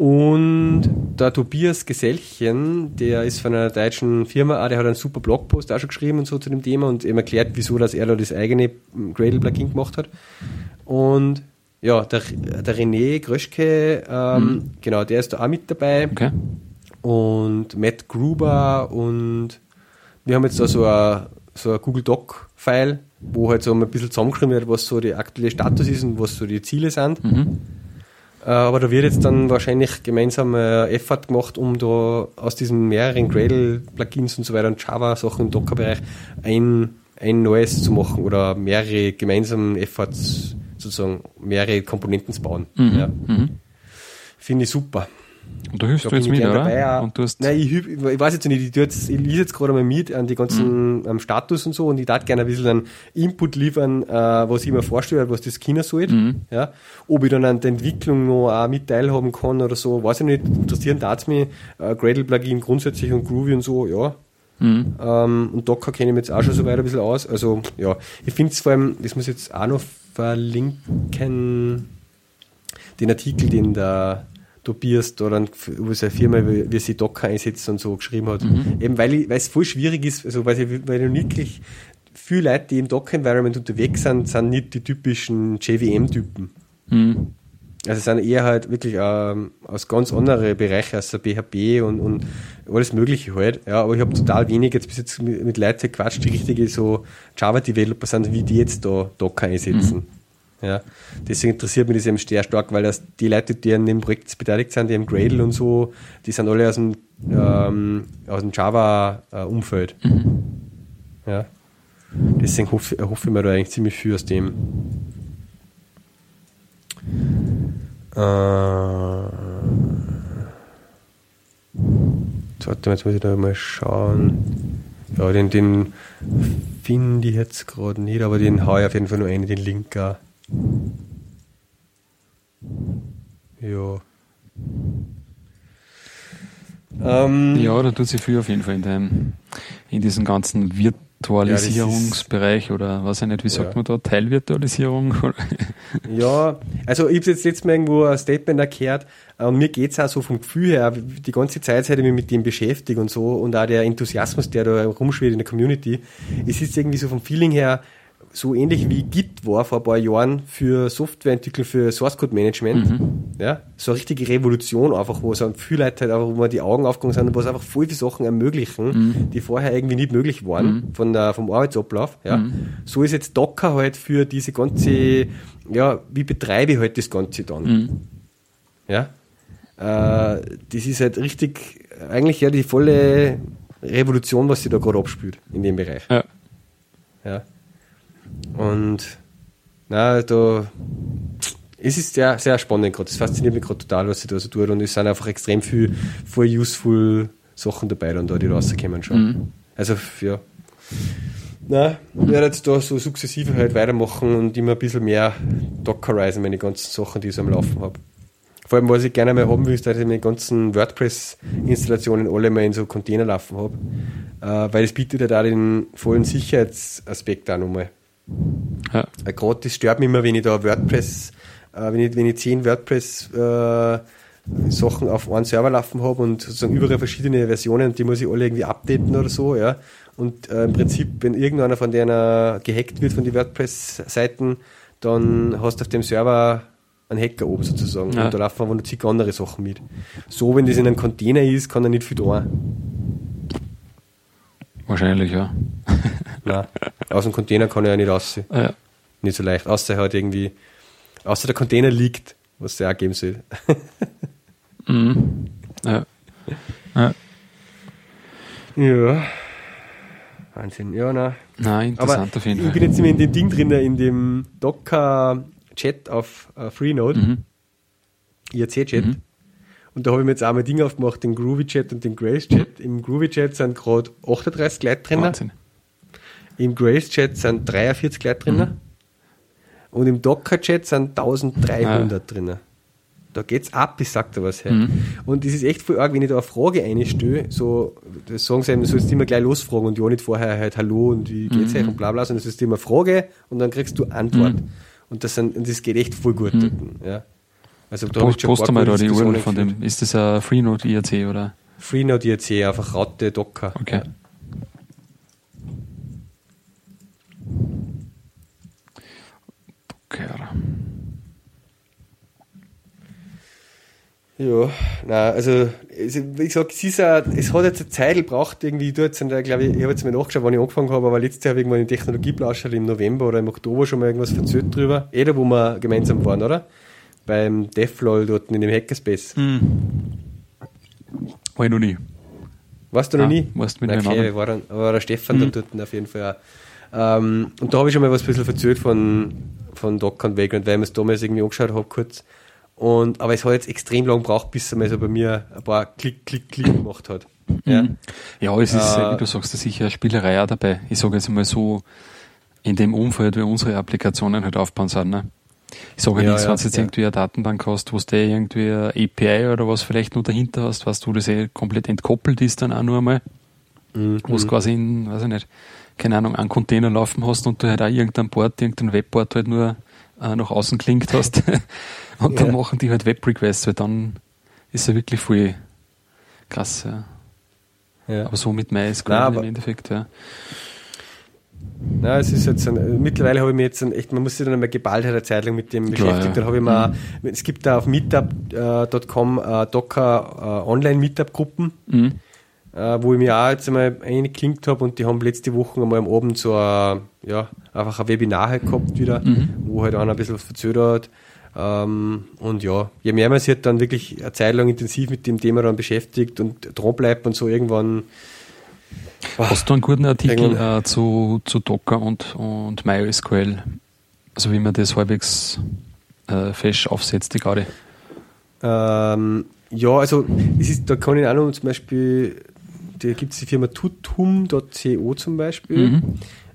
Und der Tobias Gesellchen, der ist von einer deutschen Firma, der hat einen super Blogpost auch schon geschrieben und so zu dem Thema und eben erklärt, wieso dass er da das eigene Gradle-Plugin gemacht hat. Und ja, der, der René Gröschke, ähm, mhm. genau, der ist da auch mit dabei. Okay und Matt Gruber und wir haben jetzt da so ein, so ein Google Doc-File, wo halt so ein bisschen zusammengeschrieben wird, was so der aktuelle Status ist und was so die Ziele sind. Mhm. Äh, aber da wird jetzt dann wahrscheinlich gemeinsam Effort gemacht, um da aus diesen mehreren Gradle-Plugins und so weiter und Java-Sachen im Docker-Bereich ein, ein neues zu machen oder mehrere gemeinsame Efforts, sozusagen mehrere Komponenten zu bauen. Mhm. Ja. Mhm. Finde ich super. Und da hilfst du jetzt mit, oder? Dabei, und du hast nein, ich, ich weiß jetzt nicht, ich, jetzt, ich lese jetzt gerade mal mit an die ganzen mhm. Status und so und ich darf gerne ein bisschen einen Input liefern, äh, was ich mir vorstelle, was das China soll. Mhm. Ja? Ob ich dann an der Entwicklung noch auch mit teilhaben kann oder so, weiß ich nicht. Interessieren darf es mich. Äh, Gradle-Plugin grundsätzlich und Groovy und so, ja. Mhm. Ähm, und Docker kenne ich mich jetzt auch schon so weit ein bisschen aus. Also, ja, ich finde es vor allem, das muss ich jetzt auch noch verlinken, den Artikel, den der Tobias da dann über seine Firma, wie, wie sie Docker einsetzt und so geschrieben hat. Mhm. Eben weil, ich, weil es voll schwierig ist, also weil, ich, weil ich wirklich viele Leute, die im Docker-Environment unterwegs sind, sind nicht die typischen JVM-Typen. Mhm. Also sind eher halt wirklich ähm, aus ganz anderen Bereichen, also PHP und, und alles Mögliche halt. Ja, aber ich habe total wenig jetzt bis jetzt mit, mit Leuten gequatscht, die richtige so Java-Developer sind, wie die jetzt da Docker einsetzen. Mhm. Ja, deswegen interessiert mich das eben sehr stark, weil das die Leute, die an dem Projekt beteiligt sind, die im Gradle und so, die sind alle aus dem, ähm, aus dem Java-Umfeld. Mhm. Ja. Deswegen hoffe, hoffe ich mir da eigentlich ziemlich viel aus dem. Äh, warte mal, jetzt muss ich da mal schauen. Ja, den, den finde ich jetzt gerade nicht, aber den haue ich auf jeden Fall nur einen, den Link auch. Ja. Ähm, ja, da tut sich viel auf jeden Fall in, dem, in diesem ganzen Virtualisierungsbereich ja, oder was ich nicht, wie sagt ja. man da, Teilvirtualisierung? ja, also ich habe jetzt letztes Mal irgendwo ein Statement erklärt und mir geht es auch so vom Gefühl her, die ganze Zeit, seit ich mich mit dem beschäftige und so und auch der Enthusiasmus, der da rumschwirrt in der Community, es ist irgendwie so vom Feeling her, so ähnlich wie Git war vor ein paar Jahren für Softwareentwicklung, für Source Code Management. Mhm. Ja, so eine richtige Revolution einfach, wo so viele Leute halt einfach, wo man die Augen aufgegangen sind und wo es einfach voll viele Sachen ermöglichen, mhm. die vorher irgendwie nicht möglich waren mhm. von der, vom Arbeitsablauf. Ja. Mhm. So ist jetzt Docker halt für diese ganze, ja, wie betreibe ich halt das Ganze dann? Mhm. Ja. Äh, das ist halt richtig, eigentlich ja die volle Revolution, was sie da gerade abspült in dem Bereich. Ja. Ja. Und na, da es ist sehr, sehr spannend gerade. Es fasziniert mich gerade total, was sie da so tut. Und es sind einfach extrem viel voll useful Sachen dabei, dann da, die rauskommen schon. Mhm. Also, ja. Na, ich werde jetzt da so sukzessive halt weitermachen und immer ein bisschen mehr Dockerisen, meine ganzen Sachen, die ich so am Laufen habe. Vor allem, was ich gerne mal haben will, ist, dass ich meine ganzen WordPress-Installationen alle mal in so Container laufen habe. Äh, weil es bietet ja da den vollen Sicherheitsaspekt auch nochmal. Ja. Gerade das stört mich immer, wenn ich da WordPress, äh, wenn, ich, wenn ich zehn WordPress äh, Sachen auf einen Server laufen habe und sozusagen überall verschiedene Versionen, die muss ich alle irgendwie updaten oder so, ja. Und äh, im Prinzip, wenn irgendeiner von denen gehackt wird von den WordPress-Seiten, dann hast du auf dem Server einen Hacker oben sozusagen. Ja. Und da laufen aber noch zig andere Sachen mit. So, wenn das in einem Container ist, kann er nicht viel tun. Wahrscheinlich, ja. Nein, aus dem Container kann er ja nicht raus. Ja. Nicht so leicht. Außer halt irgendwie, außer der Container liegt, was ja auch geben soll. mhm. Ja. ja. Ja. Wahnsinn. Ja, nein. Nein, interessant Aber auf jeden Fall. Ich bin jetzt immer in dem Ding drin, in dem Docker-Chat auf uh, Freenode, mhm. IRC-Chat. Mhm. Und da habe ich mir jetzt einmal Ding aufgemacht, den Groovy-Chat und den Grace-Chat. Mhm. Im Groovy-Chat sind gerade 38 Leute drin. Wahnsinn. Im Grace-Chat sind 43 Leute drin. Mhm. Und im Docker-Chat sind 1300 ja. drin. Da geht's ab, ich sag da was her. Mhm. Und das ist echt voll arg, wenn ich da eine Frage einstelle, so, das sagen sie einem, du sollst immer gleich losfragen und ja nicht vorher halt Hallo und wie geht's mhm. euch und bla bla, sondern du sollst immer Frage und dann kriegst du Antwort. Mhm. Und das sind, und das geht echt voll gut. Mhm. ja. Also da Post, poste mal da die Uhr von dem, ist das ein Freenode IRC oder? Freenode IRC, einfach Raute Docker. Okay. Ja. Docker. Ja, nein, also, wie gesagt, es, ist auch, es hat jetzt eine Zeit gebraucht, irgendwie, du jetzt, glaube ich, ich habe jetzt mal nachgeschaut, wann ich angefangen habe, aber letztes Jahr habe ich irgendwann in Technologieplauscher im November oder im Oktober schon mal irgendwas verzählt drüber. Da, wo wir gemeinsam waren, oder? Beim DevLol dort in dem Hackerspace. Hm. War ich noch nie. Warst du noch nie? Warst mit okay, war, dann, war der Stefan hm. dort auf jeden Fall auch. Ähm, und da habe ich schon mal was ein bisschen verzählt von, von Docker und Vagrant, weil ich mir es damals irgendwie angeschaut habe kurz. Und, aber es hat jetzt extrem lang gebraucht, bis er mal so bei mir ein paar Klick, Klick, Klick gemacht hat. Ja, mhm. ja es ist, äh, wie du sagst, sicher eine Spielerei auch dabei. Ich sage jetzt mal so, in dem Umfeld, wie unsere Applikationen halt aufbauen sind. Ne? Ich sage ja, nicht, wenn du jetzt ja. irgendwie eine Datenbank hast, wo du irgendwie eine API oder was vielleicht nur dahinter hast, was du das eh komplett entkoppelt ist dann auch nur einmal, mhm. wo es quasi in, weiß ich nicht, keine Ahnung, einen Container laufen hast und du halt auch irgendein Port, irgendein Webport halt nur äh, nach außen klingt hast und dann ja. machen die halt Web-Requests, weil dann ist er wirklich voll krass, ja. ja. Aber so mit MySQL im Endeffekt, ja. Na, es ist jetzt ein, mittlerweile habe ich mir jetzt ein, echt, man muss sich dann einmal geballt eine Zeit lang mit dem beschäftigt. Ja. Dann habe ich mal, mhm. es gibt da auf meetup.com äh, Docker äh, Online Meetup Gruppen, mhm. äh, wo ich mir auch jetzt einmal eingeklinkt habe und die haben letzte Woche einmal am Abend so ein, ja, einfach ein Webinar halt gehabt wieder, mhm. wo halt einer ein bisschen was verzögert. Ähm, und ja, je mehr man sich halt dann wirklich eine Zeit lang intensiv mit dem Thema dann beschäftigt und dran bleibt und so irgendwann Hast du einen guten Artikel äh, zu, zu Docker und, und MySQL? Also wie man das halbwegs äh, fest aufsetzt, die gerade? Ähm, ja, also es ist, da kann ich auch noch zum Beispiel, da gibt es die Firma tutum.co zum Beispiel. Mhm.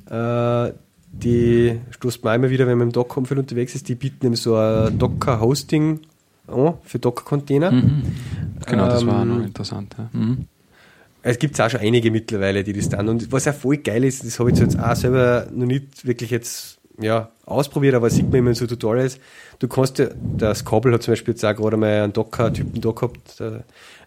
Äh, die stoßt man immer wieder, wenn man im Docker-Umfeld unterwegs ist, die bieten eben so ein Docker-Hosting an für Docker-Container. Mhm. Genau, das war auch noch ähm, interessant. Ja. Mhm. Es gibt auch schon einige mittlerweile, die das dann. Und was auch voll geil ist, das habe ich jetzt auch selber noch nicht wirklich jetzt ja, ausprobiert, aber sieht man immer in so Tutorials. Du kannst ja, das Kabel hat zum Beispiel jetzt auch gerade mal einen Docker-Typen da gehabt,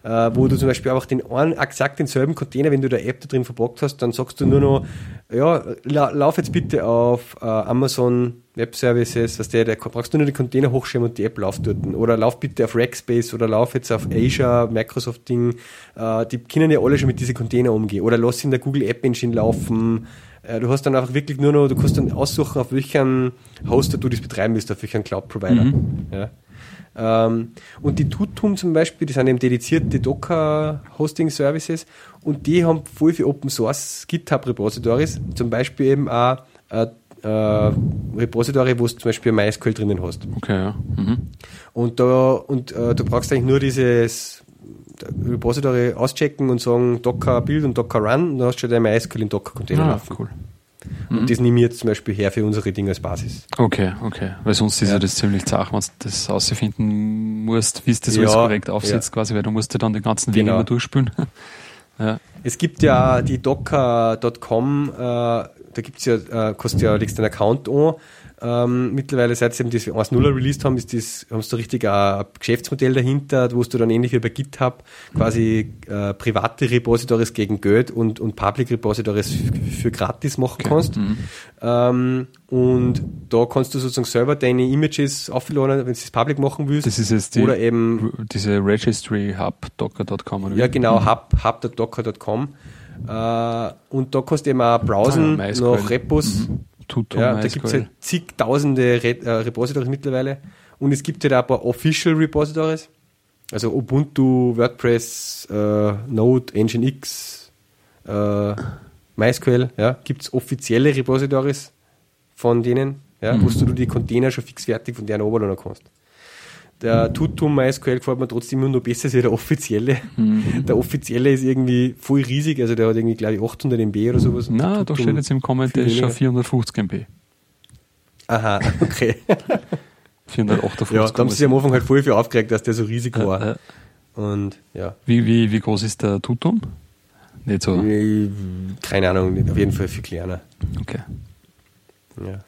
äh, wo du zum Beispiel einfach den einen, exakt denselben Container, wenn du der App da drin verpackt hast, dann sagst du nur noch, ja, la, lauf jetzt bitte auf äh, Amazon Web Services, dass der, der brauchst du nur den Container hochschieben und die App läuft dort. Oder lauf bitte auf Rackspace oder lauf jetzt auf Azure, Microsoft Ding. Äh, die können ja alle schon mit diesen Container umgehen. Oder lass in der Google App Engine laufen. Äh, du hast dann einfach wirklich nur noch, du kannst dann aussuchen, auf welchen Hoster du das betreiben willst, auf welchen Cloud Provider. Mhm. Ja. Ähm, und die Tutum zum Beispiel, die sind eben dedizierte Docker-Hosting-Services und die haben voll für Open Source GitHub-Repositories, zum Beispiel eben auch äh, äh, Repository, wo du zum Beispiel MySQL drinnen hast. Okay, ja. Mhm. Und da und äh, du brauchst eigentlich nur dieses Repository auschecken und sagen Docker Build und Docker Run und dann hast du schon dein MySQL in Docker Container ah, laufen. Cool. Und mhm. das nehme ich jetzt zum Beispiel her für unsere Dinge als Basis. Okay, okay. Weil sonst ist ja, das ziemlich zach, wenn du das ausfinden musst, wie es das ja, alles korrekt aufsetzt, ja. quasi, weil du musst ja dann den ganzen Weg genau. immer durchspülen. ja. Es gibt ja die docker.com, äh, da gibt's ja, äh, kostet ja, legst einen Account an. Ähm, mittlerweile, seit sie eben das 1.0 released haben, ist das, haben sie da richtig ein, Geschäftsmodell dahinter, wo du dann ähnlich wie bei GitHub quasi äh, private Repositories gegen Geld und, und Public Repositories für gratis machen okay. kannst. Mhm. Ähm, und da kannst du sozusagen selber deine Images aufladen, wenn du es public machen willst. Das ist jetzt die, oder eben diese Registry Hub docker.com. Ja, genau, hub, hub.docker.com. Äh, und da kannst du eben auch browsen ah, ja, nach Repos. Mhm. Tutum, ja, da gibt es halt zigtausende Re äh, Repositories mittlerweile. Und es gibt halt auch ein paar Official Repositories. Also Ubuntu, WordPress, äh, Node, Nginx, äh, MySQL, ja, gibt es offizielle Repositories von denen, ja, mhm. wo du die Container schon fix fertig von deren runterladen kannst. Der Tutum MySQL gefällt mir trotzdem immer noch besser als der offizielle. Mhm. Der offizielle ist irgendwie voll riesig, also der hat irgendwie, glaube ich, 800 MB oder sowas. Na, da steht jetzt im Comment, der ist schon 450 MB. Aha, okay. 458 Ja, da haben sie sich am Anfang halt voll viel aufgeregt, dass der so riesig war. Äh, äh. Und ja. Wie, wie, wie groß ist der Tutum? Nicht so. Keine Ahnung, auf jeden Fall viel kleiner. Okay. Ja.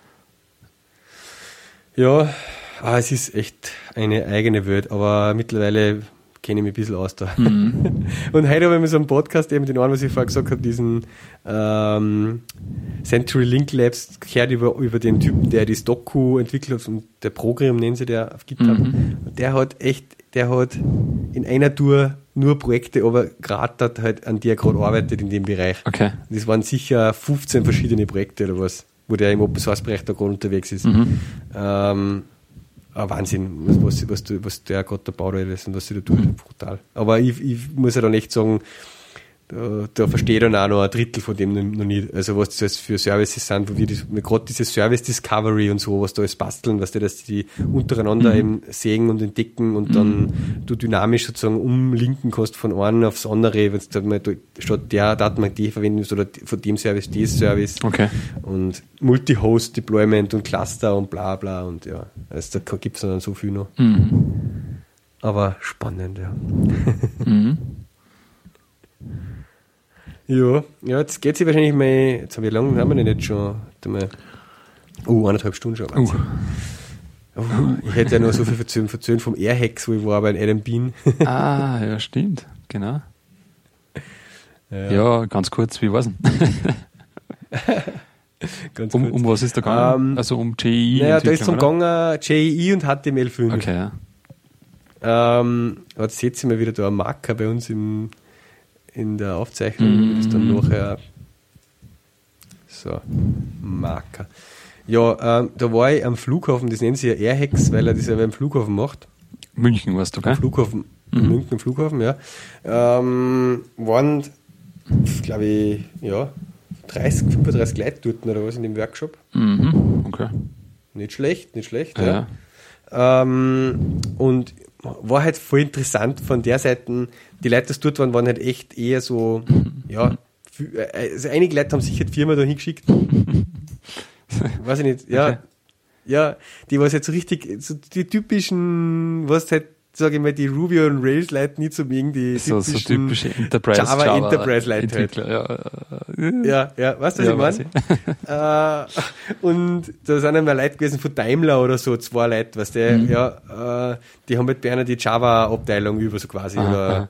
Ja, Ah, es ist echt eine eigene Welt, aber mittlerweile kenne ich mich ein bisschen aus da. Mhm. Und heute habe ich mir so einen Podcast, eben den einen, was ich vorher gesagt habe, diesen ähm, Century Link Labs, gehört über, über den Typen, der das Doku entwickelt hat, und der Program nennen sie der auf GitHub. Mhm. Und der hat echt, der hat in einer Tour nur Projekte, aber gerade halt, an die er gerade arbeitet in dem Bereich. Okay. Das waren sicher 15 verschiedene Projekte oder was, wo der im Open Source Bereich da gerade unterwegs ist. Mhm. Ähm, ein Wahnsinn, was, was, was, der gerade da baut alles und was sie da tut. Brutal. Aber ich, ich muss ja dann echt sagen, da, da verstehe ich dann auch noch ein Drittel von dem noch nicht. Also was das für Services sind, wo wir gerade dieses Service Discovery und so, was da alles basteln, was die, dass die untereinander mhm. eben sehen und entdecken und mhm. dann du dynamisch sozusagen umlinken kannst von einem aufs andere, wenn du mal statt der Datenbank die verwendest oder von dem Service dieses Service. Okay. Und Multi-Host Deployment und Cluster und bla bla und ja, also da gibt es dann so viel noch. Mhm. Aber spannend, ja. Ja, ja, jetzt geht sie wahrscheinlich mal, jetzt habe ich lange, haben wir denn jetzt schon? Oh, eineinhalb Stunden schon. Uh. Oh, ich hätte ja noch so viel verzögert, verzögert vom Airhex, wo ich war bei Adam Bean. ah, ja, stimmt, genau. Ja, ja ganz kurz, wie war's denn? ganz um, um was ist da gegangen? Um, ähm, also um JEE? Naja, da ist es gegangen JEE und HTML5. Okay, ja. Ähm, jetzt seht ihr mal wieder da einen Marker bei uns im, in der Aufzeichnung, mm. das dann nachher so, Marker. Ja, ähm, da war ich am Flughafen, das nennen sie ja Airhex, weil er das ja beim Flughafen macht. München warst du, gell? Flughafen, mhm. München Flughafen, ja. Ähm, waren, glaube ich, ja, 30, 35 Leute dort oder was in dem Workshop. Mhm. Okay. Nicht schlecht, nicht schlecht, ja. ja. Ähm, und war halt voll interessant von der Seite, die Leute, die dort waren, waren halt echt eher so, ja, also einige Leute haben sicher die Firma da hingeschickt. Weiß ich nicht, ja. Okay. Ja, die was jetzt so richtig, so die typischen, was halt sage ich mal, die Ruby und Rails Leute nicht so mögen, die so, so typische Enterprise Java, Java Enterprise Leute halt. Ja, ja, ja, weißt du, was ja, ich meine? äh, und da sind einmal Leute gewesen von Daimler oder so, zwei Leute, weißt du, mhm. ja, äh, die haben halt bei einer die Java-Abteilung über, so quasi, aha, oder aha.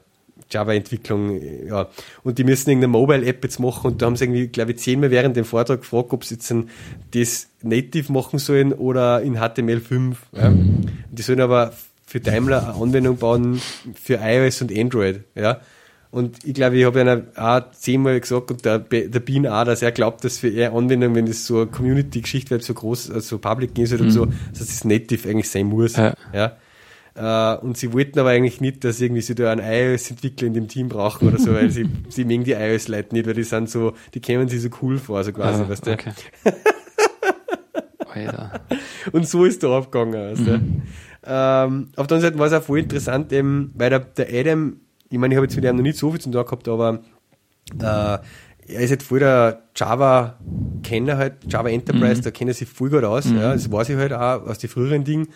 Java-Entwicklung, ja. Und die müssen irgendeine Mobile-App jetzt machen und da haben sie irgendwie, glaube ich, zehnmal während dem Vortrag gefragt, ob sie jetzt ein, das native machen sollen oder in HTML5. Ja. Mhm. Die sollen aber für Daimler eine Anwendung bauen für iOS und Android, ja. Und ich glaube, ich habe ja auch zehnmal gesagt und der, der Bean auch, dass er glaubt, dass für eher Anwendung, wenn das so eine Community-Geschichte wird, so groß, also Public gehen soll mhm. und so, dass das native eigentlich sein muss, ja. ja. Uh, und sie wollten aber eigentlich nicht, dass irgendwie sie da einen iOS-Entwickler in dem Team brauchen oder so, weil sie, sie mögen die iOS-Leute nicht, weil die sind so, die kämen sie so cool vor, so quasi, ah, weißt du. Okay. und so ist der abgegangen, weißt du. Mhm. Ähm, auf der anderen Seite war es auch voll interessant, eben, weil der, der Adam, ich meine, ich habe jetzt mit ihm noch nicht so viel zu tun gehabt, aber äh, er ist halt voll der Java-Kenner halt, Java Enterprise, mhm. da kennt er sich voll gut aus, mhm. ja, das weiß ich halt auch aus den früheren Dingen,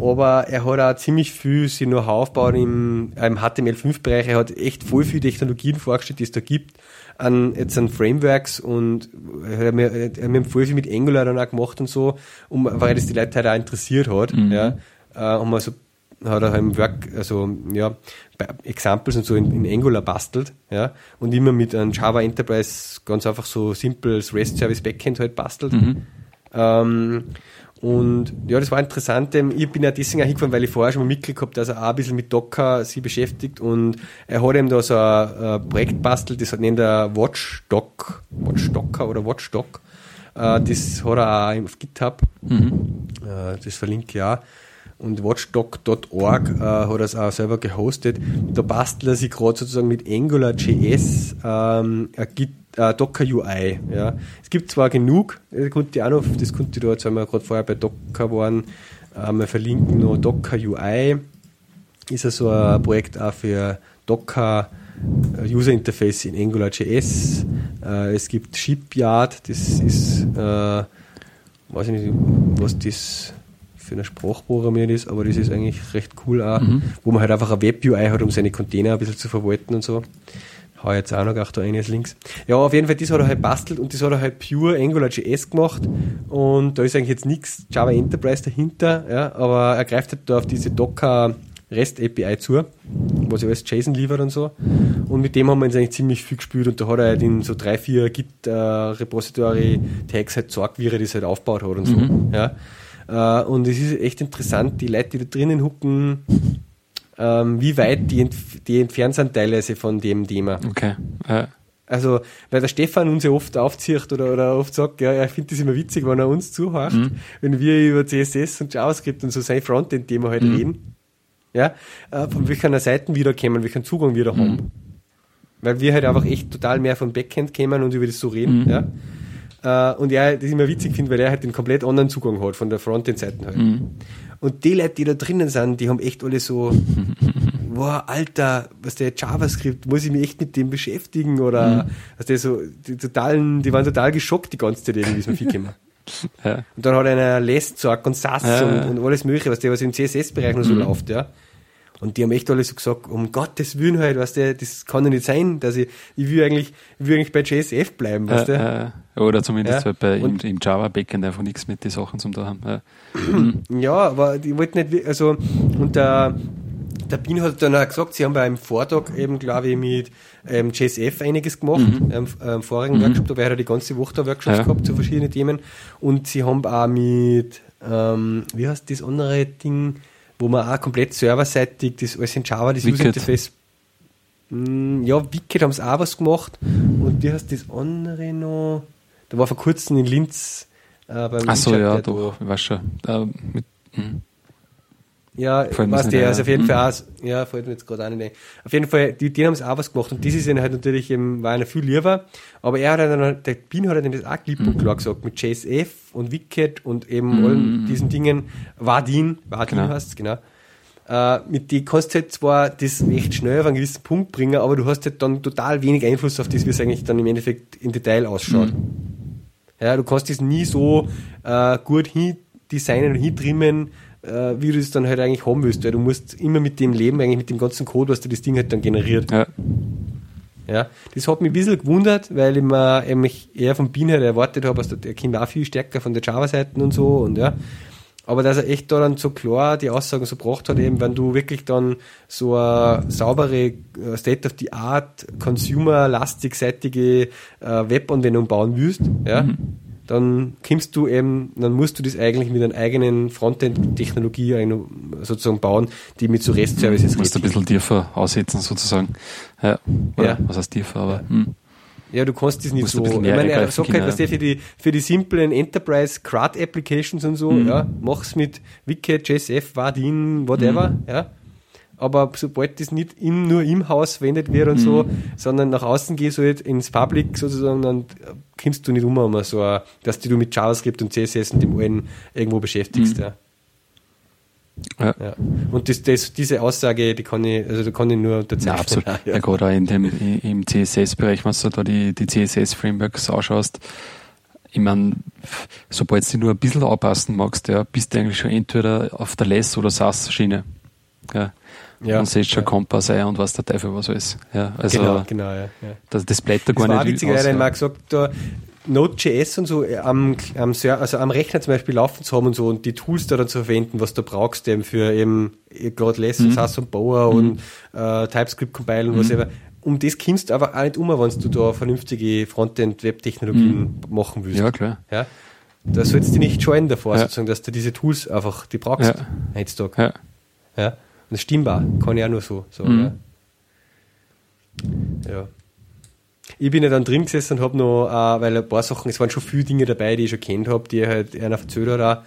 aber er hat auch ziemlich viel sich noch aufgebaut im, im HTML5-Bereich, er hat echt voll viele Technologien vorgestellt, die es da gibt, an, jetzt an Frameworks und er hat mir, hat mir voll viel mit Angular dann auch gemacht und so, um, weil das die Leute halt auch interessiert hat, mhm. ja, äh, haben wir so hat er im Work, also ja, Examples und so in, in, Angular bastelt, ja, und immer mit einem Java Enterprise ganz einfach so simples REST Service Backend halt bastelt. Mhm. Ähm, und ja, das war interessant. Ich bin ja deswegen auch hingefahren, weil ich vorher schon mal mitgekriegt habe, dass er auch ein bisschen mit Docker sich beschäftigt und er hat eben da so ein, Projekt bastelt, das nennt er Watchdog, Watchdocker oder Watchdog. Äh, das hat er auch auf GitHub. Mhm. Äh, das verlinke ich auch und watchdog.org äh, hat es auch selber gehostet. Da bastelt er sich gerade sozusagen mit AngularJS ähm, äh, Docker UI. Ja. Es gibt zwar genug, das konnte ich auch noch, das konnte ich da, jetzt wir gerade vorher bei Docker waren, äh, wir verlinken noch Docker UI. Ist ja so ein Projekt auch für Docker äh, User Interface in AngularJS. Äh, es gibt Shipyard, das ist, äh, weiß ich nicht, was das für eine Sprachprogrammierung ist, aber das ist eigentlich recht cool auch, mhm. wo man halt einfach eine Web-UI hat, um seine Container ein bisschen zu verwalten und so. Hau jetzt auch noch da eines links. Ja, auf jeden Fall, das hat er halt bastelt und das hat er halt pure AngularJS gemacht und da ist eigentlich jetzt nichts Java Enterprise dahinter, ja, aber er greift halt da auf diese Docker REST API zu, was alles JSON liefert und so. Und mit dem haben wir uns eigentlich ziemlich viel gespielt und da hat er halt in so drei, vier Git äh, Repository Tags halt gesagt, wie er das halt aufgebaut hat und so. Mhm. Ja. Äh, und es ist echt interessant, die Leute, die da drinnen hucken, ähm, wie weit die, die entfernt sind teilweise von dem Thema. Okay. Äh. Also, weil der Stefan uns ja oft aufzieht oder, oder oft sagt, ja, er findet das immer witzig, wenn er uns zuhört, mhm. wenn wir über CSS und JavaScript und so sein Frontend-Thema halt mhm. reden. Ja, äh, von welcher Seiten wir da kommen, welchen Zugang wir da mhm. haben. weil wir halt einfach echt total mehr vom Backend kämen und über das so reden, mhm. ja. Äh, und er das immer witzig finde, weil er halt den komplett anderen Zugang hat von der Frontend-Seite halt. Mhm. Und die Leute, die da drinnen sind, die haben echt alle so, wow, Alter, was der JavaScript, muss ich mich echt mit dem beschäftigen oder, mhm. was der so, die totalen, die waren total geschockt die ganze Zeit irgendwie, wie es mir viel gekommen. Ja. Und dann hat einer Lestsorg und SAS ja, und, und, alles mögliche, was der, was im CSS-Bereich noch so mhm. läuft, ja. Und die haben echt alle so gesagt, um Gottes Willen halt, was der, das kann ja nicht sein, dass ich, ich will eigentlich, ich will eigentlich bei JSF bleiben, weißt du? Äh, oder zumindest ja. halt bei, im, im Java-Backend einfach nichts mit den Sachen zum da haben. Ja, ja aber die wollten nicht, also, und der, der Bin hat dann auch gesagt, sie haben beim Vortag eben, glaube ich, mit ähm, JSF einiges gemacht. Mhm. Ähm, ähm, vorigen mhm. Workshop, da wäre die ganze Woche da Workshops ja. gehabt zu verschiedenen Themen. Und sie haben auch mit, ähm, wie heißt das andere Ding, wo man auch komplett serverseitig das alles in Java, das User Interface. Mh, ja, Wicked haben sie auch was gemacht. Und wie heißt das andere noch? Da war vor kurzem in Linz äh, beim Achso, ja, doch, ich weiß schon. Äh, mit, hm. Ja, was der, also auf jeden Fall auch, ja, fällt mir jetzt gerade auch nicht Auf jeden Fall, die, die haben es auch was gemacht und das ist ihnen halt natürlich eben, war einer viel lieber, aber er hat dann, der Bin hat dann das auch klipp und klar gesagt, mit JSF und Wicked und eben mhm. allen diesen Dingen, Vardin, Vardin genau. heißt genau. Äh, mit die kannst du halt zwar das recht schnell auf einen gewissen Punkt bringen, aber du hast halt dann total wenig Einfluss auf das, wie es eigentlich dann im Endeffekt im Detail ausschaut. Mhm. Ja, du kannst das nie so äh, gut hin designen und hintrimmen, äh, wie du es dann halt eigentlich haben willst, weil du musst immer mit dem leben, eigentlich mit dem ganzen Code, was dir das Ding halt dann generiert. Ja. Ja, das hat mich ein bisschen gewundert, weil ich mir mich eher vom Bean halt erwartet habe, also der kommt auch viel stärker von der Java-Seite und so und ja. Aber dass er echt da dann so klar die Aussagen so gebracht hat, eben wenn du wirklich dann so eine saubere äh, State-of-the-Art, consumer-lastig-seitige äh, Webanwendung bauen willst, ja, mhm dann kommst du eben, dann musst du das eigentlich mit einer eigenen Frontend-Technologie sozusagen bauen, die mit so REST-Services Du musst ein bisschen tiefer aussetzen sozusagen. Ja. ja. Was heißt tiefer, aber. Ja. Hm. Ja, du kannst das nicht so. Ich meine, er sagt halt, was der für die, für die simplen Enterprise CRUD Applications und so, mhm. ja, mach's mit Wicked, JSF, Vardin, whatever, mhm. ja aber sobald das nicht in, nur im Haus verwendet wird und mhm. so, sondern nach außen gehst du halt ins Public sozusagen, dann kommst du nicht um, um so, dass du mit JavaScript und CSS und dem allen irgendwo beschäftigst. Mhm. Ja. Ja. ja. Und das, das, diese Aussage, die kann ich, also da kann ich nur unterzeichnen. Ja, absolut. Ja, gerade auch in dem, im CSS-Bereich, wenn du da die, die CSS-Frameworks ausschaust, ich meine, sobald du nur ein bisschen anpassen magst, ja, bist du eigentlich schon entweder auf der Less- oder SAS-Schiene. Ja ja, und siehst schon ja. Kompass ein und was der Teufel was alles. Ja, also genau, genau, ja, ja. Das, das bleibt da gar das war nicht. Witzig, aus, mal gesagt, da Node.js und so am, am, also am Rechner zum Beispiel laufen zu haben und so und die Tools da dann zu verwenden, was du brauchst eben für eben gerade Less, mhm. SAS und Bower mhm. und äh, TypeScript Compile und mhm. was immer. Um das kommst du aber auch nicht um, wenn du da vernünftige Frontend-Web-Technologien mhm. machen willst. Ja, klar. Ja? Da sollst du nicht scheuen davor, ja. sozusagen, dass du diese Tools einfach, die brauchst ja. heutzutage. Ja. ja. Und das stimmt auch, kann ich auch nur so sagen. Mhm. Ja. ja. Ich bin ja dann drin gesessen und habe noch, äh, weil ein paar Sachen, es waren schon viele Dinge dabei, die ich schon kennt habe, die halt einer erzählt hat auch,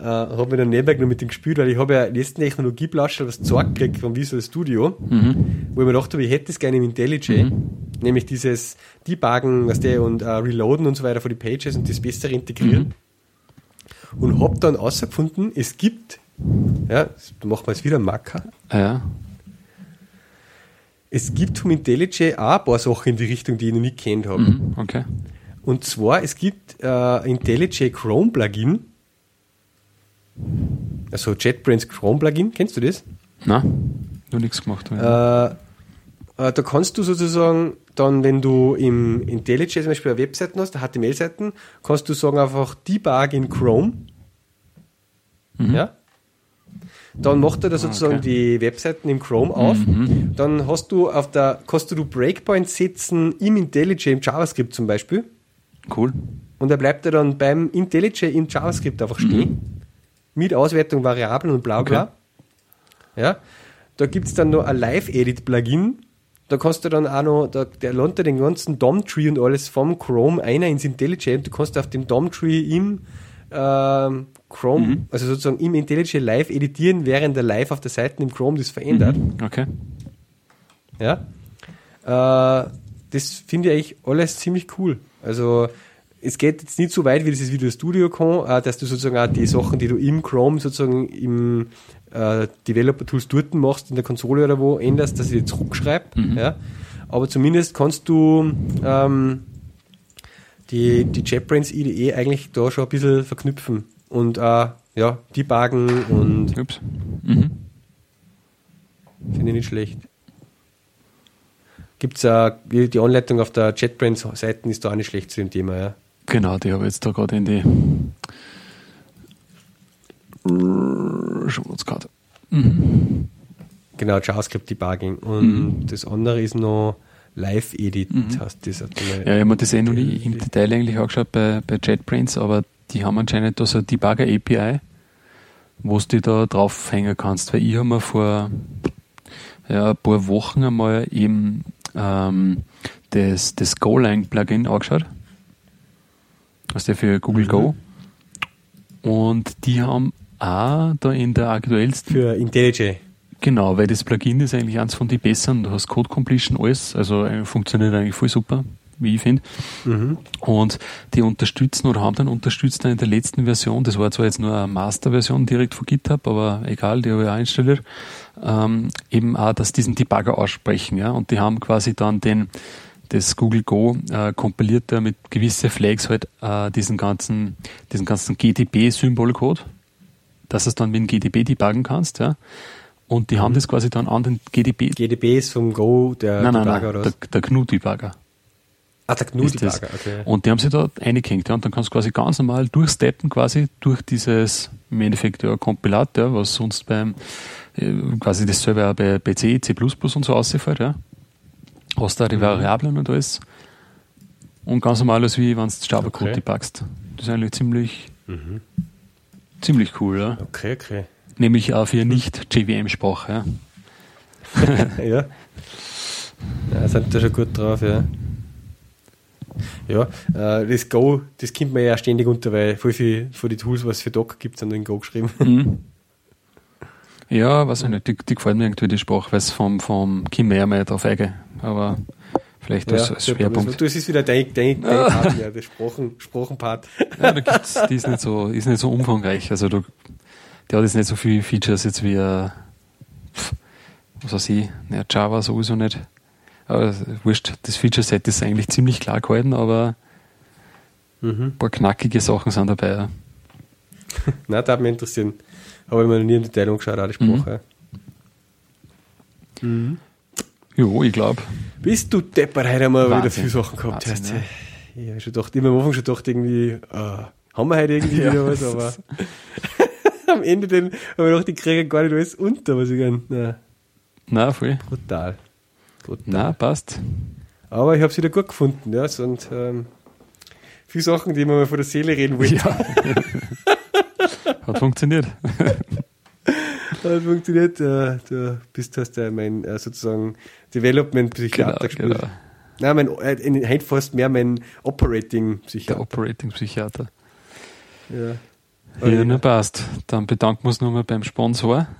äh, habe mir dann nebenbei noch mit dem gespielt, weil ich habe ja letzten Technologieblaschel was gezeigt gekriegt vom Visual Studio, mhm. wo ich mir gedacht habe, ich hätte es gerne im IntelliJ, mhm. nämlich dieses Debuggen, was der und äh, Reloaden und so weiter von die Pages und das bessere integrieren. Mhm. Und habe dann herausgefunden, es gibt ja, machen wir jetzt wieder einen Marker. Ja. Es gibt vom IntelliJ auch ein paar Sachen in die Richtung, die ich noch nicht kennt habe. Mhm, okay. Und zwar, es gibt äh, IntelliJ Chrome Plugin. Also JetBrains Chrome Plugin, kennst du das? Nein, noch nichts gemacht. Äh, äh, da kannst du sozusagen dann, wenn du im IntelliJ zum Beispiel eine Webseite hast, HTML-Seiten, kannst du sagen einfach Debug in Chrome. Mhm. Ja? Dann macht er da sozusagen okay. die Webseiten im Chrome auf. Mhm. Dann hast du auf der, kannst du Breakpoints setzen im IntelliJ im JavaScript zum Beispiel. Cool. Und er bleibt da dann beim IntelliJ im JavaScript einfach stehen. Mhm. Mit Auswertung Variablen und bla bla. Okay. Ja. Da gibt es dann noch ein Live-Edit-Plugin. Da kannst du dann auch noch, da, der lernt den ganzen DOM-Tree und alles vom Chrome einer ins IntelliJ und du kannst auf dem DOM-Tree im Chrome, mhm. also sozusagen im IntelliJ Live editieren, während er live auf der Seite im Chrome das verändert. Mhm. Okay. Ja. Äh, das finde ich eigentlich alles ziemlich cool. Also es geht jetzt nicht so weit wie dieses Video Studio kann, äh, dass du sozusagen auch die Sachen, die du im Chrome sozusagen im äh, Developer Tools dort machst, in der Konsole oder wo, änderst, dass ich die zurückschreibe. Mhm. Ja. Aber zumindest kannst du ähm, die, die JetBrains IDE eigentlich da schon ein bisschen verknüpfen und auch ja, debuggen und Ups. Mhm. finde ich nicht schlecht. Gibt es auch, die Anleitung auf der JetBrains-Seite ist da auch nicht schlecht zu dem Thema, ja. Genau, die habe ich jetzt da gerade in die Schmutzkarte. Mhm. Genau, JavaScript Debugging. Und mhm. das andere ist noch Live Edit, mhm. heißt das. Ja, ich habe mir das eh noch nie im Detail eigentlich angeschaut bei, bei JetBrains, aber die haben anscheinend da so eine Debugger API, wo du da draufhängen kannst, weil ich habe mir vor ja, ein paar Wochen einmal eben ähm, das, das Golang-Plugin angeschaut. Was der für Google mhm. Go. Und die haben auch da in der aktuellsten. Für IntelliJ. Genau, weil das Plugin ist eigentlich eins von den besseren. Du hast Code Completion, alles. Also äh, funktioniert eigentlich voll super, wie ich finde. Mhm. Und die unterstützen oder haben dann unterstützt dann in der letzten Version, das war zwar jetzt nur eine Master-Version direkt von GitHub, aber egal, die habe ich auch installiert, ähm, eben auch, dass diesen Debugger aussprechen. Ja? Und die haben quasi dann den das Google Go äh, kompiliert da mit gewisse Flags halt äh, diesen ganzen, diesen ganzen GDB-Symbolcode, dass du es dann mit dem GDB debuggen kannst, ja. Und die mhm. haben das quasi dann an den GDB. GDB ist vom Go der nein, nein, Debugger nein, oder der, der GNU-Debugger. Ah, der GNU-Debugger, okay. Und die haben sie da eingehängt, ja. Und dann kannst du quasi ganz normal durchsteppen, quasi durch dieses, im Endeffekt, ja, Kompilat, ja, was sonst beim, äh, quasi dasselbe auch bei, bei C, und so ausfällt, ja. Hast da die mhm. Variablen und alles. Und ganz normal alles wie wenn du Java-Code okay. debuggst. Das ist eigentlich ziemlich, mhm. ziemlich cool, ja. Okay, okay. Nämlich auch für nicht JVM-Sprache, ja. ja. Ja, sind da schon gut drauf, ja. Ja, äh, das Go, das kommt mir ja ständig unter, weil voll viel von den Tools, was es für Docker gibt, sind in Go geschrieben. Mhm. Ja, weiß ich nicht, die, die gefällt mir irgendwie die Sprache, weil es vom, vom Kim mehr mal drauf eingeht. Aber vielleicht ja, als, Schwerpunkt. Du, es ist wieder dein, dein, dein Part, ja, der Sprachen, Sprachenpart. Ja, da gibt's, die ist nicht so, ist nicht so umfangreich. Also du, der hat jetzt nicht so viele Features jetzt wie, äh, was weiß ich, ne, Java sowieso nicht. Aber wurscht, das Feature-Set ist eigentlich ziemlich klar gehalten, aber mhm. ein paar knackige Sachen sind dabei. Nein, da hat mich interessieren. Aber ich mir noch nie im Detail angeschaut, auch die Sprache. Mhm. mhm. Jo, ich glaube. Bist du depper, heute haben wir wieder viele Sachen gehabt. Wahnsinn, ja. Ich habe schon gedacht, immer am Anfang schon gedacht, irgendwie, uh, haben wir heute irgendwie ja, wieder was, aber am Ende den, haben wir gedacht, die kriegen gar nicht alles unter, was ich gerne. Nein. Nein, voll. Brutal. Brutal. Nein, passt. Aber ich habe es wieder gut gefunden, ja. Und ähm, viele Sachen, die wir mal von der Seele reden wollen. Ja. Hat funktioniert. Hat funktioniert. Äh, du bist hast ja mein äh, sozusagen Development-Psychiater genau, gespielt. Genau. Nein, mein, äh, in fast mehr mein Operating-Psychiater. Der Operating-Psychiater. Ja. Ja, na passt. Dann bedanken wir uns nochmal beim Sponsor.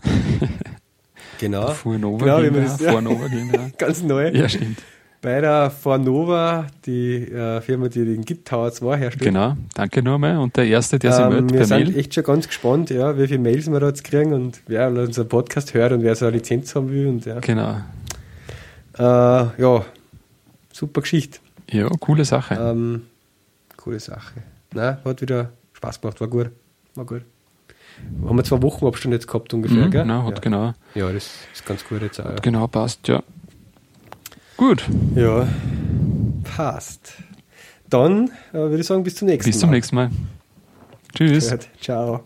Genau. Fornova genau, GmbH, das, ja. Fornova GmbH. Ganz neu. Ja, stimmt. Bei der Fornova, die äh, Firma, die den Git Tower 2 herstellt. Genau, danke nochmal. Und der Erste, der sich ähm, meldet Wir sind Mail. echt schon ganz gespannt, ja, wie viele Mails wir da jetzt kriegen und wer unseren Podcast hört und wer so eine Lizenz haben will. Und, ja. Genau. Äh, ja, super Geschichte. Ja, coole Sache. Ähm, coole Sache. Na, hat wieder Spaß gemacht, war gut. War gut. Haben wir zwei Wochen Abstand jetzt gehabt ungefähr, mhm, gell? Genau, hat ja. genau. Ja, das ist ganz gut jetzt auch. Ja. Genau, passt, ja. Gut. Ja, passt. Dann äh, würde ich sagen, bis zum nächsten Mal. Bis zum nächsten Mal. Tschüss. Ciao.